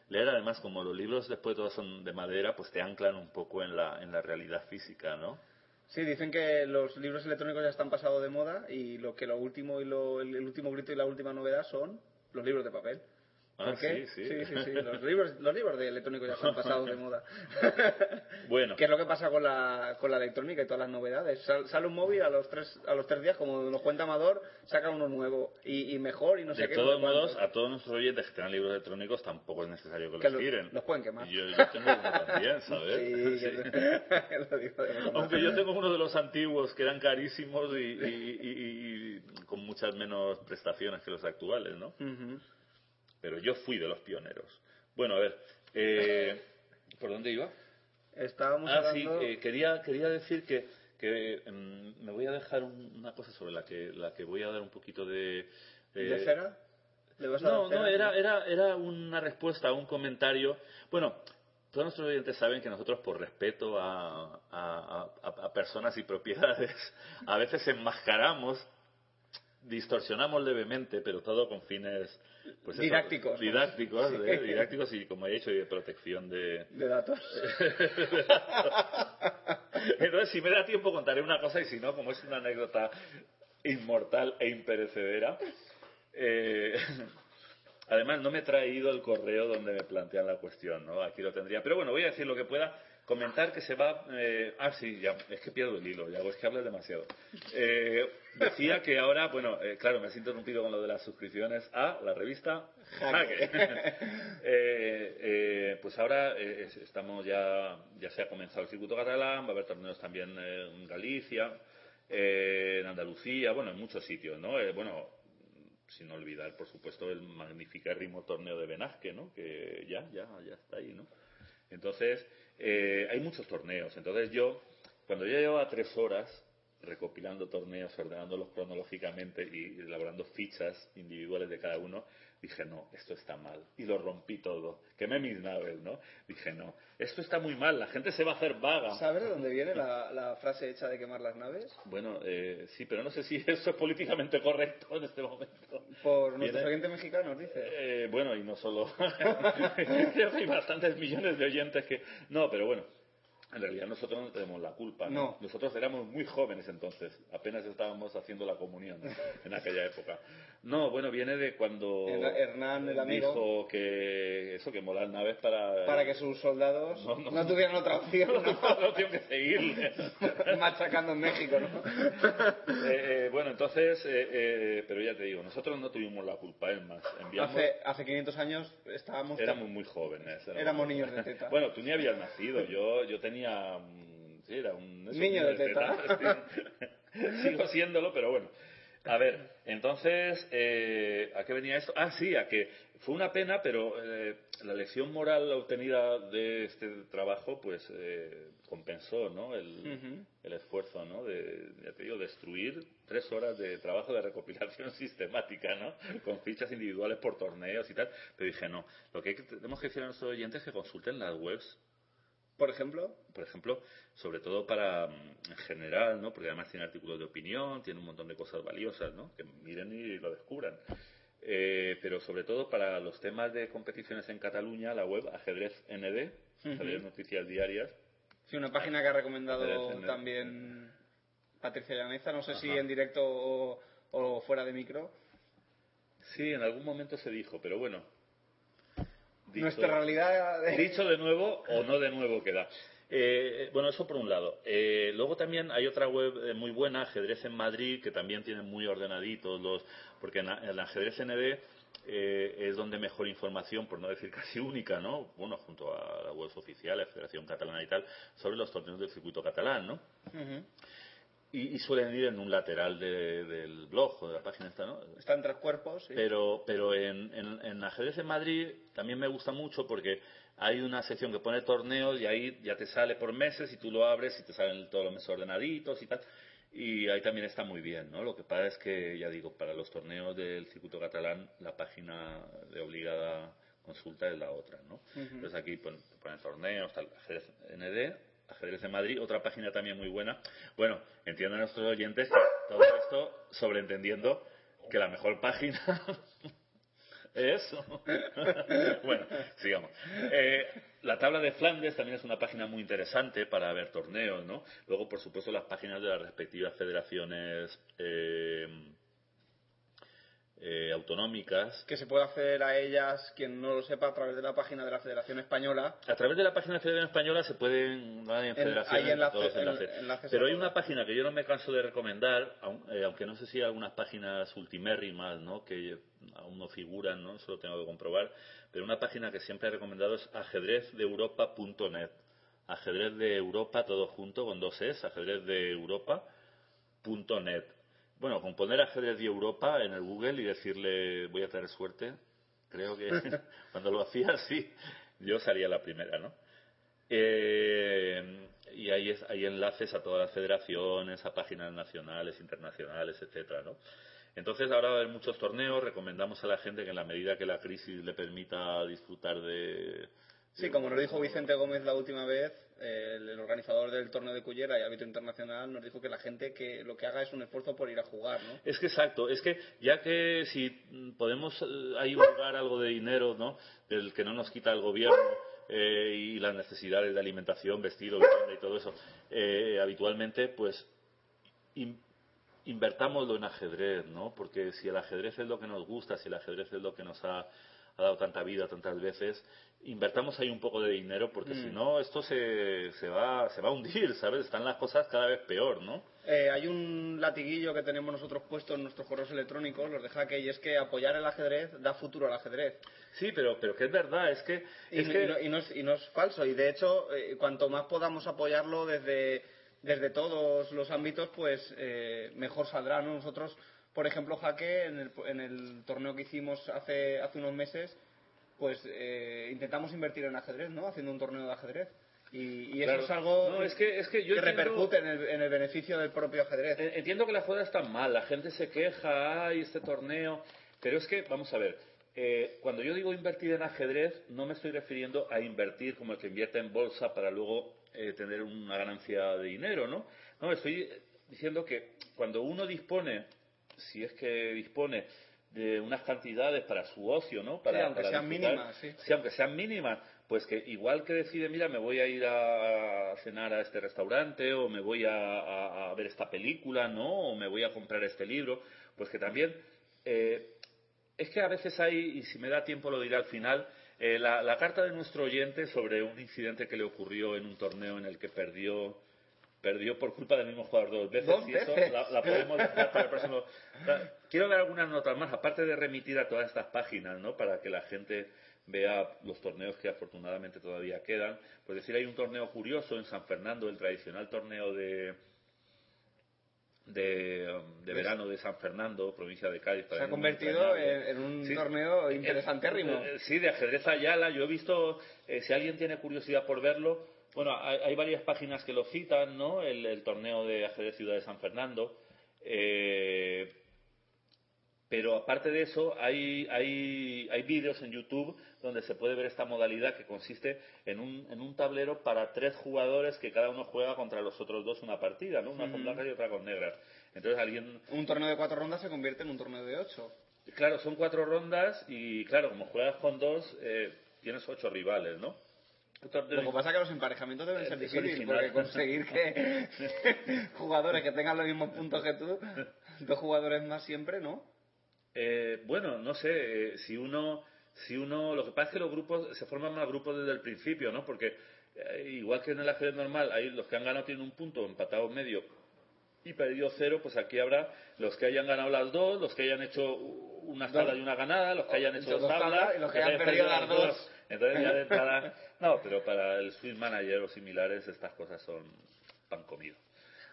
leer además, como los libros después todos son de madera, pues te anclan un poco en la, en la realidad física, ¿no? Sí, dicen que los libros electrónicos ya están pasados de moda y lo que lo último y lo, el, último grito y la última novedad son los libros de papel. Ah, ¿Por qué? sí, sí. sí, sí, sí. Los libros, los libros de electrónicos ya están pasados de moda. Bueno. ¿Qué es lo que pasa con la, con la electrónica y todas las novedades? Sal- sale un móvil a los tres, a los tres días, como nos cuenta Amador, saca uno nuevo y, y mejor y no sé de qué. todos no sé modos, cuánto. a todos nuestros oyentes que tengan libros electrónicos tampoco es necesario que, Que los lo- tiren. los pueden quemar. Yo, yo tengo uno también, ¿sabes? Sí, lo digo de. Aunque yo tengo uno de los antiguos que eran carísimos y, y- y- y con muchas menos prestaciones que los actuales, ¿no? Ujú. Pero yo fui de los pioneros. Bueno, a ver, eh, ¿por dónde iba? Estábamos Ah, sí, eh, quería, quería decir que, que mm, me voy a dejar un- una cosa sobre la que, la que voy a dar un poquito de... eh, ¿De cera? ¿Le vas a no, cera? no, era, era, era una respuesta a un comentario. Bueno, todos nuestros oyentes saben que nosotros, por respeto a, a- a- a personas y propiedades, a veces enmascaramos, distorsionamos levemente, pero todo con fines pues eso, Didácticos. ¿eh? didácticos y, como he dicho, de protección de, De datos. entonces, si me da tiempo, contaré una cosa y si no, como es una anécdota inmortal e imperecedera. eh, además, no me he traído el correo donde me plantean la cuestión, ¿no? Aquí lo tendría. Pero bueno, voy a decir lo que pueda. Comentar que se va. eh, ah, sí, ya, es que pierdo el hilo, ya, es que hablas demasiado. Eh, decía que ahora, bueno, eh, claro, me has interrumpido con lo de las suscripciones a la revista Jaque. Eh, eh, pues ahora eh, es- estamos ya, ya se ha comenzado el circuito catalán, va a haber torneos también eh, en Galicia, eh, en Andalucía, bueno, en muchos sitios, ¿no? Eh, bueno, sin olvidar, por supuesto, el magnificérrimo torneo de Benasque, ¿no? Que ya, ya, ya está ahí, ¿no? Entonces, eh, hay muchos torneos. Entonces yo, cuando yo llevaba tres horas, recopilando torneos, ordenándolos cronológicamente y elaborando fichas individuales de cada uno, dije, no, esto está mal. Y lo rompí todo. Quemé mis naves, ¿no? Dije, no, esto está muy mal, la gente se va a hacer vaga. ¿Sabes de dónde viene la, la frase hecha de quemar las naves? Bueno, eh, sí, pero no sé si eso es políticamente correcto en este momento. Por nuestros oyentes mexicanos, dice. Eh, bueno, y no solo. Creo que hay bastantes millones de oyentes que. No, pero bueno. En realidad nosotros no tenemos la culpa. No. Nosotros éramos muy jóvenes entonces. Apenas estábamos haciendo la comunión en aquella época. No, bueno, viene de cuando Hernán, el amigo, dijo que eso, que molar naves para... para que sus soldados no, tuvieran otra opción. No, no tuvieran que seguir. Machacando en México, ¿no? Eh, eh, bueno, entonces, eh, eh, pero ya te digo, nosotros no tuvimos la culpa, es más. Enviamos... Hace, hace 500 años estábamos... Éramos muy jóvenes. Éramos, niños de teta. bueno, tú ni habías nacido, yo, yo tenía... mm, Sí, era un... eso, Niño de teta. Sí. Sigo siéndolo, pero bueno. A ver, entonces, eh, ¿a qué venía esto? Ah, sí, a que fue una pena, pero eh, la lección moral obtenida de este trabajo, pues eh, compensó, ¿no? El, el esfuerzo, ¿no? De, ya te digo, destruir tres horas de trabajo de recopilación sistemática, ¿no? Con fichas individuales por torneos y tal. Pero dije, no, lo que que- tenemos que decir a nuestros oyentes es que consulten las webs Por ejemplo, por ejemplo, sobre todo para mm, en general, ¿no? Porque además tiene artículos de opinión, tiene un montón de cosas valiosas, ¿no? Que miren y lo descubran. Eh, pero sobre todo para los temas de competiciones en Cataluña, la web Ajedrez ND, Ajedrez Ujú. Noticias Diarias, sí, una página que ha recomendado también Patricia Llaneza, no sé si en directo o, o fuera de micro. Sí, en algún momento se dijo, pero bueno. Dicho- Nuestra realidad de- Dicho de nuevo o no de nuevo queda. Eh, bueno, eso por un lado. Eh, luego también hay otra web eh, muy buena, Ajedrez en Madrid, que también tiene muy ordenaditos los. Porque en, en Ajedrez ND eh, es donde mejor información, por no decir casi única, ¿no? Bueno, junto a la web oficial, la Federación Catalana y tal, sobre los torneos del circuito catalán, ¿no? Ujú. Y, y suelen ir en un lateral de- del blog o de la página esta, ¿no? Está en tres cuerpos. sí. Pero, pero en, en, en ajedrez en Madrid también me gusta mucho porque hay una sección que pone torneos y ahí ya te sale por meses y tú lo abres y te salen todos los meses ordenaditos y tal. Y ahí también está muy bien, ¿no? Lo que pasa es que, ya digo, para los torneos del circuito catalán la página de obligada consulta es la otra, ¿no? Entonces aquí pon- te ponen torneos, tal, ajedrez ND, ajedrez en Madrid, otra página también muy buena. Bueno, entiendan nuestros oyentes todo esto sobreentendiendo que la mejor página es... bueno, sigamos. Eh, la tabla de Flandes también es una página muy interesante para ver torneos, ¿no? Luego, por supuesto, las páginas de las respectivas federaciones eh, eh, autonómicas. que se puede acceder a ellas, quien no lo sepa, a través de la página de la Federación Española. A través de la página de Federación Española se pueden dar en En- federaciones hay enlace- todos los en- enlaces. enlaces a Pero hay una página que yo no me canso de recomendar, eh, aunque no sé si hay algunas páginas ultimérrimas, ¿no? Que aún no figuran, ¿no? Eso lo tengo que comprobar. Pero una página que siempre he recomendado es ajedrezdeuropa.net. Ajedrez de Europa, todo junto, con dos es, ajedrezdeuropa.net. Bueno, con poner ajedrez de Europa en el Google y decirle voy a tener suerte, creo que cuando lo hacía sí, yo salía la primera, ¿no? Eh, y hay, es- hay enlaces a todas las federaciones, a páginas nacionales, internacionales, etcétera, ¿no? Entonces ahora va a haber muchos torneos, recomendamos a la gente que en la medida que la crisis le permita disfrutar de... Sí, como nos dijo Vicente Gómez la última vez, el, organizador del torneo de Cullera y árbitro internacional, nos dijo que la gente que lo que haga es un esfuerzo por ir a jugar, ¿no? Es que exacto, es que ya que si podemos eh, ahí hurgar algo de dinero, ¿no? Del que no nos quita el gobierno eh, y las necesidades de alimentación, vestido, vivienda y todo eso, eh, habitualmente, pues in- invertámoslo en ajedrez, ¿no? Porque si el ajedrez es lo que nos gusta, si el ajedrez es lo que nos ha, ha dado tanta vida tantas veces, invertamos ahí un poco de dinero porque Mm. si no esto se, se va se va a hundir, ¿sabes? Están las cosas cada vez peor, ¿no? Eh, hay un latiguillo que tenemos nosotros puesto en nuestros correos electrónicos, los de Jaque, y es que apoyar el ajedrez da futuro al ajedrez. Sí, pero pero que es verdad, es que Y, es no- que y no, y no es, y no es falso. Y de hecho, eh, cuanto más podamos apoyarlo desde, desde todos los ámbitos, pues eh, mejor saldrá. ¿no? Nosotros, por ejemplo, Jaque, en el, en el torneo que hicimos hace, hace unos meses, pues eh, intentamos invertir en ajedrez, ¿no? Haciendo un torneo de ajedrez. Y, y eso es algo No, es que- es que yo que entiendo- repercute en el, en el beneficio del propio ajedrez. Entiendo que la jugada está mal, la gente se queja, ay, este torneo, pero es que, vamos a ver, eh, cuando yo digo invertir en ajedrez, no me estoy refiriendo a invertir como el que invierte en bolsa para luego eh, tener una ganancia de dinero, ¿no? No, estoy diciendo que cuando uno dispone, si es que dispone de unas cantidades para su ocio, ¿no? Para, Sí, aunque para sean mínimas, sí. Sí, aunque sean mínimas, pues que igual que decide, mira, me voy a ir a cenar a este restaurante o me voy a, a- a ver esta película, ¿no? O me voy a comprar este libro, pues que también eh, es que a veces hay, y si me da tiempo lo diré al final, eh, la, la carta de nuestro oyente sobre un incidente que le ocurrió en un torneo en el que perdió perdió por culpa del mismo jugador dos veces Dos y eso la, la podemos dejar para el próximo. Quiero dar algunas notas más, aparte de remitir a todas estas páginas, ¿no? Para que la gente vea los torneos que afortunadamente todavía quedan. Pues decir, hay un torneo curioso en San Fernando, el tradicional torneo de de, de verano de San Fernando, provincia de Cádiz. Se ha convertido en, en un Sí. torneo Eh, interesantérrimo. eh, Sí, de ajedrez Ayala. Yo he visto, eh, si alguien tiene curiosidad por verlo, bueno, hay, hay varias páginas que lo citan, ¿no? El, el torneo de ajedrez Ciudad de San Fernando. Eh, pero aparte de eso, hay, hay, hay vídeos en YouTube donde se puede ver esta modalidad que consiste en un, en un tablero para tres jugadores que cada uno juega contra los otros dos una partida, ¿no? Una con blancas y otra con negras. Entonces alguien Un torneo de cuatro rondas se convierte en un torneo de ocho. Claro, son cuatro rondas y claro, como juegas con dos, eh, tienes ocho rivales, ¿no? Lo que pasa es que los emparejamientos deben ser Es difíciles, porque conseguir que jugadores que tengan los mismos puntos que tú, dos jugadores más siempre, ¿no? Eh, bueno, no sé, eh, si uno, si uno, lo que pasa es que los grupos se forman más grupos desde el principio, ¿no? Porque eh, igual que en el ajedrez normal, ahí los que han ganado tienen un punto, empatados medio y perdido cero, pues aquí habrá los que hayan ganado las dos, los que hayan hecho una tabla y una ganada, los que hayan hecho Hecho dos tablas y los que hayan perdido las dos. Entonces ya de entrada, no, pero para el Swiss Manager o similares estas cosas son pan comido.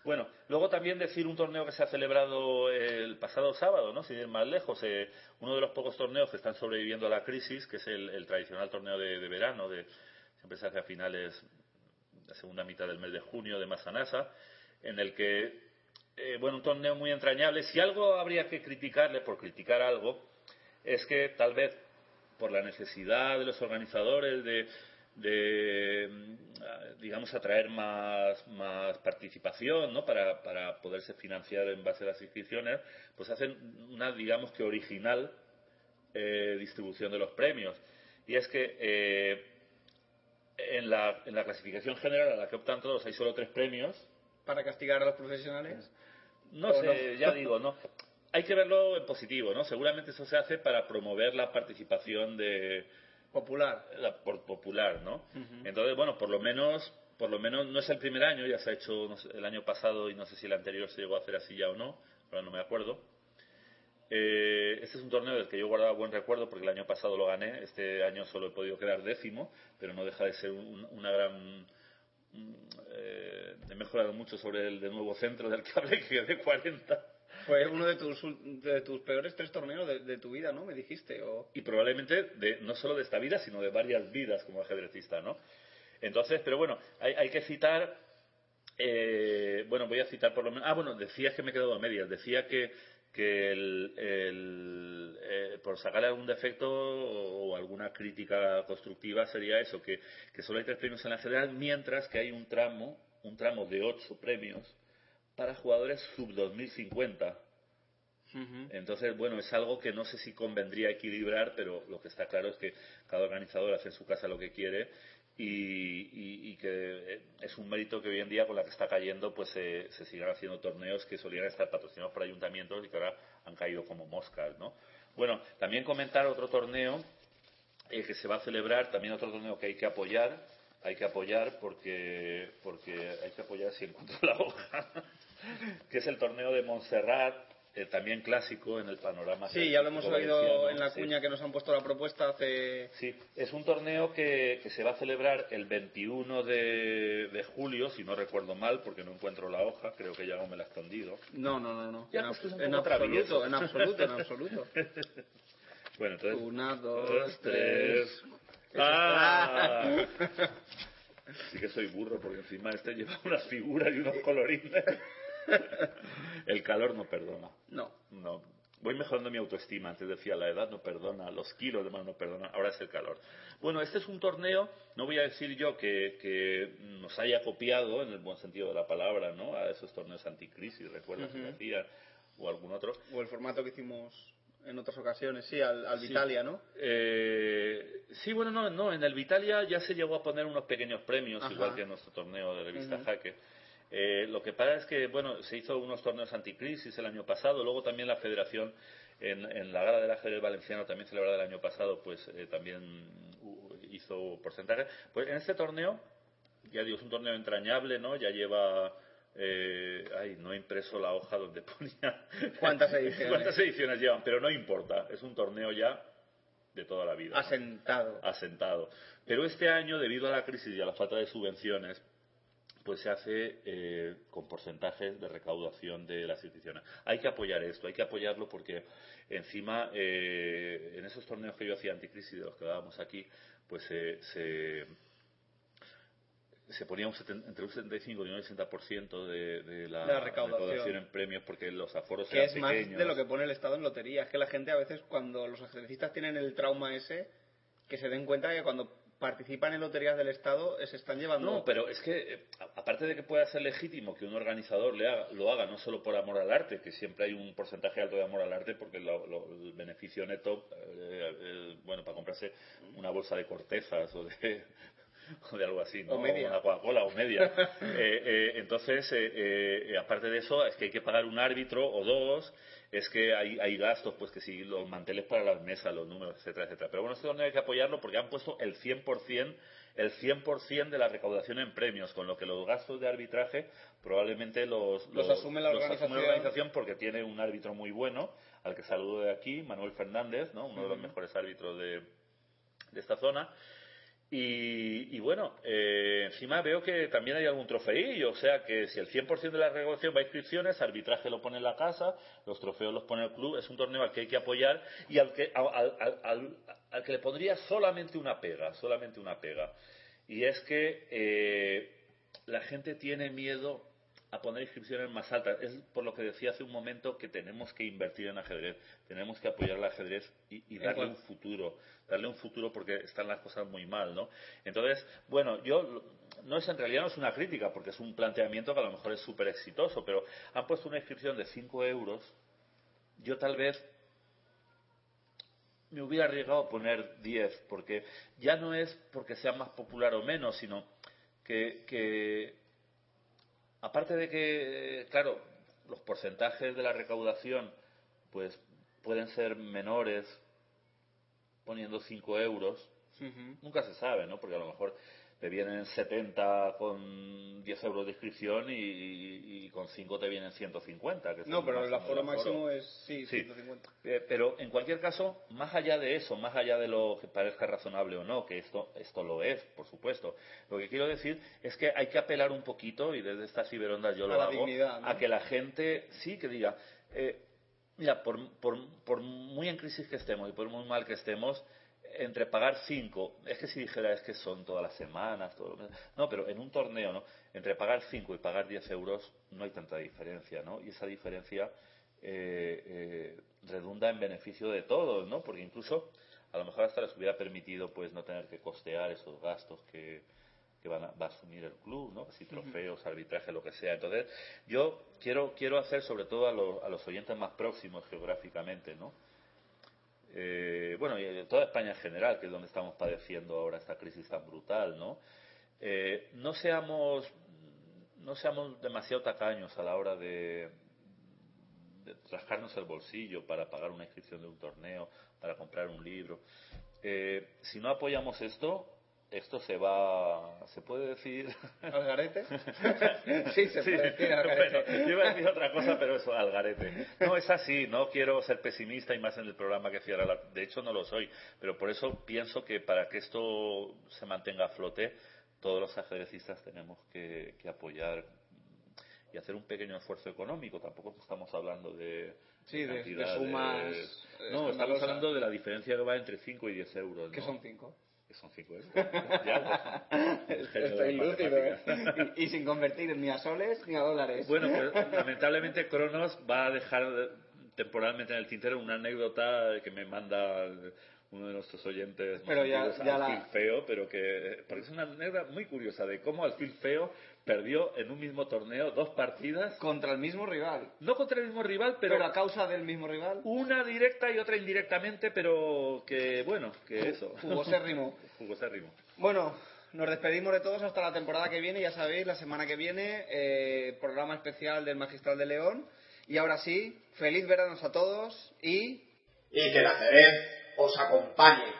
Bueno, luego también decir un torneo que se ha celebrado el pasado sábado, ¿no? Sin ir más lejos, eh, uno de los pocos torneos que están sobreviviendo a la crisis, que es el, tradicional torneo de, verano, de, siempre se hace a finales, la segunda mitad del mes de junio de Masanasa, en el que, eh, bueno, un torneo muy entrañable. Si algo habría que criticarle, por criticar algo, es que tal vez por la necesidad de los organizadores de, de digamos atraer más, más participación ¿no? para, para poderse financiar en base a las inscripciones pues hacen una digamos que original eh, distribución de los premios y es que eh, en, la, en la clasificación general a la que optan todos hay solo tres premios Para castigar a los profesionales. no ¿O sé, no? ya digo, no. Hay que verlo en positivo, ¿no? Seguramente eso se hace para promover la participación de popular, la, por popular, ¿no? Entonces, bueno, por lo menos, por lo menos no es el primer año, ya se ha hecho no sé, el año pasado y no sé si el anterior se llegó a hacer así ya o no, ahora no me acuerdo. Eh, este es un torneo del que yo guardaba buen recuerdo porque el año pasado lo gané, este año solo he podido quedar décimo, pero no deja de ser un- una gran mm, eh, he mejorado mucho sobre el de nuevo centro del que hablé que quedé 40 Fue uno de tus, de tus peores tres torneos de, de tu vida, ¿no? Me dijiste. O... y probablemente de, no solo de esta vida, sino de varias vidas como ajedrecista, ¿no? Entonces, pero bueno, hay, hay que citar, eh, bueno, voy a citar por lo menos, ah, bueno, decías que me he quedado a medias, decía que, que el, el, eh, por sacar algún defecto o alguna crítica constructiva sería eso, que, que solo hay tres premios en la general, mientras que hay un tramo, un tramo de ocho premios para jugadores sub 2050. Entonces, bueno, es algo que no sé si convendría equilibrar, pero lo que está claro es que cada organizador hace en su casa lo que quiere y, y- y que eh, es un mérito que hoy en día con la que está cayendo pues se, se sigan haciendo torneos que solían estar patrocinados por ayuntamientos y que ahora han caído como moscas, ¿no? Bueno, también comentar otro torneo eh, que se va a celebrar, también otro torneo que hay que apoyar, hay que apoyar porque porque hay que apoyar si encuentro la hoja, que es el torneo de Montserrat, eh, también clásico en el panorama. Sí, ya lo hemos oído en la sí. cuña que nos han puesto la propuesta hace... Sí, es un torneo que, que se va a celebrar el 21 de, de julio, si no recuerdo mal, porque no encuentro la hoja, creo que ya no me la he escondido. No, no, no, no. En, pues, en absoluto, en absoluto, en absoluto. Bueno, entonces... Una, dos, dos, tres. tres. ¡Ah! Sí que soy burro, porque encima este lleva unas figuras y unos colorines. El calor no perdona. No. No. Voy mejorando mi autoestima. Antes decía, la edad no perdona, los kilos de más no perdonan, ahora es el calor. Bueno, este es un torneo, no voy a decir yo que, que nos haya copiado, en el buen sentido de la palabra, ¿no? A esos torneos anticrisis, recuerdas que Ujú. hacía, o algún otro. O el formato que hicimos en otras ocasiones, sí, al, al Sí. Vitalia, ¿no? Eh, sí, bueno, no, no, en el Vitalia ya se llegó a poner unos pequeños premios, Ajá. igual que en nuestro torneo de revista. Jaque. Eh, lo que pasa es que, bueno, se hizo unos torneos anticrisis el año pasado, luego también la federación, en, en la gala del ajedrez valenciano, también celebrada el año pasado, pues eh, también hizo porcentaje. Pues en este torneo, ya digo, es un torneo entrañable, ¿no? Ya lleva... Eh, ay, no he impreso la hoja donde ponía ¿Cuántas ediciones? cuántas ediciones llevan, pero no importa, es un torneo ya de toda la vida. ¿no? Asentado. asentado. Pero este año, debido a la crisis y a la falta de subvenciones, pues se hace eh, con porcentajes de recaudación de las instituciones. Hay que apoyar esto, hay que apoyarlo porque encima eh, en esos torneos que yo hacía anticrisis de los que dábamos aquí, pues se, se, se ponía un seten- entre un 75 y un 80% de, de la, La recaudación. en premios porque los aforos Que eran es más de lo que pone el Estado en lotería. Es que la gente a veces, cuando los ajedrecistas tienen el trauma ese, que se den cuenta que cuando participan en loterías del Estado eh, se están llevando. No, pero es que, eh, aparte de que pueda ser legítimo que un organizador le haga- lo haga no solo por amor al arte, que siempre hay un porcentaje alto de amor al arte, porque lo- lo- el beneficio neto, eh, eh, bueno, para comprarse una bolsa de cortezas o de, o de algo así, ¿no? O media. una Coca-Cola o media. Eh, eh, entonces, eh, eh, aparte de eso, es que hay que pagar un árbitro o dos, es que hay, hay gastos, pues que si los manteles para las mesas, los números, etcétera, etcétera. Pero bueno, este torneo hay que apoyarlo porque han puesto el 100%, el 100% de la recaudación en premios, con lo que los gastos de arbitraje probablemente los, Los asume la organización. organización porque tiene un árbitro muy bueno, al que saludo de aquí, Manuel Fernández, ¿no? uno de los mejores árbitros de, de esta zona. Y, bueno, eh, encima veo que también hay algún trofeillo, o sea que si el 100% de la recaudación va a inscripciones, arbitraje lo pone en la casa, los trofeos los pone el club, es un torneo al que hay que apoyar y al que, al, al- al- al que le pondría solamente una pega, solamente una pega. Y es que eh, la gente tiene miedo a poner inscripciones más altas. Es por lo que decía hace un momento que tenemos que invertir en ajedrez, tenemos que apoyar el ajedrez y, darle un futuro, darle un futuro porque están las cosas muy mal, ¿no? Entonces, bueno, yo no es en realidad no es una crítica porque es un planteamiento que a lo mejor es súper exitoso, pero han puesto una inscripción de 5 euros. Yo tal vez me hubiera arriesgado a poner 10, porque ya no es porque sea más popular o menos, sino que, que aparte de que, claro, los porcentajes de la recaudación pues pueden ser menores poniendo 5 euros, nunca se sabe, ¿no? Porque a lo mejor te vienen 70 con 10 euros de inscripción y, y- y con 5 te vienen 150. Que No, pero el aforo máximo es, sí, Sí. 150. Eh, pero en cualquier caso, más allá de eso, más allá de lo que parezca razonable o no, que esto, esto lo es, por supuesto, lo que quiero decir es que hay que apelar un poquito, y desde estas ciberondas yo A lo hago, dignidad, ¿no? a que la gente sí que diga, eh, mira, por, por, por muy en crisis que estemos y por muy mal que estemos, entre pagar cinco, es que si dijera es que son todas las semanas, todo, no, pero en un torneo, ¿no? Entre pagar cinco y pagar 10 euros no hay tanta diferencia, ¿no? Y esa diferencia eh, eh, redunda en beneficio de todos, ¿no? Porque incluso a lo mejor hasta les hubiera permitido pues no tener que costear esos gastos que, que van a, va a asumir el club, ¿no? Si trofeos, arbitraje, lo que sea. Entonces, yo quiero quiero hacer sobre todo a, los- a los oyentes más próximos geográficamente, ¿no? Eh, bueno, y toda España en general, que es donde estamos padeciendo ahora esta crisis tan brutal, ¿no? Eh, no seamos no seamos demasiado tacaños a la hora de, de rascarnos el bolsillo para pagar una inscripción de un torneo, para comprar un libro. Eh, si no apoyamos esto, esto se va, se puede decir. ¿Al garete? sí, se puede decir al garete. Bueno, yo iba a decir otra cosa, pero eso, al garete. No, es así, no quiero ser pesimista y más en el programa que cierra la... De hecho, no lo soy, pero por eso pienso que para que esto se mantenga a flote, todos los ajedrecistas tenemos que, que apoyar y hacer un pequeño esfuerzo económico. Tampoco estamos hablando de. Sí, de- de cantidades- sumas, eh, No, estamos escandalosas. hablando de la diferencia que va entre 5 y 10 euros. Que ¿no? son cinco. Que son 5 euros. Ya, pues, Estoy lúcido, ¿eh? y, y sin convertir ni a soles ni a dólares. Bueno, pues lamentablemente Cronos va a dejar de- temporalmente en el tintero una anécdota que me manda uno de nuestros oyentes más Pero ya- ya la- Alfil Feo, pero que porque es una anécdota muy curiosa de cómo Alfil Feo perdió en un mismo torneo dos partidas contra el mismo rival. no contra el mismo rival, pero, Pero a causa del mismo rival. una directa y otra indirectamente, pero que bueno, que eso. Jugosérrimo. Jugosérrimo. Bueno, nos despedimos de todos hasta la temporada que viene. Ya sabéis, la semana que viene, eh, programa especial del Magistral de León. Y ahora sí, feliz verano a todos y... Y que el ajedrez os acompañe.